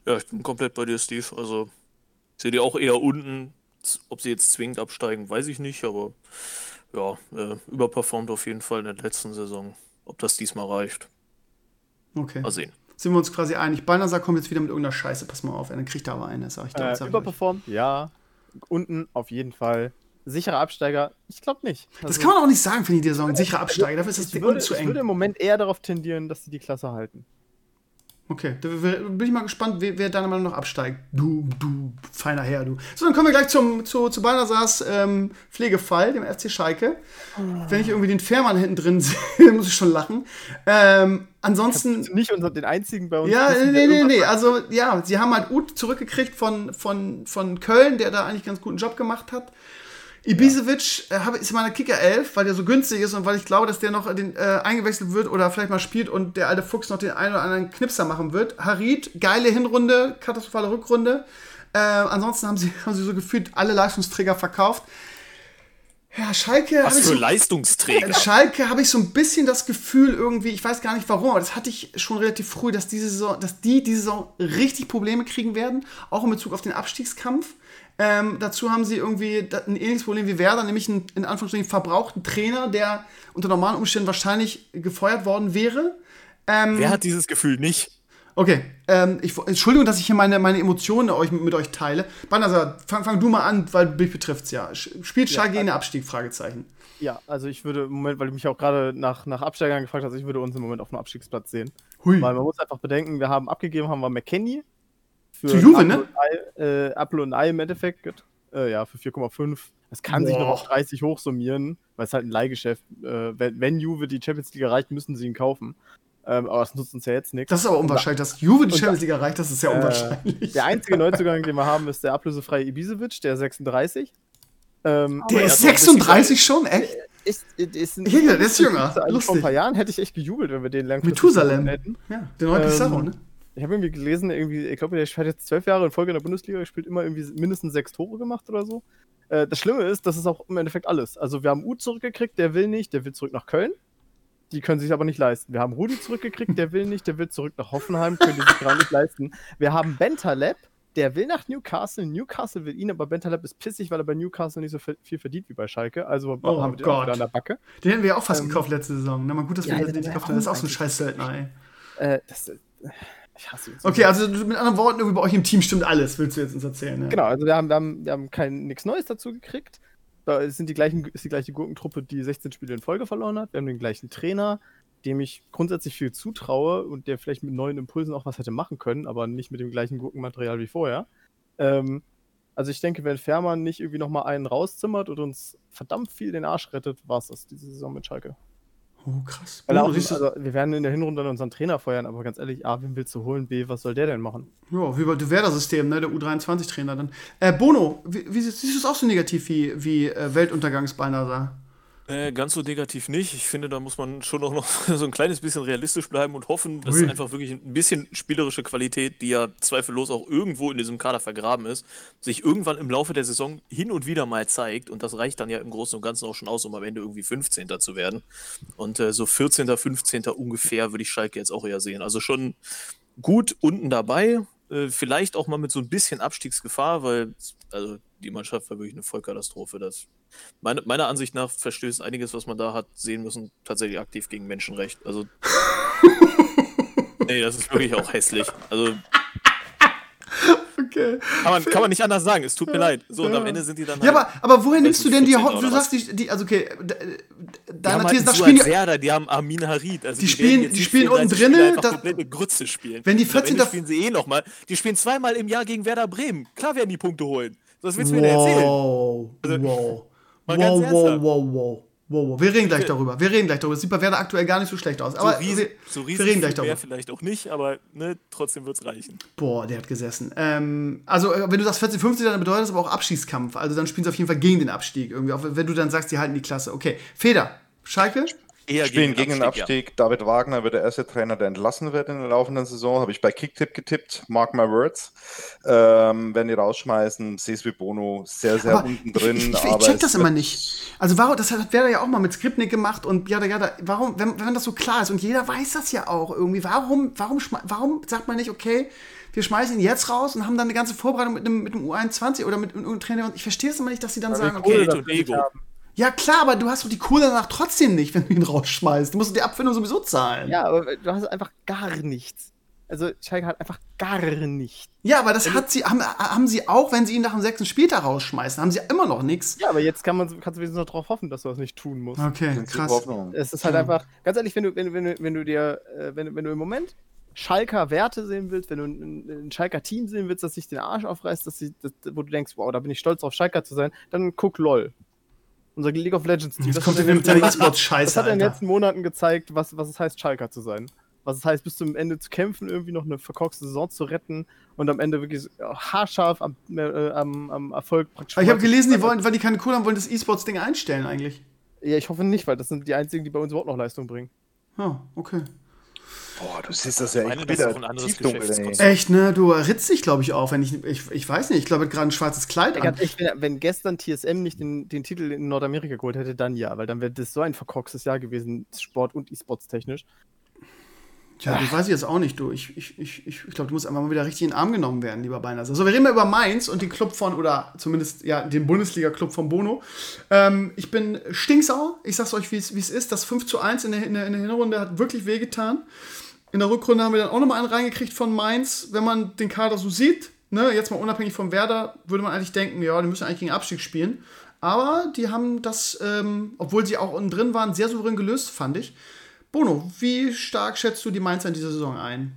B: Ja, ich bin komplett bei dir, Steve. Also, ich sehe die auch eher unten. Ob sie jetzt zwingend absteigen, weiß ich nicht, aber ja, äh, überperformt auf jeden Fall in der letzten Saison. Ob das diesmal reicht,
A: Okay.
B: mal sehen.
A: Sind wir uns quasi einig. Balnasar kommt jetzt wieder mit irgendeiner Scheiße, pass mal auf, dann kriegt er aber eine, sag ich dir.
D: Äh,
A: ich
D: überperformt, ja. Unten auf jeden Fall. Sicherer Absteiger? Ich glaube nicht.
A: Das
D: Also,
A: kann man auch nicht sagen, finde ich, die Saison. Ein sicherer Absteiger, dafür ist das
D: ich
A: Ding
D: würde,
A: zu
D: ich
A: eng.
D: würde im Moment eher darauf tendieren, dass sie die Klasse halten.
A: Okay, da bin ich mal gespannt, wer, wer deiner Meinung nach absteigt. Du, du, feiner Herr, du. So, dann kommen wir gleich zum, zu, zu Balnasars ähm, Pflegefall, dem FC Schalke. Wenn ich irgendwie den Fährmann hinten drin sehe, muss ich schon lachen. Ähm, ansonsten.
D: Nicht unter den einzigen bei uns.
A: Ja, nee, nee, nee. Also, ja, sie haben halt Uth zurückgekriegt von, von, von Köln, der da eigentlich einen ganz guten Job gemacht hat. Ibisevic äh, habe- ist in meiner Kicker 11, weil der so günstig ist und weil ich glaube, dass der noch den, äh, eingewechselt wird oder vielleicht mal spielt und der alte Fuchs noch den einen oder anderen Knipser machen wird. Harid, geile Hinrunde, katastrophale Rückrunde. Äh, ansonsten haben sie, haben sie so gefühlt alle Leistungsträger verkauft. Ja, Schalke.
B: Was für
A: so-
B: Leistungsträger.
A: Schalke habe ich so ein bisschen das Gefühl irgendwie, ich weiß gar nicht warum, aber das hatte ich schon relativ früh, dass diese Saison, dass die diese Saison richtig Probleme kriegen werden, auch in Bezug auf den Abstiegskampf. Ähm, dazu haben sie irgendwie ein ähnliches Problem wie Werder, nämlich einen in Anführungsstrichen verbrauchten Trainer, der unter normalen Umständen wahrscheinlich gefeuert worden wäre. Ähm,
B: Wer hat dieses Gefühl nicht?
A: Okay, ähm, ich, Entschuldigung, dass ich hier meine, meine Emotionen euch, mit euch teile. Banasa, fang, fang du mal an, weil mich betrifft's ja. Sch- Spielt Schalke in den Abstieg? Fragezeichen.
D: Ja, also ich würde im Moment, weil du mich auch gerade nach, nach Absteigern gefragt hast, ich würde uns im Moment auf dem Abstiegsplatz sehen.
A: Hui.
D: Weil man muss einfach bedenken, wir haben abgegeben, haben wir McKenny. Für
A: Zu Juve, ne?
D: Äh, Apfel und Ei im Endeffekt. Äh, ja, für 4,5. Das kann sich noch
A: Boah.
D: auf 30 hochsummieren, weil es halt ein Leihgeschäft. Äh, wenn, wenn Juve die Champions League erreicht, müssen sie ihn kaufen. Ähm, aber das nutzt uns ja jetzt nichts.
A: Das ist aber unwahrscheinlich, dass Juve die Champions League erreicht, das ist ja
D: Äh,
A: unwahrscheinlich.
D: Der einzige Neuzugang, den wir haben, ist der ablösefreie Ibisevic, der 36. Ähm,
A: Der
B: Aber
A: ist
B: er ist noch ein bisschen
A: 36 schon, echt?
D: ist, ist, ist ein,
A: Ja, der ist jünger.
D: Also vor ein paar Jahren hätte ich echt gejubelt, wenn wir den langfristig
A: Methusalem.
D: hätten.
A: Ja, der neue
D: Ähm,
A: Pizarro, ne?
D: Ich habe irgendwie gelesen, irgendwie, ich glaube, der hat jetzt zwölf Jahre in Folge in der Bundesliga gespielt, immer irgendwie mindestens sechs Tore gemacht oder so. Äh, das Schlimme ist, das ist auch im Endeffekt alles. Also wir haben U zurückgekriegt, der will nicht, der will zurück nach Köln. Die können sich aber nicht leisten. Wir haben Rudi zurückgekriegt, der will nicht, der will zurück nach Hoffenheim, können die sich gerade nicht leisten. Wir haben Bentaleb, der will nach Newcastle, Newcastle will ihn, aber Bentaleb ist pissig, weil er bei Newcastle nicht so viel verdient wie bei Schalke. Also
A: Oh
D: haben wir den
A: Gott.
D: an der Backe.
A: Den hätten wir ja auch fast
D: Ähm,
A: gekauft letzte Saison. Na mal gut, dass wir
D: ja,
A: den
D: der
A: nicht gekauft haben. Das ist auch so ein scheiß Söldner, ey.
D: Äh, das, äh, ich hasse ihn. so
A: Okay, also mit anderen Worten, irgendwie bei euch im Team stimmt alles, willst du jetzt uns erzählen. Ja?
D: Genau, also wir haben, wir haben, wir haben kein nichts Neues dazu gekriegt. Da ist- sind die gleichen, ist die gleiche Gurkentruppe, die 16 Spiele in Folge verloren hat. Wir haben den gleichen Trainer, dem ich grundsätzlich viel zutraue und der vielleicht mit neuen Impulsen auch was hätte machen können, aber nicht mit dem gleichen Gurkenmaterial wie vorher. Ähm, also ich denke, wenn Fährmann nicht irgendwie nochmal einen rauszimmert und uns verdammt viel den Arsch rettet, war es das diese Saison mit Schalke.
A: Oh, krass.
D: Weil auch, also, wir werden in der Hinrunde dann unseren Trainer feuern, aber ganz ehrlich, A, wen willst du holen? B, was soll der denn machen?
A: ja, wie bei Werder-System, ne? Der U23-Trainer dann. Äh, Bono, wie, wie siehst du es auch so negativ wie, wie äh, Weltuntergangsbeinahe?
B: Äh, ganz so negativ nicht. Ich finde, da muss man schon auch noch so ein kleines bisschen realistisch bleiben und hoffen, dass
A: Ui.
B: einfach wirklich ein bisschen spielerische Qualität, die ja zweifellos auch irgendwo in diesem Kader vergraben ist, sich irgendwann im Laufe der Saison hin und wieder mal zeigt. Und das reicht dann ja im Großen und Ganzen auch schon aus, um am Ende irgendwie 15. zu werden. Und äh, so 14., 15. ungefähr würde ich Schalke jetzt auch eher sehen. Also schon gut unten dabei. Äh, vielleicht auch mal mit so ein bisschen Abstiegsgefahr, weil also die Mannschaft war wirklich eine Vollkatastrophe. Das meine, meiner Ansicht nach verstößt einiges, was man da hat sehen müssen, tatsächlich aktiv gegen Menschenrecht. Also. nee, das ist wirklich auch hässlich. Also
A: Okay.
B: kann man, kann man nicht anders sagen. Es tut mir leid. So, und am Ende sind die dann
A: Ja, aber, aber woher nimmst du denn die
B: 14.
A: Hoffnung? Du sagst, die, die also okay,
B: die
A: deiner These
B: halt
A: nach spielen die,
B: Serda, die haben Armin Harid. Also
A: Die
B: werden
A: spielen- die spielen unten
B: 34 Spiele
A: drinne,
B: einfach
A: das-
B: komplette Grütze spielen.
A: Wenn die
B: Und am
A: 14.
B: Ende spielen sie eh nochmal. Die spielen zweimal im Jahr gegen Werder Bremen. Klar werden die Punkte holen. Was willst du mir denn erzählen?
A: Wow,
B: Also,
A: wow.
B: mal
A: Wow,
B: ganz
A: wow, wow, wow. Wow, wow. Wir reden gleich darüber. Wir reden gleich darüber. Es sieht bei Werder aktuell gar nicht so schlecht aus. Aber
B: so riesig,
A: wir,
B: so
A: wir
B: riesig
A: reden gleich darüber.
B: vielleicht auch nicht, aber ne, trotzdem wird es reichen.
A: Boah, der hat gesessen. Ähm, also, äh, wenn du sagst 14, 15, dann bedeutet das aber auch Abschießkampf. Also, dann spielen sie auf jeden Fall gegen den Abstieg. Irgendwie. Auch wenn du dann sagst, die halten die Klasse. Okay. Feder, Schalke?
B: Eher
C: Spielen gegen den
B: ja.
C: Abstieg. David Wagner wird der erste Trainer, der entlassen wird in der laufenden Saison. Habe ich bei Kicktipp getippt. Mark my words. Ähm, wenn die rausschmeißen, sehe es wie Bono sehr, sehr
A: Aber
C: unten drin.
A: Ich, ich, ich
C: aber
A: check das immer nicht. Also warum, das hat Werder ja auch mal mit Skripnik gemacht und jada jada. Warum, wenn, wenn das so klar ist und jeder weiß das ja auch irgendwie, warum, warum, warum sagt man nicht, okay, wir schmeißen ihn jetzt raus und haben dann eine ganze Vorbereitung mit einem, mit einem U21 oder mit irgendeinem Trainer und ich verstehe es immer nicht, dass sie dann
D: Weil
A: sagen, okay,
B: Geld
A: ja klar, aber du hast doch die Kohle danach trotzdem nicht, wenn du ihn rausschmeißt. Du musst die Abfindung sowieso zahlen.
D: Ja, aber du hast einfach gar nichts. Also Schalke hat einfach gar nichts.
A: Ja, aber das hat sie, haben, haben sie auch, wenn sie ihn nach dem sechsten Spieltag rausschmeißen, haben sie immer noch nichts.
D: Ja, aber jetzt kann man, kannst du wenigstens noch darauf hoffen, dass du das nicht tun musst.
A: Okay, krass.
D: Es ist halt
A: Ja.
D: einfach, ganz ehrlich, wenn du, wenn, wenn, du, wenn du dir, äh, wenn, du- wenn du im Moment Schalker Werte sehen willst, wenn du ein, ein Schalker Team sehen willst, das sich den Arsch aufreißt, dass sie, das, wo du denkst, wow, da bin ich stolz drauf, Schalker zu sein, dann guck LOL. Unser League of Legends Team.
A: Jetzt
D: Das
A: kommt
D: hat in
A: mit
D: den-
A: seiner E-Sports-Scheiße,
D: Das hat in den letzten Monaten gezeigt, was, was es heißt, Schalker zu sein. Was es heißt, bis zum Ende zu kämpfen, irgendwie noch eine verkorkste Saison zu retten und am Ende wirklich ja, haarscharf am, äh, am, am Erfolg praktisch.
A: Aber ich habe gelesen, die
D: vorbei-
A: wollen, weil die keine Kohle haben, wollen das E-Sports-Ding einstellen eigentlich.
D: Ja, ich hoffe nicht, weil das sind die einzigen, die bei uns überhaupt noch Leistung bringen.
A: Ja, okay.
C: Boah, du siehst das ja
B: Ich
C: echt
B: meine, das
C: wieder.
B: Geschäftskonzept.
A: Echt, ne? Du ritzt dich, glaube ich, auf. Wenn ich, ich, ich weiß nicht, ich glaube, er hat gerade ein schwarzes Kleid an.
D: ehrlich, wenn, wenn gestern TSM nicht den, den Titel in Nordamerika geholt hätte, dann ja, weil dann wäre das so ein verkorkstes Jahr gewesen, Sport- und E-Sports technisch.
A: Tja, das weiß ich jetzt auch nicht, du. Ich, ich, ich, ich glaube, du musst einfach mal wieder richtig in den Arm genommen werden, lieber Beiners. So, wir reden mal über Mainz und den Club von, oder zumindest, ja, den Bundesliga-Club von Bono. Ähm, ich bin stinksauer. Ich sag's euch, wie es wie es ist. Das 5 zu 1 in der, in, der, in der Hinrunde hat wirklich wehgetan. In der Rückrunde haben wir dann auch nochmal einen reingekriegt von Mainz. Wenn man den Kader so sieht, ne, jetzt mal unabhängig vom Werder, würde man eigentlich denken, ja, die müssen eigentlich gegen Abstieg spielen. Aber die haben das, ähm, obwohl sie auch unten drin waren, sehr souverän gelöst, fand ich. Bono, wie stark schätzt du die Mainzer in dieser Saison ein?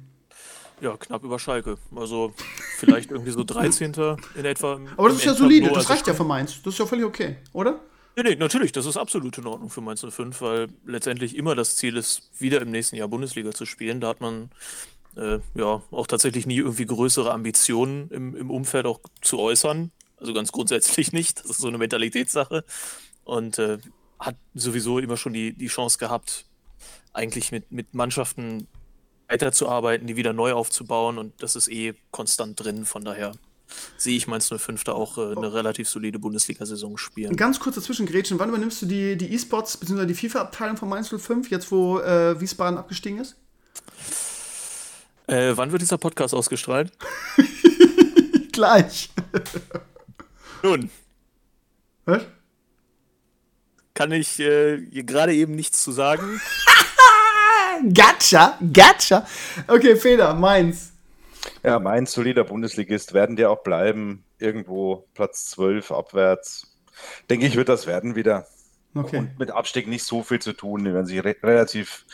B: Ja, knapp über Schalke. Also vielleicht irgendwie so 13. in etwa.
A: Aber das ist ja solide, das
B: Also
A: reicht ja für Mainz. Das ist ja völlig okay, oder?
B: Nee, nee, natürlich, das ist absolut in Ordnung für Mainz 05, weil letztendlich immer das Ziel ist, wieder im nächsten Jahr Bundesliga zu spielen. Da hat man äh, ja auch tatsächlich nie irgendwie größere Ambitionen im, im Umfeld auch zu äußern. Also ganz grundsätzlich nicht. Das ist so eine Mentalitätssache. Und äh, hat sowieso immer schon die, die Chance gehabt, eigentlich mit, mit Mannschaften weiterzuarbeiten, die wieder neu aufzubauen und das ist eh konstant drin. Von daher sehe ich Mainz 05 da auch äh, eine relativ solide Bundesliga-Saison spielen.
A: Ganz kurz dazwischen, Gretchen, wann übernimmst du die, die E-Sports bzw. die FIFA-Abteilung von Mainz 05, jetzt wo äh, Wiesbaden abgestiegen ist?
B: Äh, wann wird dieser Podcast ausgestrahlt?
A: Gleich.
B: Nun,
A: Was?
B: kann ich äh, gerade eben nichts zu sagen.
A: Gotcha, gotcha. Okay, Feder, Mainz.
C: Ja, Mainz, solider Bundesligist, werden die auch bleiben. Irgendwo Platz 12 abwärts. Denke ich, wird das werden wieder.
A: Okay.
C: Und mit Abstieg nicht so viel zu tun. Die werden sich re relativ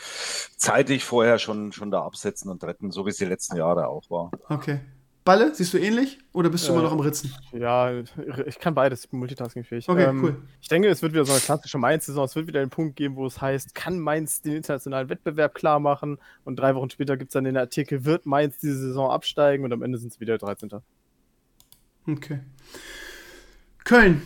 C: zeitig vorher schon, schon da absetzen und retten, so wie es die letzten Jahre auch war.
A: Okay. Balle, siehst du ähnlich? Oder bist du
D: Äh,
A: immer noch am Ritzen?
D: Ja, ich kann beides, ich bin multitaskingfähig.
A: Okay,
D: Ähm,
A: cool.
D: Ich denke, es wird wieder so eine klassische Mainz-Saison. Es wird wieder einen Punkt geben, wo es heißt, kann Mainz den internationalen Wettbewerb klar machen? Und drei Wochen später gibt es dann den Artikel, wird Mainz diese Saison absteigen? Und am Ende sind es wieder 13.
A: Okay. Köln.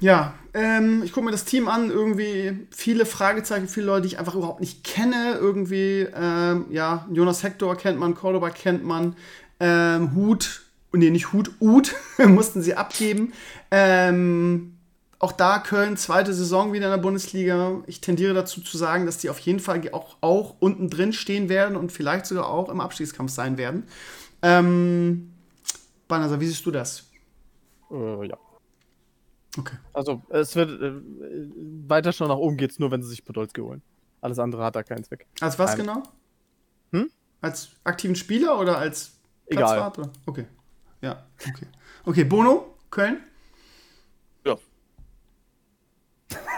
A: Ja, ähm, ich gucke mir das Team an. Irgendwie viele Fragezeichen, viele Leute, die ich einfach überhaupt nicht kenne. Irgendwie, ähm, ja, Jonas Hector kennt man, Cordoba kennt man. Ähm, Hut, nee, nicht Hut, Ut mussten sie abgeben. Ähm, auch da Köln, zweite Saison wieder in der Bundesliga. Ich tendiere dazu zu sagen, dass die auf jeden Fall auch, auch unten drin stehen werden und vielleicht sogar auch im Abstiegskampf sein werden. Ähm, Banasa, wie siehst du das?
D: Äh, ja.
A: Okay.
D: Also, es wird äh, weiter schon nach oben geht's nur, wenn sie sich Podolski holen. Alles andere hat da keinen Zweck.
A: Als was
D: Nein.
A: genau?
D: Hm?
A: Als aktiven Spieler oder als
D: Egal.
A: Platzwart? Oder? Okay. Ja, okay. Okay, Bono, Köln.
B: Ja.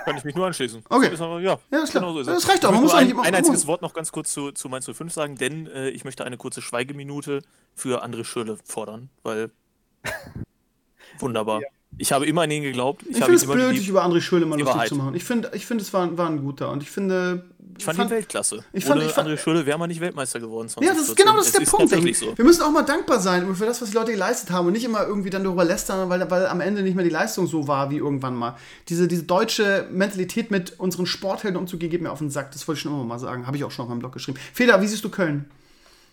B: Kann ich mich nur anschließen.
A: Okay.
B: Das ist aber, ja,
A: Ja, ist klar.
B: genau so ist
A: Das reicht doch,
B: Ich
A: man muss auch
B: ein, ein einziges Wort noch ganz kurz zu, zu Mainz 05 sagen, denn äh, ich möchte eine kurze Schweigeminute für André Schürrle fordern, weil wunderbar. Ich habe immer an ihn geglaubt.
A: Ich,
B: Ich,
A: finde
B: ihn
A: es
B: immer
A: blöd,
B: geliebt.
A: sich über André Schöle mal lustig zu machen. Ich finde, ich finde es war, war ein guter und ich finde.
B: Ich fand ihn Weltklasse.
A: Ich fand-
B: Ohne
A: ich fand-
B: André Schürrle wäre man nicht Weltmeister geworden.
A: Ja, das ist
B: 2014.
A: genau das ist der Punkt.
B: so.
A: Wir müssen auch mal dankbar sein für das, was die Leute geleistet haben und nicht immer irgendwie dann darüber lästern, weil, weil am Ende nicht mehr die Leistung so war wie irgendwann mal. Diese, diese deutsche Mentalität mit unseren Sporthelden umzugehen, geht mir auf den Sack. Das wollte ich schon immer mal sagen. Habe ich auch schon auf meinem Blog geschrieben. Feder, wie siehst du Köln?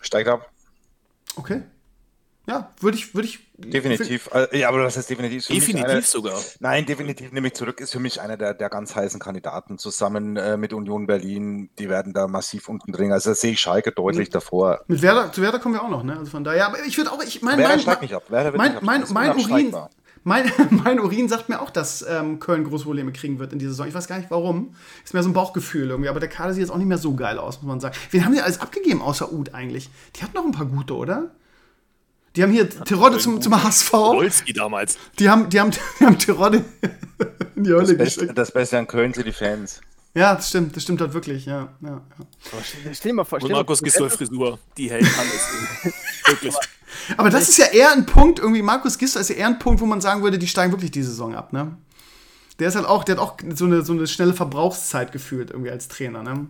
C: Steigt ab.
A: Okay. Ja, würde ich, würde ich.
C: Definitiv. Äh, Ja, aber das heißt definitiv. ist mich
B: Definitiv
C: einer-
B: sogar.
C: Nein, definitiv nehme ich zurück. Ist für mich einer der, der ganz heißen Kandidaten zusammen äh, mit Union Berlin. Die werden da massiv unten drin. Also da sehe ich Schalke deutlich davor.
A: Mit Werder, zu Werder kommen wir auch noch, ne? Also von daher, aber ich würde auch, ich mein,
C: Werder
A: mein,
C: steigt nicht ab. Werder wird
A: mein,
C: nicht
A: mein, mein, Urin, mein, mein Urin sagt mir auch, dass ähm, Köln große Probleme kriegen wird in dieser Saison. Ich weiß gar nicht warum. Ist mehr so ein Bauchgefühl irgendwie, aber der Kader sieht jetzt auch nicht mehr so geil aus, muss man sagen. Wen haben die alles abgegeben außer Ud eigentlich? Die hatten noch ein paar gute, oder? Die haben hier Terodde zum, zum HSV.
B: Wolski damals.
A: Die haben, die haben, die haben Terodde in die
C: Das
A: Hölle
C: Beste,
A: geschickt.
C: das Beste an Köln sind die Fans.
A: Ja, das stimmt, das stimmt halt wirklich, ja. ja, ja.
D: Stell, stell dir mal vor,
B: Und
D: stell mal
B: Markus
D: vor,
B: Gisdol Frisur. Die hält alles. Wirklich.
A: Aber das ist ja eher ein Punkt, irgendwie, Markus Gisdol ist ja eher ein Punkt, wo man sagen würde, die steigen wirklich die Saison ab, ne? Der ist halt auch, der hat auch so eine, so eine schnelle Verbrauchszeit gefühlt irgendwie als Trainer, ne?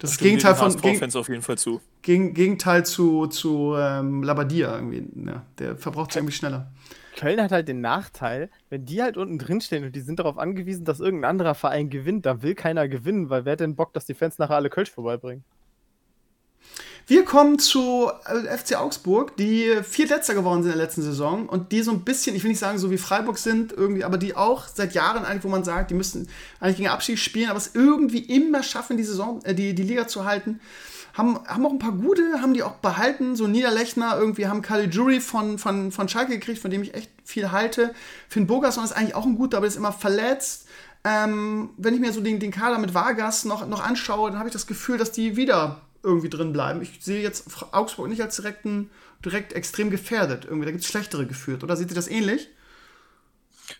A: Das ist das Gegenteil von
B: fans auf jeden Fall zu.
A: gegen, Gegenteil zu, zu ähm, Labadia irgendwie. Ja, der verbraucht sich irgendwie schneller.
D: Köln hat halt den Nachteil, wenn die halt unten drin stehen und die sind darauf angewiesen, dass irgendein anderer Verein gewinnt, dann will keiner gewinnen, weil wer hat denn Bock, dass die Fans nachher alle Kölsch vorbeibringen?
A: Wir kommen zu äh, FC Augsburg, die viertletzter geworden sind in der letzten Saison und die so ein bisschen, ich will nicht sagen so wie Freiburg sind, irgendwie, aber die auch seit Jahren eigentlich, wo man sagt, die müssten eigentlich gegen Abschied spielen, aber es irgendwie immer schaffen, die Saison, äh, die, die Liga zu halten. Haben, haben auch ein paar gute, haben die auch behalten. So Niederlechner, irgendwie haben Caligiuri von, von, von Schalke gekriegt, von dem ich echt viel halte. Finn Bogerson ist eigentlich auch ein guter, aber ist immer verletzt. Ähm, wenn ich mir so den, den Kader mit Vargas noch, noch anschaue, dann habe ich das Gefühl, dass die wieder irgendwie drin bleiben. Ich sehe jetzt Augsburg nicht als direkten, direkt extrem gefährdet. Irgendwie, da gibt es schlechtere geführt. Oder seht ihr das ähnlich?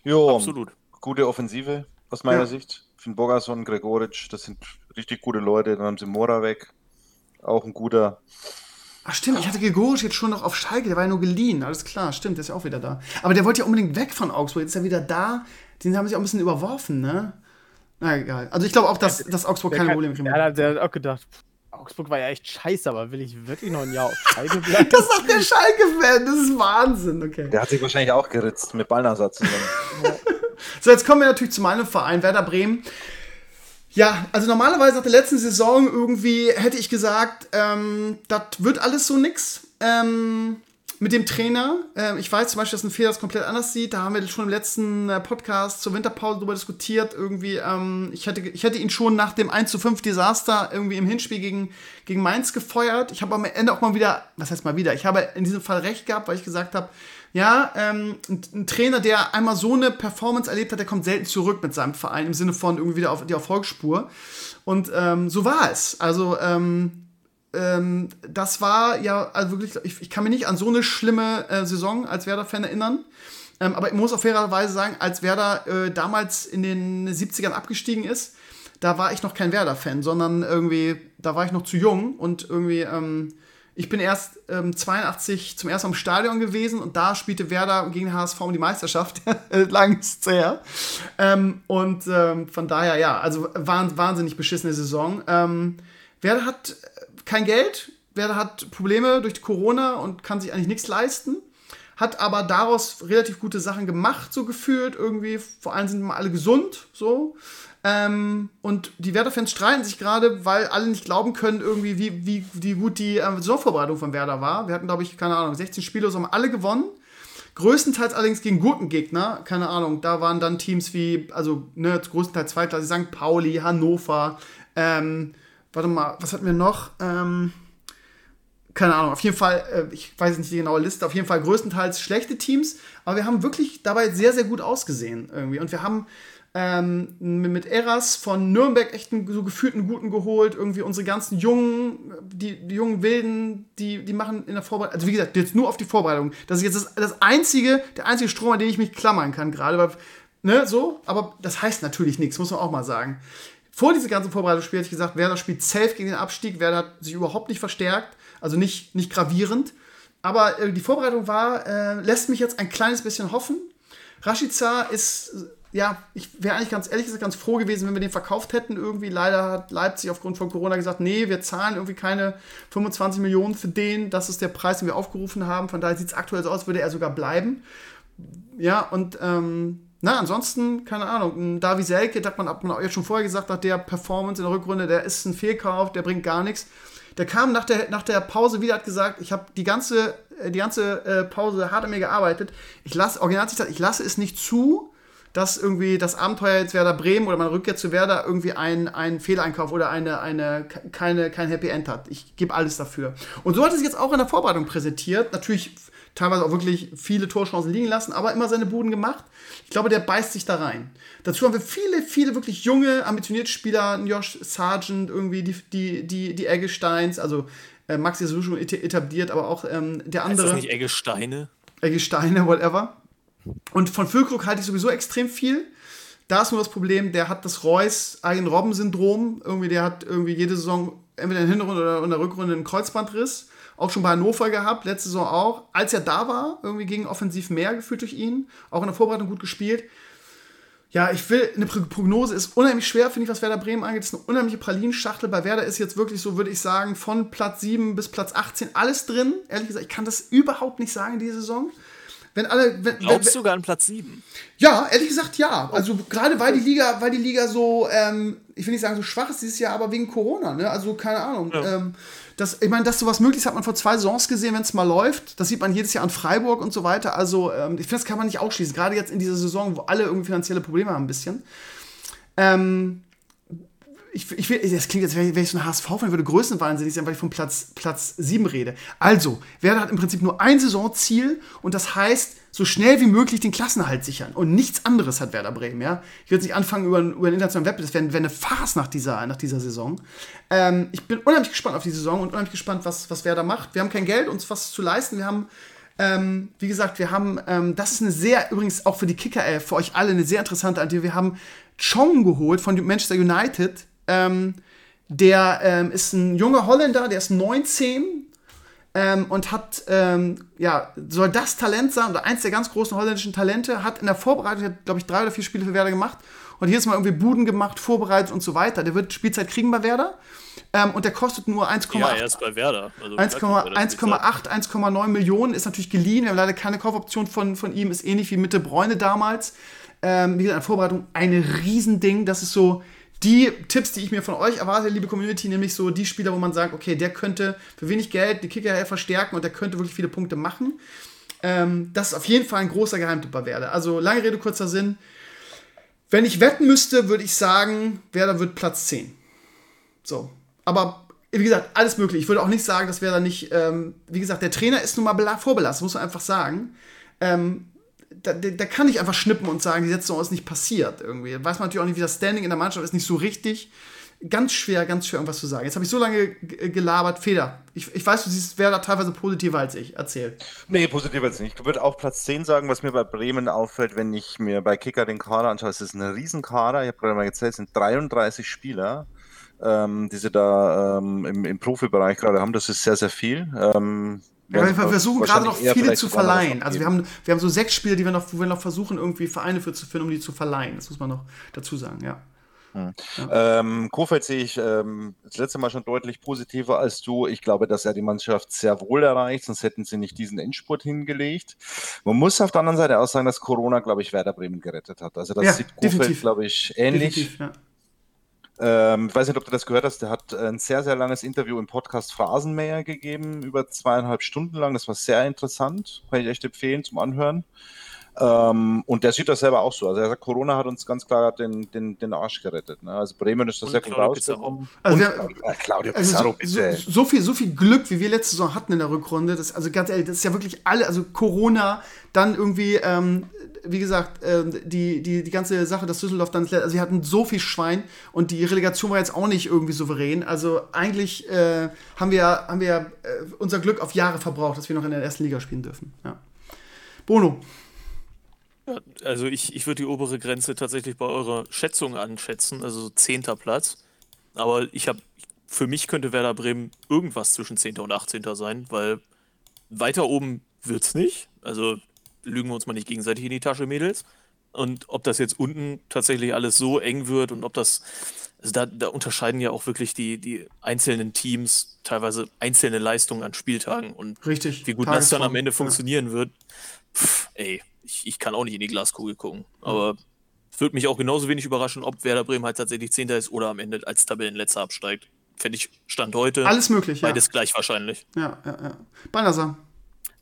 C: Jo,
B: Absolut.
C: gute Offensive aus meiner
A: Ja.
C: Sicht. Finn Bogason, Gregoric, das sind richtig gute Leute. Dann haben sie Mora weg. Auch ein guter.
A: Ach stimmt, ich hatte Gregoric jetzt schon noch auf Schalke, der war ja nur geliehen, alles klar, stimmt, der ist ja auch wieder da. Aber der wollte ja unbedingt weg von Augsburg, jetzt ist er wieder da. Den haben sie auch ein bisschen überworfen, ne? Na egal. Also ich glaube auch, dass, dass Augsburg keine Probleme
D: kann-
A: kriegen
D: Der hat, der hat auch gedacht, Augsburg war ja echt scheiße, aber will ich wirklich noch ein Jahr auf Schalke bleiben?
A: Das sagt der Schalke-Fan, das ist Wahnsinn, okay.
C: Der hat sich wahrscheinlich auch geritzt mit Ballnasar zusammen.
A: So, jetzt kommen wir natürlich zu meinem Verein, Werder Bremen. Ja, also normalerweise nach der letzten Saison irgendwie hätte ich gesagt, ähm, das wird alles so nix. Ähm, mit dem Trainer. Ähm, ich weiß zum Beispiel, dass ein Fehler das komplett anders sieht. Da haben wir schon im letzten äh, Podcast zur Winterpause darüber diskutiert. Irgendwie, ähm, ich, hätte, ich hätte ihn schon nach dem 1 zu 5 Desaster irgendwie im Hinspiel gegen, gegen Mainz gefeuert. Ich habe am Ende auch mal wieder, was heißt mal wieder, ich habe in diesem Fall recht gehabt, weil ich gesagt habe, ja, ähm, ein, ein, Trainer, der einmal so eine Performance erlebt hat, der kommt selten zurück mit seinem Verein im Sinne von irgendwie wieder auf die Erfolgsspur. Und ähm, so war es. Also ähm, ähm, das war ja also wirklich, ich, ich, kann mich nicht an so eine schlimme äh, Saison als Werder-Fan erinnern. Ähm, aber ich muss auf fairerweise sagen, als Werder äh, damals in den 70ern abgestiegen ist, da war ich noch kein Werder-Fan, sondern irgendwie, da war ich noch zu jung und irgendwie, ähm, ich bin erst ähm, 82 zum ersten Mal im Stadion gewesen und da spielte Werder gegen HSV um die Meisterschaft. Lang ist her. Ähm, und ähm, von daher, ja, also wahnsinnig beschissene Saison. Ähm, Werder hat kein Geld, Werder hat Probleme durch Corona und kann sich eigentlich nichts leisten. Hat aber daraus relativ gute Sachen gemacht, so gefühlt. Irgendwie, vor allem sind immer alle gesund, so. Ähm, und die Werder-Fans streiten sich gerade, weil alle nicht glauben können, irgendwie, wie, wie, wie gut die äh, Saisonvorbereitung von Werder war. Wir hatten, glaube ich, keine Ahnung, 16 Spiele, so haben alle gewonnen. Größtenteils allerdings gegen Gurkengegner, keine Ahnung, da waren dann Teams wie, also ne, größtenteils zweitklassig, St. Pauli, Hannover, ähm, warte mal, was hatten wir noch? Ähm, keine Ahnung, auf jeden Fall, äh, ich weiß nicht die genaue Liste, auf jeden Fall größtenteils schlechte Teams, aber wir haben wirklich dabei sehr, sehr gut ausgesehen irgendwie. Und wir haben ähm, mit Eras von Nürnberg echt einen so gefühlten Guten geholt. Irgendwie unsere ganzen jungen, die, die jungen Wilden, die, die machen in der Vorbereitung, also wie gesagt, jetzt nur auf die Vorbereitung. Das ist jetzt das, das einzige, der einzige Strom, an den ich mich klammern kann gerade, weil, ne, so, aber das heißt natürlich nichts, muss man auch mal sagen vor diesem ganzen Vorbereitungsspiel hatte ich gesagt, Werder spielt safe gegen den Abstieg. Werder hat sich überhaupt nicht verstärkt, also nicht, nicht gravierend. Aber äh, die Vorbereitung war, äh, lässt mich jetzt ein kleines bisschen hoffen. Rashica ist, äh, ja, ich wäre eigentlich ganz ehrlich gesagt ganz froh gewesen, wenn wir den verkauft hätten. Irgendwie leider hat Leipzig aufgrund von Corona gesagt, nee, wir zahlen irgendwie keine 25 Millionen für den. Das ist der Preis, den wir aufgerufen haben. Von daher sieht es aktuell so aus, würde er sogar bleiben. Ja, und ähm, na, ansonsten, keine Ahnung, Davi Selke, hat man, hat man auch jetzt schon vorher gesagt, nach der Performance in der Rückrunde, der ist ein Fehlkauf, der bringt gar nichts. Der kam nach der, nach der Pause wieder, hat gesagt, ich habe die ganze, äh, die ganze äh, Pause hart an mir gearbeitet. Ich lasse, Originalzitat, ich lasse es nicht zu, dass irgendwie das Abenteuer jetzt Werder Bremen oder meine Rückkehr zu Werder irgendwie ein, ein Fehleinkauf oder eine, eine, keine, kein Happy End hat. Ich gebe alles dafür. Und so hat es sich jetzt auch in der Vorbereitung präsentiert. Natürlich teilweise auch wirklich viele Torchancen liegen lassen, aber immer seine Buden gemacht. Ich glaube, der beißt sich da rein. Dazu haben wir viele, viele wirklich junge, ambitionierte Spieler, Josh Sargent, irgendwie die, die, die, die Eggesteins, also äh, Max ist schon etabliert, aber auch ähm, der andere. Ist das
B: nicht Eggesteine?
A: Eggesteine, whatever. Und von Füllkrug halte ich sowieso extrem viel. Da ist nur das Problem, der hat das Reus-Eigen-Robben-Syndrom. Irgendwie, der hat irgendwie jede Saison entweder in der Hinrunde oder in der Rückrunde einen Kreuzbandriss auch schon bei Hannover gehabt, letzte Saison auch. Als er da war, irgendwie ging offensiv mehr gefühlt durch ihn, auch in der Vorbereitung gut gespielt. Ja, ich will, eine Prognose ist unheimlich schwer, finde ich, was Werder Bremen angeht. Das ist eine unheimliche Pralinschachtel. Bei Werder ist jetzt wirklich so, würde ich sagen, von Platz 7 bis Platz 18 alles drin. Ehrlich gesagt, ich kann das überhaupt nicht sagen, diese Saison. Wenn alle, wenn,
B: Glaubst wenn, sogar an Platz 7?
A: Ja, ehrlich gesagt ja. Also gerade weil die Liga, weil die Liga so, ähm, ich will nicht sagen so schwach ist dieses Jahr, aber wegen Corona, ne? Also keine Ahnung. Ja. Ähm, das, ich meine, dass sowas möglich ist, hat man vor zwei Saisons gesehen, wenn es mal läuft. Das sieht man jedes Jahr an Freiburg und so weiter. Also, ähm, ich finde, das kann man nicht ausschließen. Gerade jetzt in dieser Saison, wo alle irgendwie finanzielle Probleme haben, ein bisschen. Ähm, ich, ich will, das klingt jetzt, wenn ich so ein HSV-Fan würde, größenwahnsinnig sein, weil ich von Platz, Platz 7 rede. Also, Werder hat im Prinzip nur ein Saisonziel und das heißt, so schnell wie möglich den Klassenhalt sichern. Und nichts anderes hat Werder Bremen, ja. Ich würde nicht anfangen über, über den internationalen Wettbewerb, das wäre wär eine Farce nach dieser, nach dieser Saison. Ähm, ich bin unheimlich gespannt auf die Saison und unheimlich gespannt, was, was Werder macht. Wir haben kein Geld, uns was zu leisten. Wir haben, ähm, wie gesagt, wir haben, ähm, das ist eine sehr, übrigens auch für die Kicker, äh, für euch alle eine sehr interessante Idee. Wir haben Chong geholt von Manchester United. Ähm, der ähm, ist ein junger Holländer, der ist 19, ähm, und hat, ähm, ja, soll das Talent sein, oder eins der ganz großen holländischen Talente, hat in der Vorbereitung, glaube ich, drei oder vier Spiele für Werder gemacht und jedes Mal irgendwie Buden gemacht, vorbereitet und so weiter. Der wird Spielzeit kriegen bei Werder. Ähm, und der kostet nur 1,8. Ja,
B: er ist bei Werder.
A: Also 1,8, 1,9 Millionen ist natürlich geliehen. Wir haben leider keine Kaufoption von, von ihm. Ist ähnlich wie Mitte Bräune damals. Ähm, wie gesagt, in der Vorbereitung ein Riesending. Das ist so die Tipps, die ich mir von euch erwarte, liebe Community, nämlich so die Spieler, wo man sagt, okay, der könnte für wenig Geld die Kicker verstärken und der könnte wirklich viele Punkte machen. Ähm, das ist auf jeden Fall ein großer Geheimtipp bei Werder. Also lange Rede, kurzer Sinn. Wenn ich wetten müsste, würde ich sagen, Werder wird Platz 10. So. Aber wie gesagt, alles möglich. Ich würde auch nicht sagen, dass Werder nicht, ähm, wie gesagt, der Trainer ist nun mal vorbelastet, muss man einfach sagen. Ähm, da, da, kann ich einfach schnippen und sagen, die Setzung ist nicht passiert irgendwie. Weiß man natürlich auch nicht, wie das Standing in der Mannschaft ist, nicht so richtig. Ganz schwer, ganz schwer, irgendwas zu sagen. Jetzt habe ich so lange gelabert. Feder, ich, ich weiß, du siehst Werder teilweise positiver als ich. Erzähl.
C: Nee, positiver als nicht. Ich würde auch Platz 10 sagen, was mir bei Bremen auffällt, wenn ich mir bei Kicker den Kader anschaue. Es ist ein Riesenkader. Ich habe gerade mal gezählt, es sind 33 Spieler ähm, die sie da ähm, im, im Profibereich gerade haben. Das ist sehr, sehr viel. Ähm,
A: ja, wir versuchen gerade noch viele zu verleihen. Also wir haben, wir haben so sechs Spiele, die wir noch, wo wir noch versuchen, irgendwie Vereine für zu finden, um die zu verleihen. Das muss man noch dazu sagen, ja.
C: Hm. Ja. Ähm, Kofeld sehe ich ähm, das letzte Mal schon deutlich positiver als du. Ich glaube, dass er die Mannschaft sehr wohl erreicht, sonst hätten sie nicht diesen Endspurt hingelegt. Man muss auf der anderen Seite auch sagen, dass Corona, glaube ich, Werder Bremen gerettet hat. Also das
A: ja,
C: sieht Kofeld, glaube ich, ähnlich. Definitiv, ja. Ähm, ich weiß nicht, ob du das gehört hast. Der hat ein sehr, sehr langes Interview im Podcast Phrasenmäher gegeben, über zweieinhalb Stunden lang. Das war sehr interessant. Kann ich echt empfehlen zum Anhören. Ähm, und der sieht das selber auch so. Also er sagt, Corona hat uns ganz klar den, den, den Arsch gerettet. Ne? Also Bremen ist da sehr gut rausgekommen.
A: Also, wir, Claudio Pizarro, also so, so, so, viel, so viel Glück, wie wir letzte Saison hatten in der Rückrunde. Das, also ganz ehrlich, das ist ja wirklich alle, also Corona, dann irgendwie, ähm, wie gesagt, äh, die, die, die ganze Sache, dass Düsseldorf dann, also wir hatten so viel Schwein und die Relegation war jetzt auch nicht irgendwie souverän. Also eigentlich äh, haben wir, haben wir äh, unser Glück auf Jahre verbraucht, dass wir noch in der ersten Liga spielen dürfen. Ja. Bono.
B: Also ich, ich würde die obere Grenze tatsächlich bei eurer Schätzung anschätzen, also zehnter Platz. Aber ich habe, für mich könnte Werder Bremen irgendwas zwischen 10. und 18. sein, weil weiter oben wird es nicht. Also lügen wir uns mal nicht gegenseitig in die Tasche, Mädels. Und ob das jetzt unten tatsächlich alles so eng wird und ob das, also da, da unterscheiden ja auch wirklich die, die einzelnen Teams teilweise einzelne Leistungen an Spieltagen und
A: Richtig,
B: wie gut das dann am Ende funktionieren ja. wird. Pff, ey, ich, ich kann auch nicht in die Glaskugel gucken. Aber es würde mich auch genauso wenig überraschen, ob Werder Bremen halt tatsächlich Zehnter ist oder am Ende als Tabellenletzter absteigt. Fände ich Stand heute.
A: Alles möglich,
B: Beides ja. gleich wahrscheinlich.
A: Ja, ja, ja. Balnasar.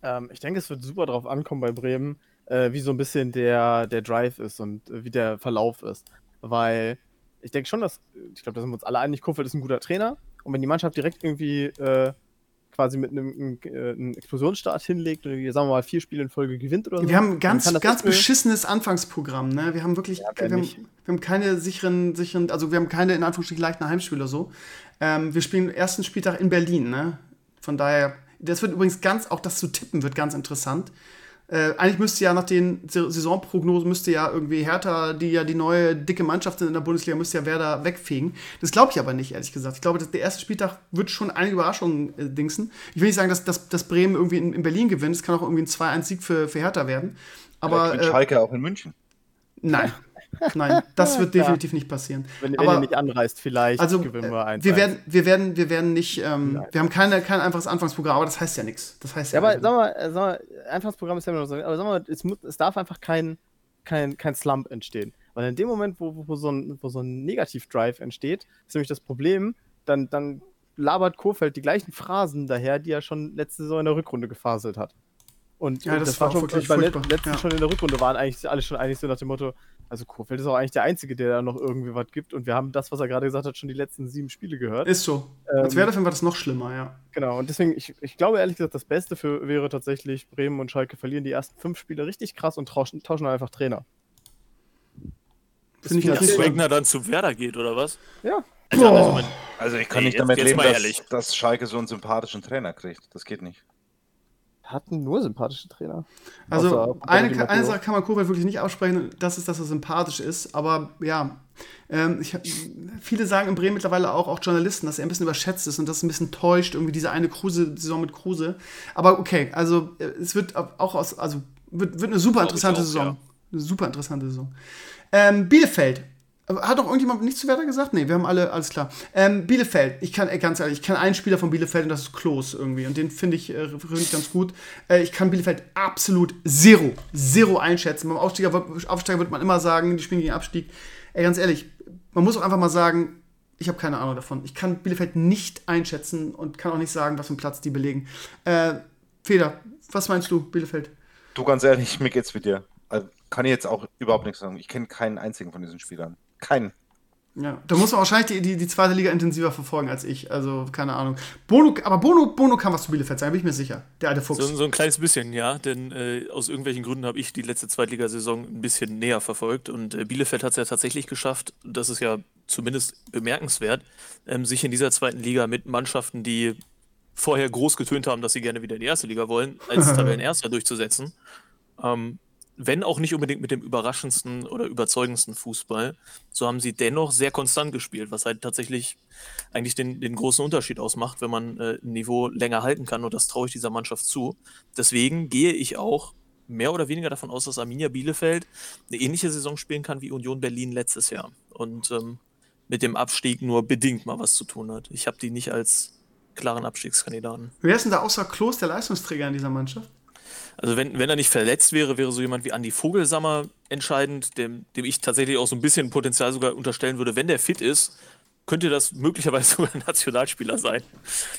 D: Ähm, ich denke, es wird super drauf ankommen bei Bremen, äh, wie so ein bisschen der, der Drive ist und äh, wie der Verlauf ist. Weil ich denke schon, dass, ich glaube, da sind wir uns alle einig, Kofeld ist ein guter Trainer. Und wenn die Mannschaft direkt irgendwie äh, quasi mit einem, einem, äh, einem Explosionsstart hinlegt und sagen wir mal vier Spiele in Folge gewinnt oder so.
A: Wir haben ganz, ganz beschissenes Anfangsprogramm, ne? Wir haben wirklich, ja, wir, haben, wir, haben, keine sicheren, sicheren, also wir haben keine in Anführungsstrichen leichten Heimspiele so. Ähm, wir spielen ersten Spieltag in Berlin, ne? Von daher, das wird übrigens ganz, auch das zu tippen wird ganz interessant. Äh, eigentlich müsste ja nach den Saisonprognosen müsste ja irgendwie Hertha, die ja die neue dicke Mannschaft sind in der Bundesliga, müsste ja Werder wegfegen. Das glaube ich aber nicht, ehrlich gesagt. Ich glaube, der erste Spieltag wird schon einige Überraschungen äh, dingsen. Ich will nicht sagen, dass, dass, dass Bremen irgendwie in, in Berlin gewinnt. Es kann auch irgendwie ein 2-1-Sieg für, für Hertha werden. Aber,
C: ja, äh, Schalke auch in München.
A: Nein. Nein, das wird definitiv nicht passieren.
D: Wenn, wenn ihr nicht anreist, vielleicht
A: also, gewinnen wir eins. Wir werden, wir werden, wir werden nicht, ähm, wir haben keine, kein einfaches Anfangsprogramm, aber das heißt ja nichts. Das heißt ja,
D: ja aber sag mal, sag mal, Anfangsprogramm ist ja immer noch so, aber sag mal, es, muss, es darf einfach kein, kein, kein Slump entstehen. Weil in dem Moment, wo, wo, so ein, wo so ein Negativ-Drive entsteht, ist nämlich das Problem, dann, dann labert Kofeld die gleichen Phrasen daher, die er schon letzte Saison in der Rückrunde gefaselt hat. Und
A: ja, das, das war schon
D: wirklich beim letzten ja. schon in der Rückrunde waren eigentlich alle schon einig so nach dem Motto, also Kurfeld ist auch eigentlich der Einzige, der da noch irgendwie was gibt. Und wir haben das, was er gerade gesagt hat, schon die letzten sieben Spiele gehört.
A: Ist so. Ähm, Als wäre war das noch schlimmer, ja.
D: Genau, und deswegen, ich, ich glaube ehrlich gesagt, das Beste für wäre tatsächlich, Bremen und Schalke verlieren die ersten fünf Spiele richtig krass und tauschen, tauschen einfach Trainer.
B: Finde ich dass Wagner dann zu Werder geht, oder was?
D: Ja.
C: Also, also, mein, also ich kann ey, nicht damit leben, dass, dass Schalke so einen sympathischen Trainer kriegt. Das geht nicht
D: hatten nur sympathische Trainer.
A: Also eine, eine Sache kann man Kofeld wirklich nicht aussprechen, das ist, dass er sympathisch ist. Aber ja, ähm, ich, viele sagen in Bremen mittlerweile auch, auch Journalisten, dass er ein bisschen überschätzt ist und das ein bisschen täuscht, irgendwie diese eine Kruse-Saison mit Kruse. Aber okay, also äh, es wird auch aus, also wird, wird eine super interessante auch, Saison. Ja. Eine super interessante Saison. Ähm, Bielefeld hat doch irgendjemand nichts zu Werder gesagt? Nee, wir haben alle, alles klar. Ähm, Bielefeld, ich kann, äh, ganz ehrlich, ich kann einen Spieler von Bielefeld und das ist Klos irgendwie. Und den finde ich, äh, find ich ganz gut. Äh, ich kann Bielefeld absolut zero, zero einschätzen. Beim Aufsteiger, Aufsteiger wird man immer sagen, die spielen gegen Abstieg. Ey, ganz ehrlich, man muss auch einfach mal sagen, ich habe keine Ahnung davon. Ich kann Bielefeld nicht einschätzen und kann auch nicht sagen, was für einen Platz die belegen. Äh, Feder, was meinst du, Bielefeld?
C: Du ganz ehrlich, mir geht's mit dir. Also, kann ich jetzt auch überhaupt nichts sagen. Ich kenne keinen einzigen von diesen Spielern. Keinen.
A: Ja, da muss man wahrscheinlich die, die, die zweite Liga intensiver verfolgen als ich. Also, keine Ahnung. Bono, aber Bono, Bono kann was zu Bielefeld sein, bin ich mir sicher. Der alte Fuchs.
B: So, so ein kleines bisschen, ja, denn äh, aus irgendwelchen Gründen habe ich die letzte Zweitligasaison ein bisschen näher verfolgt und äh, Bielefeld hat es ja tatsächlich geschafft, das ist ja zumindest bemerkenswert, ähm, sich in dieser zweiten Liga mit Mannschaften, die vorher groß getönt haben, dass sie gerne wieder in die erste Liga wollen, als Tabellenerster durchzusetzen. Ähm, wenn auch nicht unbedingt mit dem überraschendsten oder überzeugendsten Fußball, so haben sie dennoch sehr konstant gespielt, was halt tatsächlich eigentlich den, den großen Unterschied ausmacht, wenn man äh, ein Niveau länger halten kann und das traue ich dieser Mannschaft zu. Deswegen gehe ich auch mehr oder weniger davon aus, dass Arminia Bielefeld eine ähnliche Saison spielen kann wie Union Berlin letztes Jahr und ähm, mit dem Abstieg nur bedingt mal was zu tun hat. Ich habe die nicht als klaren Abstiegskandidaten.
A: Wer ist denn da außer Klos der Leistungsträger in dieser Mannschaft?
B: Also wenn, wenn er nicht verletzt wäre, wäre so jemand wie Andi Vogelsammer entscheidend, dem, dem ich tatsächlich auch so ein bisschen Potenzial sogar unterstellen würde. Wenn der fit ist, könnte das möglicherweise sogar ein Nationalspieler sein.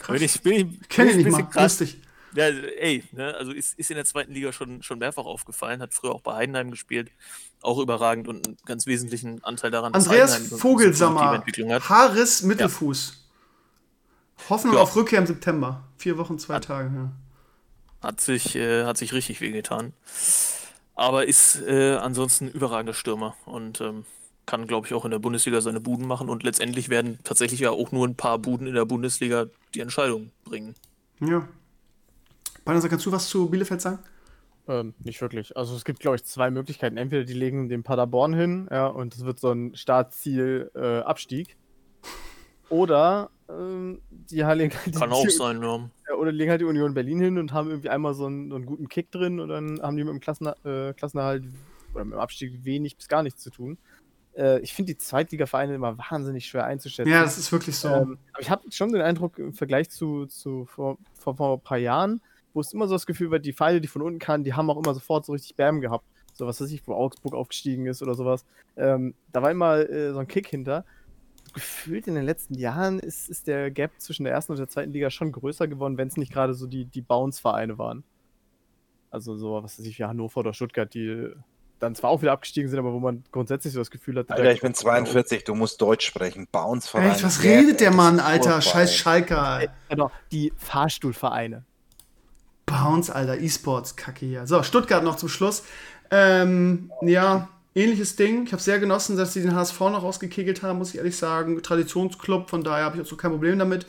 B: Bin ich, bin ich,
A: Kenn ich
B: bin
A: nicht mal.
B: krass.
A: Lustig.
B: Ja, ey, ne, also ist, ist in der zweiten Liga schon, schon mehrfach aufgefallen, hat früher auch bei Heidenheim gespielt, auch überragend und einen ganz wesentlichen Anteil daran,
A: Andreas Vogelsammer. Haares Mittelfuß. Hoffnung
B: Ja.
A: auf Rückkehr im September. Vier Wochen, zwei Tage. Ja.
B: Hat sich, äh, hat sich richtig wehgetan. Aber ist äh, ansonsten ein überragender Stürmer und ähm, kann, glaube ich, auch in der Bundesliga seine Buden machen. Und letztendlich werden tatsächlich ja auch nur ein paar Buden in der Bundesliga die Entscheidung bringen.
A: ja. Banasa, kannst du was zu Bielefeld sagen?
D: Ähm, nicht wirklich. Also es gibt, glaube ich, zwei Möglichkeiten. Entweder die legen den Paderborn hin, ja, und es wird so ein Startziel äh, Abstieg. Oder ähm, die legen halt
B: Kann
D: die,
B: auch sein, ja.
D: Oder die legen halt die Union Berlin hin und haben irgendwie einmal so einen, so einen guten Kick drin und dann haben die mit dem Klassen, äh, Klassenerhalt oder mit dem Abstieg wenig bis gar nichts zu tun. Äh, ich finde die Zweitliga-Vereine immer wahnsinnig schwer einzuschätzen.
A: Ja, das ist wirklich so.
D: Ähm, aber ich habe schon den Eindruck, im Vergleich zu, zu vor, vor, vor ein paar Jahren, wo es immer so das Gefühl war, die Pfeile, die von unten kamen, die haben auch immer sofort so richtig Bam gehabt. So was weiß ich, wo Augsburg aufgestiegen ist oder sowas. Ähm, da war immer äh, so ein Kick hinter. Gefühlt in den letzten Jahren ist, ist der Gap zwischen der ersten und der zweiten Liga schon größer geworden, wenn es nicht gerade so die, die Bounce-Vereine waren. Also so, was weiß ich, wie Hannover oder Stuttgart, die dann zwar auch wieder abgestiegen sind, aber wo man grundsätzlich so das Gefühl hat,
C: Alter, ich bin 42, du musst Deutsch sprechen. Bounce-Verein.
A: Echt, was redet der Mann, Alter? Scheiß Schalker.
D: Genau, die Fahrstuhlvereine.
A: Bounce, Alter, E-Sports, Kacke hier. So, Stuttgart noch zum Schluss. Ähm, ja, ähnliches Ding. Ich habe sehr genossen, dass sie den HSV noch rausgekegelt haben, muss ich ehrlich sagen. Traditionsclub, von daher habe ich auch so kein Problem damit.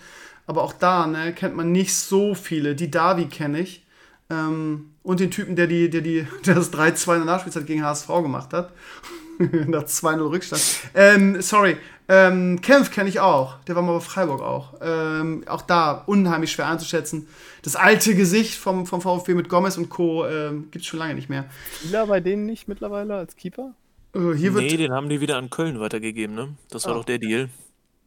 A: Aber auch da, ne, kennt man nicht so viele. Die Davi kenne ich. Ähm, und den Typen, der, die, der, die, der das 3-2 in der Nachspielzeit gegen HSV gemacht hat. Nach 2-0 Rückstand. Ähm, sorry. Ähm, Kempf kenne ich auch. Der war mal bei Freiburg auch. Ähm, auch da unheimlich schwer einzuschätzen. Das alte Gesicht vom, vom VfB mit Gomez und Co. Ähm, gibt es schon lange nicht mehr.
D: Spieler bei denen nicht mittlerweile als Keeper?
A: Äh, hier wird.
B: Nee, den haben die wieder an Köln weitergegeben, ne? Das war
A: Ah.
B: doch der Deal.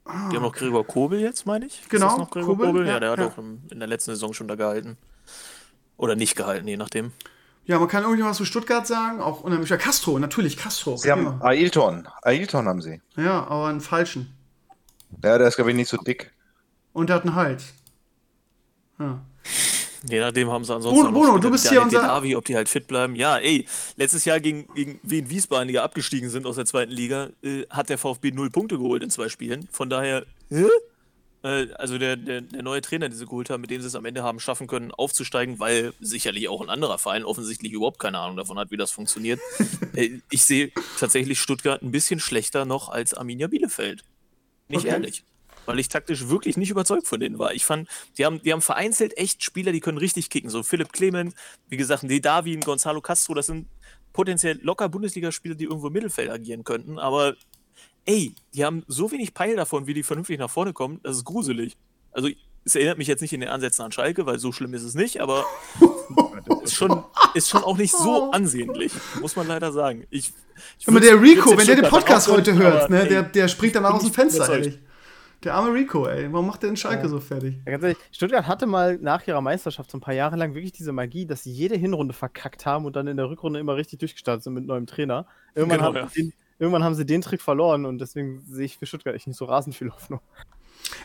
B: Die haben noch Gregor Kobel jetzt, meine ich.
A: Genau,
B: Ist das noch Gregor
A: Kobel,
B: Kobel? Ja,
A: ja,
B: der hat
A: ja.
B: auch in der letzten Saison schon da gehalten. Oder nicht gehalten, je nachdem.
A: Ja, man kann irgendwas zu Stuttgart sagen. Auch unheimlich. Ja, Castro, natürlich, Castro.
C: Sie haben
A: Prima.
C: Ailton. Ailton haben sie.
A: Ja, aber einen falschen.
C: Ja, der ist, glaube ich, nicht so dick.
A: Und der hat einen Hals. Ja.
B: Je nachdem haben sie ansonsten.
A: Bruno, Bruno, du bist hier unser-
B: Dedavi, ob die halt fit bleiben. Ja, ey, letztes Jahr gegen, gegen Wien Wiesbaden, die ja abgestiegen sind aus der zweiten Liga, äh, hat der VfB null Punkte geholt in zwei Spielen. Von daher, hä? Äh, also der, der, der neue Trainer, den sie geholt haben, mit dem sie es am Ende haben schaffen können, aufzusteigen, weil sicherlich auch ein anderer Verein offensichtlich überhaupt keine Ahnung davon hat, wie das funktioniert. äh, ich sehe tatsächlich Stuttgart ein bisschen schlechter noch als Arminia Bielefeld. Nicht
A: Okay.
B: ehrlich. Weil ich taktisch wirklich nicht überzeugt von denen war. Ich fand, die haben, die haben vereinzelt echt Spieler, die können richtig kicken. So Philipp Clement, wie gesagt, ein Gonzalo Castro, das sind potenziell locker Bundesligaspieler, die irgendwo im Mittelfeld agieren könnten. Aber ey, die haben so wenig Peil davon, wie die vernünftig nach vorne kommen, das ist gruselig. Also es erinnert mich jetzt nicht in den Ansätzen an Schalke, weil so schlimm ist es nicht, aber ist schon, ist schon auch nicht so ansehnlich, muss man leider sagen. Ich, ich
A: Aber der Rico, wenn der den Podcast heute hört,
B: aber,
A: ne,
B: ey,
A: der, der springt danach aus dem Fenster, ehrlich. Der arme Rico, ey. Warum macht der den Schalke so fertig?
D: Ja, ganz ehrlich, Stuttgart hatte mal nach ihrer Meisterschaft so ein paar Jahre lang wirklich diese Magie, dass sie jede Hinrunde verkackt haben und dann in der Rückrunde immer richtig durchgestartet sind mit neuem Trainer. Irgendwann
B: Genau,
D: haben
B: ja.
D: den irgendwann haben sie den Trick verloren und deswegen sehe ich für Stuttgart echt nicht so rasend viel Hoffnung.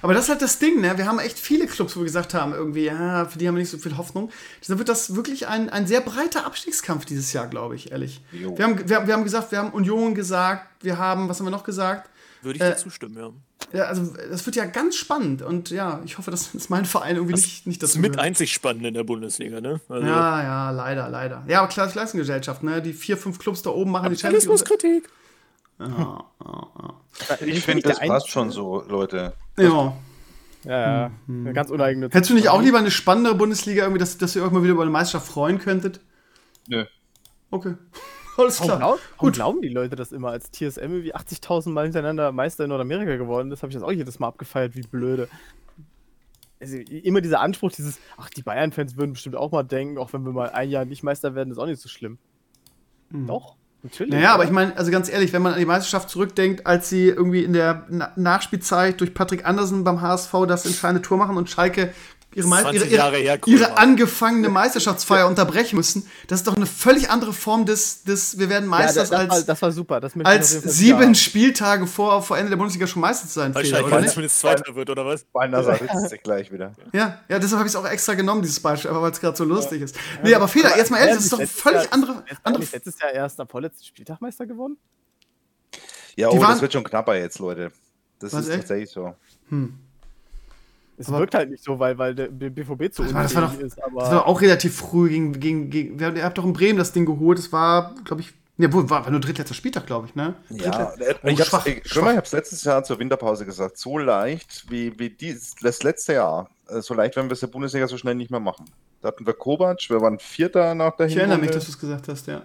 A: Aber das ist halt das Ding, ne? Wir haben echt viele Clubs, wo wir gesagt haben, irgendwie, ja, für die haben wir nicht so viel Hoffnung. Deshalb wird das wirklich ein, ein sehr breiter Abstiegskampf dieses Jahr, glaube ich, ehrlich.
C: Jo.
A: Wir haben, wir, wir haben gesagt, wir haben Union gesagt, wir haben, was haben wir noch gesagt?
B: Würde ich
A: Äh,
B: dir zustimmen, ja.
A: Ja, also das wird ja ganz spannend und ja, ich hoffe, dass, dass mein Verein irgendwie nicht, nicht
B: Das ist mit
A: gehört.
B: einzig spannend in der Bundesliga, ne? Also,
A: Ja, ja, leider, leider. Ja, aber klar, die Leistungsgesellschaft, ne? Die vier, fünf Clubs da oben machen die Champions League.
B: Kapitalismuskritik.
A: Ja, ja,
C: Ich finde, das passt schon so, Leute.
A: ja. ja.
D: Ja, ja. Ganz uneigennützig.
A: Hättest du nicht auch lieber eine spannendere Bundesliga, irgendwie, dass, dass ihr euch mal wieder über eine Meisterschaft freuen könntet?
C: Nö.
A: Okay. Alles
D: Warum,
A: klar.
D: glaub, warum
A: Gut.
D: glauben die Leute das immer, als TSM irgendwie 80.000 Mal hintereinander Meister in Nordamerika geworden ist, habe ich das auch jedes Mal abgefeiert, wie blöde. Also immer dieser Anspruch, dieses, ach, die Bayern-Fans würden bestimmt auch mal denken, auch wenn wir mal ein Jahr nicht Meister werden, ist auch nicht so schlimm. Doch, natürlich.
A: Naja, aber ich meine, also ganz ehrlich, wenn man an die Meisterschaft zurückdenkt, als sie irgendwie in der Na Nachspielzeit durch Patrick Andersen beim HSV das entscheidende Tor machen und Schalke ihre, Mei-
B: 20
A: ihre, ihre,
B: Jahre her,
A: ihre angefangene Meisterschaftsfeier unterbrechen müssen, das ist doch eine völlig andere Form des, des wir werden
D: ja,
A: Meister
D: war,
A: als,
D: das war super. Das
A: als sieben
D: wieder
A: Spieltage vor, vor Ende der Bundesliga schon Meister zu sein.
B: Weil
A: Fehler, oder nicht?
B: zumindest Zweiter wird, oder was?
C: Beinahe ritzt sich gleich wieder.
A: Ja, ja, deshalb habe ich es auch extra genommen, dieses Beispiel, aber weil es gerade so lustig ist. Nee, aber Fehler, jetzt mal ehrlich, das ist doch völlig
D: Jahr-
A: andere,
D: Jetzt
A: andere
D: letztes Jahr erst am vorletzten Spieltag Meister geworden?
C: Ja, oh,
A: waren-
C: das wird schon knapper jetzt, Leute. Das ist
A: echt?
C: tatsächlich so.
D: Es
A: Aber-
D: wirkt halt nicht so, weil, weil der BVB zu
A: das war doch-
D: ist,
A: Das war
D: aber
A: auch relativ früh gegen, gegen, gegen wir- ihr habt doch in Bremen das Ding geholt. Das war, glaube ich, ne, wohl, war, war nur drittletzter Spieltag, glaube ich, ne?
C: Ja, äh, ich
A: schwach,
C: hab's, ich,
A: schwach.
C: ich hab's letztes Jahr zur Winterpause gesagt, so leicht wie, wie dies, das letzte Jahr, äh, so leicht werden wir es der Bundesliga so schnell nicht mehr machen. Da hatten wir Kovac, wir waren Vierter nach der
A: Ich erinnere mich, dass du es gesagt hast, ja.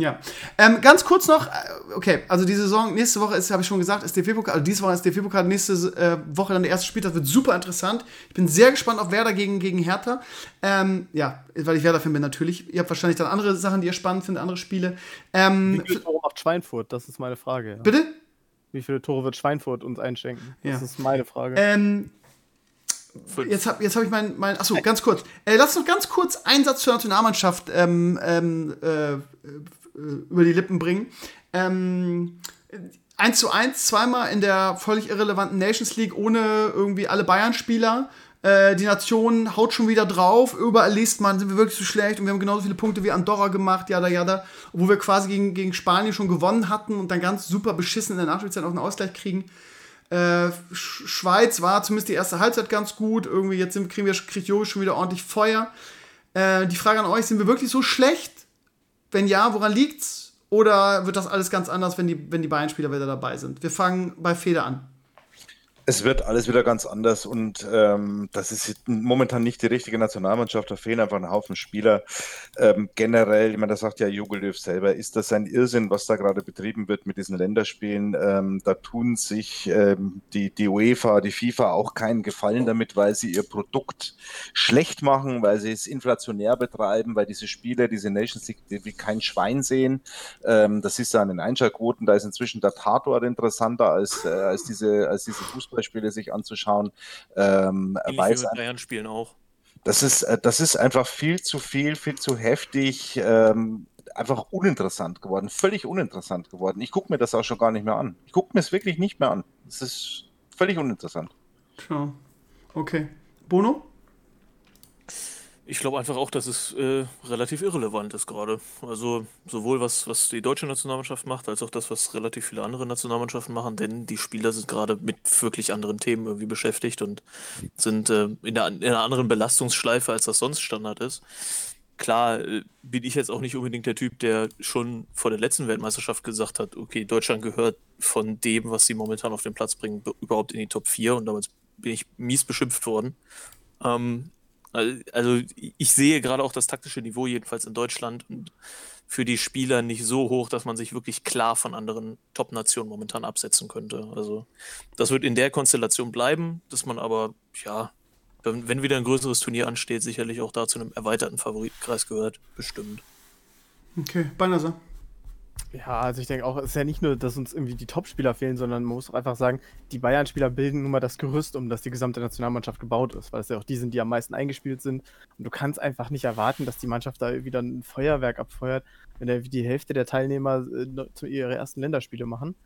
A: Ja. Ähm, ganz kurz noch, äh, okay, also die Saison, nächste Woche ist, habe ich schon gesagt, ist DFB-Pokal, also diese Woche ist DFB-Pokal, nächste äh, Woche dann der erste Spiel, das wird super interessant. Ich bin sehr gespannt auf Werder gegen, gegen Hertha. Ähm, ja, weil ich Werder-Fan bin natürlich. Ihr habt wahrscheinlich dann andere Sachen, die ihr spannend findet, andere Spiele. Ähm,
D: wie viele Tore macht Schweinfurt? Das ist meine Frage. Ja.
A: bitte?
D: Wie viele Tore wird Schweinfurt uns einschenken? Das
A: Ja.
D: ist meine Frage.
A: Ähm,
B: Fünf.
A: Jetzt habe jetzt hab ich mein, mein achso, ganz kurz. Äh, lass noch ganz kurz einen Satz zur Nationalmannschaft ähm, ähm, äh, äh, über die Lippen bringen. Ähm, 1 zu 1, zweimal in der völlig irrelevanten Nations League ohne irgendwie alle Bayern-Spieler. Äh, die Nation haut schon wieder drauf. Überall liest man, sind wir wirklich so schlecht und wir haben genauso viele Punkte wie Andorra gemacht, jada jada. Obwohl wir quasi gegen, gegen Spanien schon gewonnen hatten und dann ganz super beschissen in der Nachspielzeit auch einen Ausgleich kriegen. Äh, Sch Schweiz war zumindest die erste Halbzeit ganz gut. Irgendwie jetzt sind, kriegen wir kriegt Jogi schon wieder ordentlich Feuer. Äh, die Frage an euch: Sind wir wirklich so schlecht? Wenn ja, woran liegt's? Oder wird das alles ganz anders, wenn die, wenn die Bayern-Spieler wieder dabei sind? Wir fangen bei Feder an.
C: Es wird alles wieder ganz anders und ähm, das ist momentan nicht die richtige Nationalmannschaft. Da fehlen einfach ein Haufen Spieler. Ähm, generell, ich meine, das sagt ja Jogi Löw selber, ist das ein Irrsinn, was da gerade betrieben wird mit diesen Länderspielen. Ähm, da tun sich ähm, die, die UEFA, die FIFA auch keinen Gefallen damit, weil sie ihr Produkt schlecht machen, weil sie es inflationär betreiben, weil diese Spiele, diese Nations League, die wie kein Schwein sehen. Ähm, das ist ja an den Einschaltquoten, da ist inzwischen der Tatort interessanter als, äh, als diese, als diese Fußballspiele sich anzuschauen. Ähm,
B: Ähnlich
C: weil
B: wie Bayern spielen auch.
C: das ist, äh, das ist einfach viel zu viel, viel zu heftig, ähm, einfach uninteressant geworden, völlig uninteressant geworden. Ich gucke mir das auch schon gar nicht mehr an. Ich gucke mir es wirklich nicht mehr an. Es ist völlig uninteressant.
A: Tja. Okay. Bono?
B: Ich glaube einfach auch, dass es äh, relativ irrelevant ist gerade. Also sowohl was, was die deutsche Nationalmannschaft macht, als auch das, was relativ viele andere Nationalmannschaften machen, denn die Spieler sind gerade mit wirklich anderen Themen irgendwie beschäftigt und sind äh, in, der, in einer anderen Belastungsschleife, als das sonst Standard ist. Klar äh, bin ich jetzt auch nicht unbedingt der Typ, der schon vor der letzten Weltmeisterschaft gesagt hat, okay, Deutschland gehört von dem, was sie momentan auf den Platz bringen, be- überhaupt in die Top 4 und damals bin ich mies beschimpft worden. Ähm, also ich sehe gerade auch das taktische Niveau jedenfalls in Deutschland für die Spieler nicht so hoch, dass man sich wirklich klar von anderen Top-Nationen momentan absetzen könnte. Also das wird in der Konstellation bleiben, dass man aber, ja, wenn, wieder ein größeres Turnier ansteht, sicherlich auch da zu einem erweiterten Favoritenkreis gehört, bestimmt.
A: Okay. Banasa.
D: Ja, also ich denke auch, es ist ja nicht nur, dass uns irgendwie die Topspieler fehlen, sondern man muss auch einfach sagen, die Bayern-Spieler bilden nun mal das Gerüst, um das die gesamte Nationalmannschaft gebaut ist, weil es ja auch die sind, die am meisten eingespielt sind. Und du kannst einfach nicht erwarten, dass die Mannschaft da wieder ein Feuerwerk abfeuert, wenn die Hälfte der Teilnehmer äh, ihre ersten Länderspiele machen.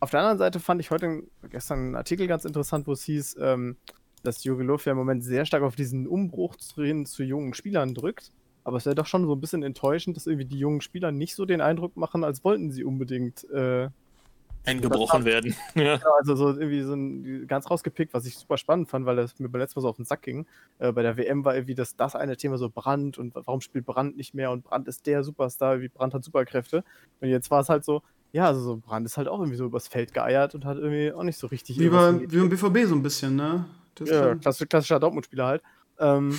D: Auf der anderen Seite fand ich heute gestern einen Artikel ganz interessant, wo es hieß, ähm, dass Jogi Löw ja im Moment sehr stark auf diesen Umbruch zu jungen Spielern drückt aber es wäre doch schon so ein bisschen enttäuschend, dass irgendwie die jungen Spieler nicht so den Eindruck machen, als wollten sie unbedingt äh,
B: eingebrochen werden.
D: ja. also so irgendwie so ein, ganz rausgepickt, was ich super spannend fand, weil das mir beim letzten Mal so auf den Sack ging. Äh, bei der WM war irgendwie das, das eine Thema so Brand und warum spielt Brand nicht mehr und Brand ist der Superstar, wie Brand hat Superkräfte. Und jetzt war es halt so, ja, also so Brand ist halt auch irgendwie so übers Feld geeiert und hat irgendwie auch nicht so richtig.
A: Wie, bei, wie beim BVB so ein bisschen, ne?
D: Das ja, klassischer, klassischer Dortmund-Spieler halt. Ähm,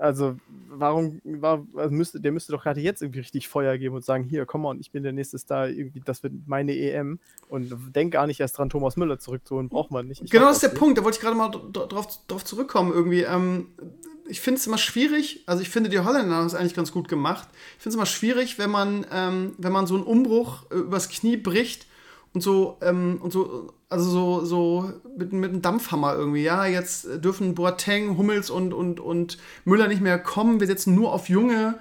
D: also, warum war, also müsste, der müsste doch gerade jetzt irgendwie richtig Feuer geben und sagen, hier, komm mal, ich bin der nächste Star, irgendwie, das wird meine EM. Und denk gar nicht erst dran, Thomas Müller zurückzuholen, braucht man nicht.
A: Ich genau, das ist der. Punkt, da wollte ich gerade mal drauf, drauf zurückkommen irgendwie. Ähm, ich finde es immer schwierig, also ich finde, die Holländer haben es eigentlich ganz gut gemacht. Ich finde es immer schwierig, wenn man, ähm, wenn man so einen Umbruch äh, übers Knie bricht und so, ähm, und so, also so, so mit, mit einem Dampfhammer irgendwie, ja, jetzt dürfen Boateng, Hummels und, und, und Müller nicht mehr kommen, wir setzen nur auf Junge.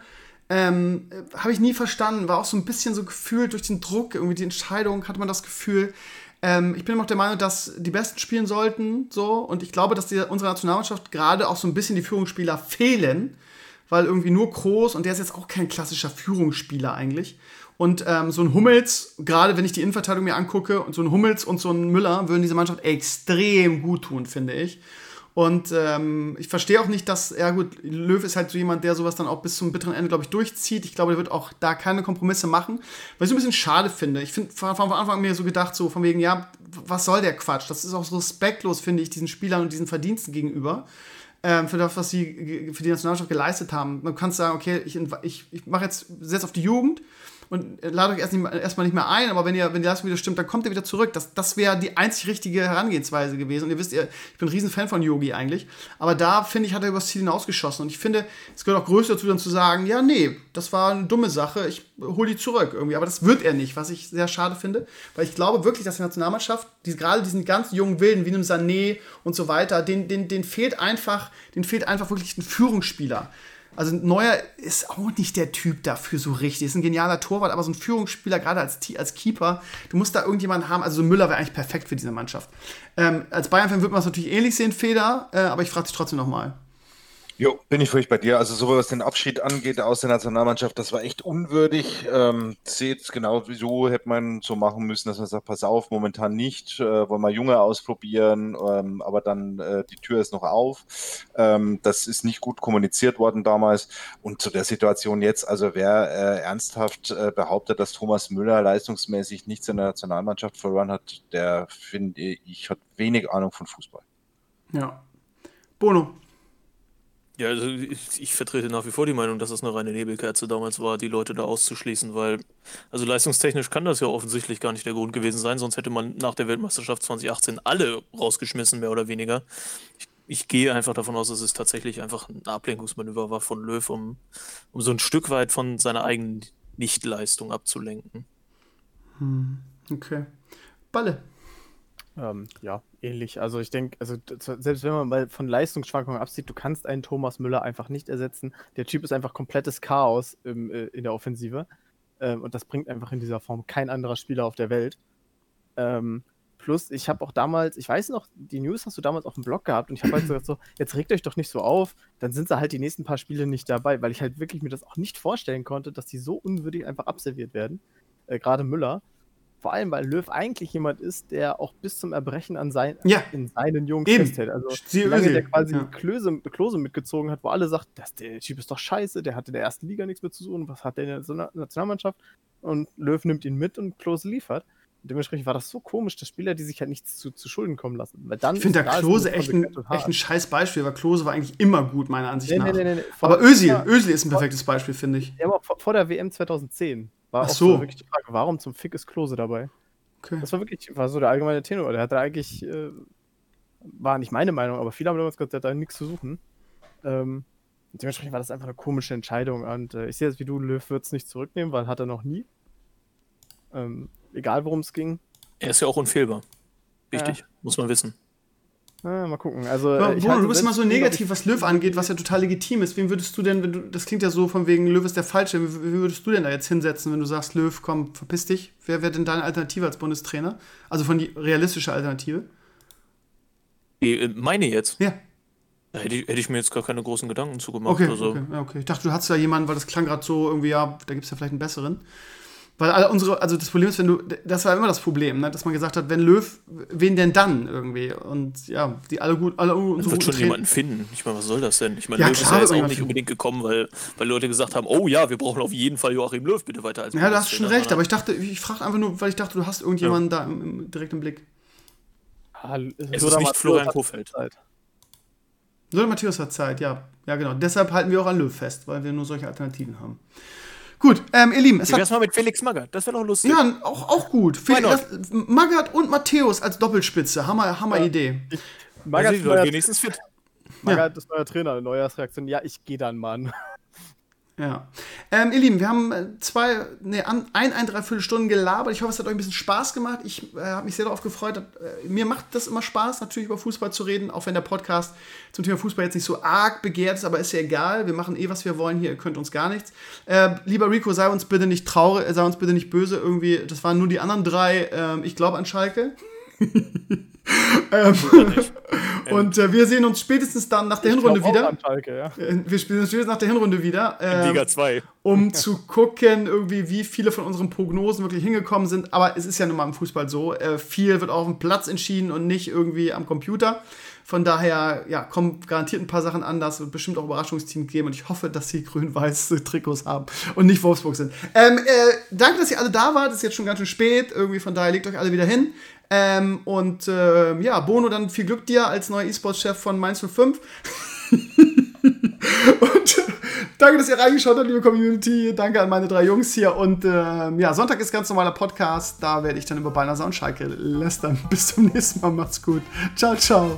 A: Ähm, Habe ich nie verstanden, war auch so ein bisschen so gefühlt durch den Druck, irgendwie die Entscheidung, hatte man das Gefühl. Ähm, ich bin immer auch der Meinung, dass die Besten spielen sollten, so, und ich glaube, dass die, unsere Nationalmannschaft gerade auch so ein bisschen die Führungsspieler fehlen, weil irgendwie nur Groß, und der ist jetzt auch kein klassischer Führungsspieler eigentlich. Und ähm, so ein Hummels, gerade wenn ich die Innenverteidigung mir angucke, und so ein Hummels und so ein Müller würden diese Mannschaft extrem gut tun, finde ich. Und ähm, ich verstehe auch nicht, dass, ja gut, Löw ist halt so jemand, der sowas dann auch bis zum bitteren Ende, glaube ich, durchzieht. Ich glaube, der wird auch da keine Kompromisse machen. Was ich so ein bisschen schade finde. Ich finde von, von Anfang an mir so gedacht, so von wegen, ja, was soll der Quatsch? Das ist auch so respektlos, finde ich, diesen Spielern und diesen Verdiensten gegenüber. Ähm, für das, was sie für die Nationalmannschaft geleistet haben. Man kann sagen, okay, ich, ich, ich mache jetzt, setze auf die Jugend und ladet euch erst erstmal nicht mehr ein, aber wenn ihr, wenn die Leistung wieder stimmt, dann kommt ihr wieder zurück. Das, das wäre die einzig richtige Herangehensweise gewesen. Und ihr wisst, ihr, ich bin ein Riesenfan von Yogi eigentlich. Aber da, finde ich, hat er übers Ziel hinausgeschossen. Und ich finde, es gehört auch größer dazu, dann zu sagen, ja, nee, das war eine dumme Sache, ich hole die zurück irgendwie. Aber das wird er nicht, was ich sehr schade finde. Weil ich glaube wirklich, dass die Nationalmannschaft, die, gerade diesen ganz jungen Wilden, wie einem Sané und so weiter, den, den, den fehlt einfach, den fehlt einfach wirklich ein Führungsspieler. Also Neuer ist auch nicht der Typ dafür so richtig. Ist ein genialer Torwart, aber so ein Führungsspieler, gerade als, als Keeper, du musst da irgendjemanden haben. Also so Müller wäre eigentlich perfekt für diese Mannschaft. Ähm, als Bayern-Fan würde man es natürlich ähnlich sehen, Feder, äh, aber ich frage dich trotzdem nochmal.
C: Jo, bin ich völlig bei dir. Also so was den Abschied angeht aus der Nationalmannschaft, das war echt unwürdig. Ähm, seht genau, wieso hätte man so machen müssen, dass man sagt, pass auf, momentan nicht, äh, wollen wir Junge ausprobieren, ähm, aber dann äh, die Tür ist noch auf. Ähm, das ist nicht gut kommuniziert worden damals. Und zu der Situation jetzt, also wer äh, ernsthaft äh, behauptet, dass Thomas Müller leistungsmäßig nichts in der Nationalmannschaft verloren hat, der finde ich, hat wenig Ahnung von Fußball.
A: Ja. Bono,
B: ja, also ich, ich, vertrete nach wie vor die Meinung, dass es eine reine Nebelkerze damals war, die Leute da auszuschließen, weil, also leistungstechnisch kann das ja offensichtlich gar nicht der Grund gewesen sein, sonst hätte man nach der Weltmeisterschaft 2018 alle rausgeschmissen, mehr oder weniger. Ich, ich gehe einfach davon aus, dass es tatsächlich einfach ein Ablenkungsmanöver war von Löw, um, um so ein Stück weit von seiner eigenen Nichtleistung abzulenken.
A: Hm, okay. Balle.
D: Ähm, ja, ähnlich. Also ich denke, also selbst wenn man mal von Leistungsschwankungen absieht, du kannst einen Thomas Müller einfach nicht ersetzen. Der Typ ist einfach komplettes Chaos im, äh, in der Offensive. Ähm, und das bringt einfach in dieser Form kein anderer Spieler auf der Welt. Ähm, plus, ich habe auch damals, ich weiß noch, die News hast du damals auf dem Blog gehabt und ich habe halt gesagt so, jetzt regt euch doch nicht so auf, dann sind sie halt die nächsten paar Spiele nicht dabei, weil ich halt wirklich mir das auch nicht vorstellen konnte, dass die so unwürdig einfach abserviert werden. Äh, Gerade Müller. Vor allem, weil Löw eigentlich jemand ist, der auch bis zum Erbrechen an sein,
A: ja.
D: in seinen Jungs Eben. festhält. Also,
A: wie lange
D: der quasi ja. Klose, Klose mitgezogen hat, wo alle sagt, das, der Typ ist doch scheiße, der hatte in der ersten Liga nichts mehr zu suchen, was hat der in der Nationalmannschaft? Und Löw nimmt ihn mit und Klose liefert. Und dementsprechend war das so komisch, dass Spieler, die sich halt nichts zu, zu Schulden kommen lassen. Weil dann
A: ich finde da Klose echt ein, echt ein scheiß Beispiel, weil Klose war eigentlich immer gut, meiner Ansicht nee, nach. Nee, nee, aber Özil, Özil ist ein perfektes Beispiel, finde ich.
D: Ja, aber vor, vor, der WM 2010 war
A: Ach auch so.
D: wirklich die Frage, warum zum Fick ist Klose dabei? Okay. Das war wirklich, war so der allgemeine Tenor. Der hatte eigentlich, äh, war nicht meine Meinung, aber viele haben damals gesagt, der hat da nichts zu suchen. Ähm, dementsprechend war das einfach eine komische Entscheidung. Und äh, ich sehe es wie du, Löw wird es nicht zurücknehmen, weil hat er noch nie. Ähm, egal worum es ging.
B: Er ist ja auch unfehlbar. Wichtig, muss man wissen.
D: Ah, mal gucken. Also,
A: Ja,
D: ich
A: Bruno,
D: halte
A: du bist immer so negativ, was Löw angeht, was ja total legitim ist. Wen würdest du denn, wenn du, das klingt ja so von wegen, Löw ist der Falsche, wen würdest du denn da jetzt hinsetzen, wenn du sagst, Löw, komm, verpiss dich? Wer wäre denn deine Alternative als Bundestrainer? Also von die realistische Alternative?
B: Die, äh, meine jetzt,
A: Ja.
B: da hätte ich, hätte ich mir jetzt gar keine großen Gedanken zugemacht.
A: Okay,
B: also,
A: okay, ja, okay. Ich dachte, du hattest ja jemanden, weil das klang gerade so irgendwie, ja, da gibt es ja vielleicht einen besseren. Weil alle unsere, also das Problem ist, wenn du, das war immer das Problem, ne, dass man gesagt hat, wenn Löw, wen denn dann irgendwie? Und ja, die alle gut, alle
B: Man
A: unsere
B: wird
A: guten
B: schon jemanden finden. Ich meine, was soll das denn? Ich meine,
A: Ja,
B: Löw ist
A: klar
B: ja
A: wird
B: jetzt auch nicht unbedingt gekommen, weil, weil Leute gesagt haben, oh ja, wir brauchen auf jeden Fall Joachim Löw bitte weiter als
A: Ja, du hast schon recht, aber ich dachte, ich frage einfach nur, weil ich dachte, du hast irgendjemanden da im, im, direkt im Blick.
D: Ah,
B: Es ist nicht Florian Kofeld.
A: So, der Matthäus hat Zeit, ja. Ja, genau. Deshalb halten wir auch an Löw fest, weil wir nur solche Alternativen haben. Gut, ähm, ihr Lieben, es
B: Wie
A: hat
B: wär's mal mit Felix Magath? Das wäre doch lustig.
A: Ja, auch, auch gut. Felix, Magath und Matthäus als Doppelspitze. Hammer, Hammer Idee.
B: Also
D: Magath ist
B: wenigstens fit.
D: Magath ist neuer Trainer, Neujahrsreaktion. Ja, ich gehe dann, Mann.
A: Ja. Ähm, ihr Lieben, wir haben äh, zwei, nee, ein, ein, dreiviertel Stunden gelabert. Ich hoffe, es hat euch ein bisschen Spaß gemacht. Ich äh, habe mich sehr darauf gefreut. Äh, mir macht das immer Spaß, natürlich über Fußball zu reden, auch wenn der Podcast zum Thema Fußball jetzt nicht so arg begehrt ist, aber ist ja egal. Wir machen eh, was wir wollen hier. Ihr könnt uns gar nichts. Äh, lieber Rico, sei uns bitte nicht traurig, äh, sei uns bitte nicht böse. Irgendwie, das waren nur die anderen drei. Ähm, ich glaube an Schalke. Ähm, und äh, wir sehen uns spätestens dann nach der Hinrunde
D: Ich
A: wieder.
D: Schalke, ja.
A: Äh, Wir spielen uns spätestens nach der Hinrunde wieder. Ähm,
B: Liga 2.
A: um zu gucken, irgendwie, wie viele von unseren Prognosen wirklich hingekommen sind. Aber es ist ja nun mal im Fußball so. Äh, viel wird auf dem Platz entschieden und nicht irgendwie am Computer. Von daher, ja, kommen garantiert ein paar Sachen anders. Wird bestimmt auch Überraschungsteams geben. Und ich hoffe, dass sie grün-weiße Trikots haben und nicht Wolfsburg sind. Ähm, äh, danke, dass ihr alle da wart. Es ist jetzt schon ganz schön spät. Irgendwie, von daher legt euch alle wieder hin. Ähm, und äh, ja, Bono, dann viel Glück dir als neuer E-Sports-Chef von Mainz 05. Und äh, danke, dass ihr reingeschaut habt, liebe Community. Danke an meine drei Jungs hier. Und ähm, ja, Sonntag ist ganz normaler Podcast. Da werde ich dann über Beinahe und Schalke lästern. Bis zum nächsten Mal. Macht's gut. Ciao, ciao.